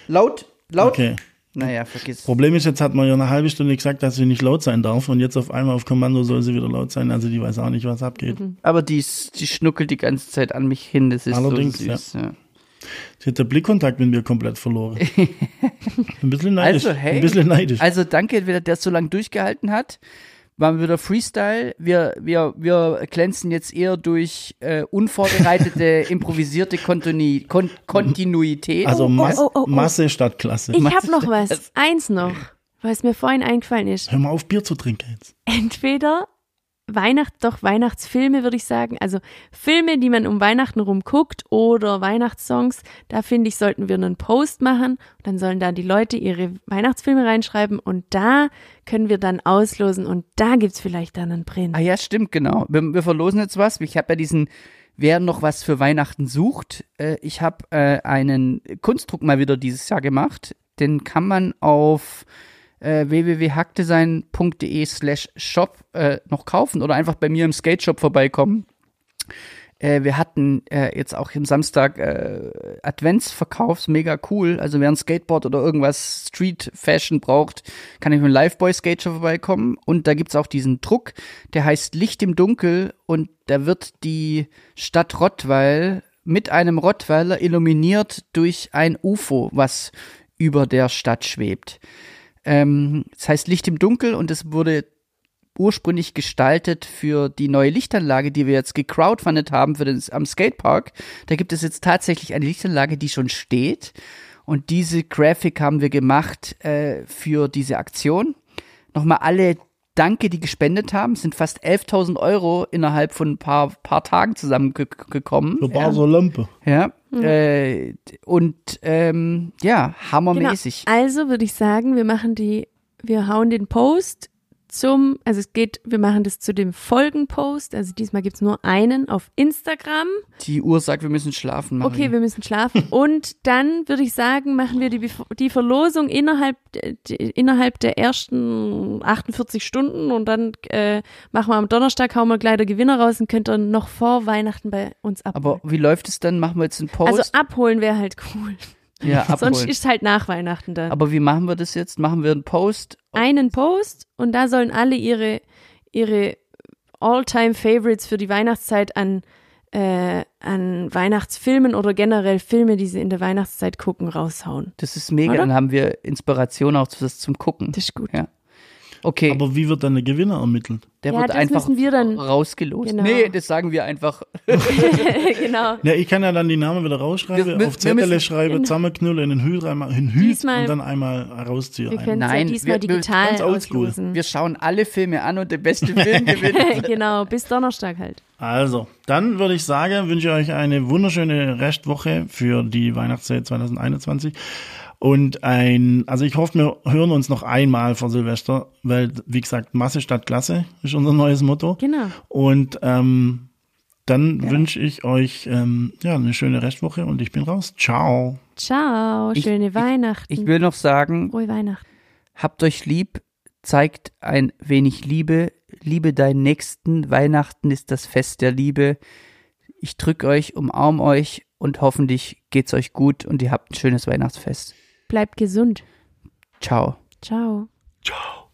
Laut, laut. Okay. Naja, vergiss. Problem ist, jetzt hat man ja eine halbe Stunde gesagt, dass sie nicht laut sein darf und jetzt auf einmal auf Kommando soll sie wieder laut sein. Also die weiß auch nicht, was abgeht. Aber die, die schnuckelt die ganze Zeit an mich hin, das ist Allerdings, so süß. Ja. Sie hat den Blickkontakt mit mir komplett verloren. ein bisschen neidisch. Also, hey. Ein bisschen neidisch. Also danke, wer der so lange durchgehalten hat. Waren wieder Freestyle. Wir, wir, wir glänzen jetzt eher durch äh, unvorbereitete, improvisierte Kontinu Kon Kontinuität. also Mas oh, oh, oh. Masse statt Klasse. Ich Was habe noch was. Eins noch, es mir vorhin eingefallen ist. Hör mal auf, Bier zu trinken jetzt. Entweder Weihnacht, doch Weihnachtsfilme, würde ich sagen. Also Filme, die man um Weihnachten rum guckt oder Weihnachtssongs. Da finde ich, sollten wir einen Post machen. Dann sollen da die Leute ihre Weihnachtsfilme reinschreiben und da können wir dann auslosen und da gibt's vielleicht dann einen Prinz. Ah ja, stimmt, genau. Wir, wir verlosen jetzt was. Ich habe ja diesen wer noch was für Weihnachten sucht, äh, ich habe äh, einen Kunstdruck mal wieder dieses Jahr gemacht. Den kann man auf äh, www.hackdesign.de slash shop äh, noch kaufen oder einfach bei mir im Skate Shop vorbeikommen. Äh, wir hatten äh, jetzt auch im Samstag äh, Adventsverkaufs, mega cool. Also wer ein Skateboard oder irgendwas Street Fashion braucht, kann ich mit dem Liveboy Skate Shop vorbeikommen. Und da gibt's auch diesen Druck, der heißt Licht im Dunkel und da wird die Stadt Rottweil mit einem Rottweiler illuminiert durch ein UFO, was über der Stadt schwebt. Ähm, das heißt Licht im Dunkel und es wurde ursprünglich gestaltet für die neue Lichtanlage, die wir jetzt gecrowdfundet haben für den, am Skatepark. Da gibt es jetzt tatsächlich eine Lichtanlage, die schon steht. Und diese Graphic haben wir gemacht äh, für diese Aktion. Nochmal alle Danke, die gespendet haben. Es sind fast 11.000 Euro innerhalb von ein paar, paar Tagen zusammengekommen. Für Basel Lampe. Ja. Äh, und ähm, ja, hammermäßig. Genau. Also würde ich sagen, wir machen die, wir hauen den Post zum, also es geht, wir machen das zu dem Folgenpost. Also diesmal gibt's nur einen auf Instagram. Die Uhr sagt, wir müssen schlafen. Marie. Okay, wir müssen schlafen. Und dann würde ich sagen, machen wir die, die Verlosung innerhalb, d- innerhalb der ersten 48 Stunden und dann äh, machen wir am Donnerstag, hauen wir gleich der Gewinner raus und könnt ihr noch vor Weihnachten bei uns abholen. Aber wie läuft es dann? Machen wir jetzt einen Post? also abholen wäre halt cool. Ja, abholen. Sonst ist halt nach Weihnachten dann. Aber wie machen wir das jetzt? Machen wir einen Post? einen Post und da sollen alle ihre, ihre All-Time-Favorites für die Weihnachtszeit an, äh, an Weihnachtsfilmen oder generell Filme, die sie in der Weihnachtszeit gucken, raushauen. Das ist mega. Oder? Dann haben wir Inspiration auch zum Gucken. Das ist gut. Ja. Okay, Aber wie wird dann der Gewinner ermittelt? der Ja, wird das einfach müssen wir dann- rausgelost. Genau. Nee, das sagen wir einfach. genau. Ja, ich kann ja dann die Namen wieder rausschreiben, Wir- wir- auf wir Zettel müssen- schreiben, Genau. zusammenknüllen, in den Hüt, einmal, in Hüt Diesmal- und dann einmal rausziehen. Wir Ein. können es ja Nein, diesmal wir- wir- digital ganz oldschool. auslosen. Wir schauen alle Filme an und der beste Film gewinnt. genau, bis Donnerstag halt. Also, dann würde ich sagen, wünsche ich euch eine wunderschöne Restwoche für die Weihnachtszeit 2021. Und ein, also ich hoffe, wir hören uns noch einmal vor Silvester, weil, wie gesagt, Masse statt Klasse ist unser neues Motto. Genau. Und ähm, dann wünsche ich euch ähm, ja eine schöne Restwoche und ich bin raus. Ciao. Ciao, Ich- schöne ich- Weihnachten. Ich will noch sagen, Frohe Weihnachten. habt euch lieb, zeigt ein wenig Liebe, liebe deinen Nächsten. Weihnachten ist das Fest der Liebe. Ich drück euch, umarm euch und hoffentlich geht's euch gut und ihr habt ein schönes Weihnachtsfest. Bleibt gesund. Ciao. Ciao. Ciao.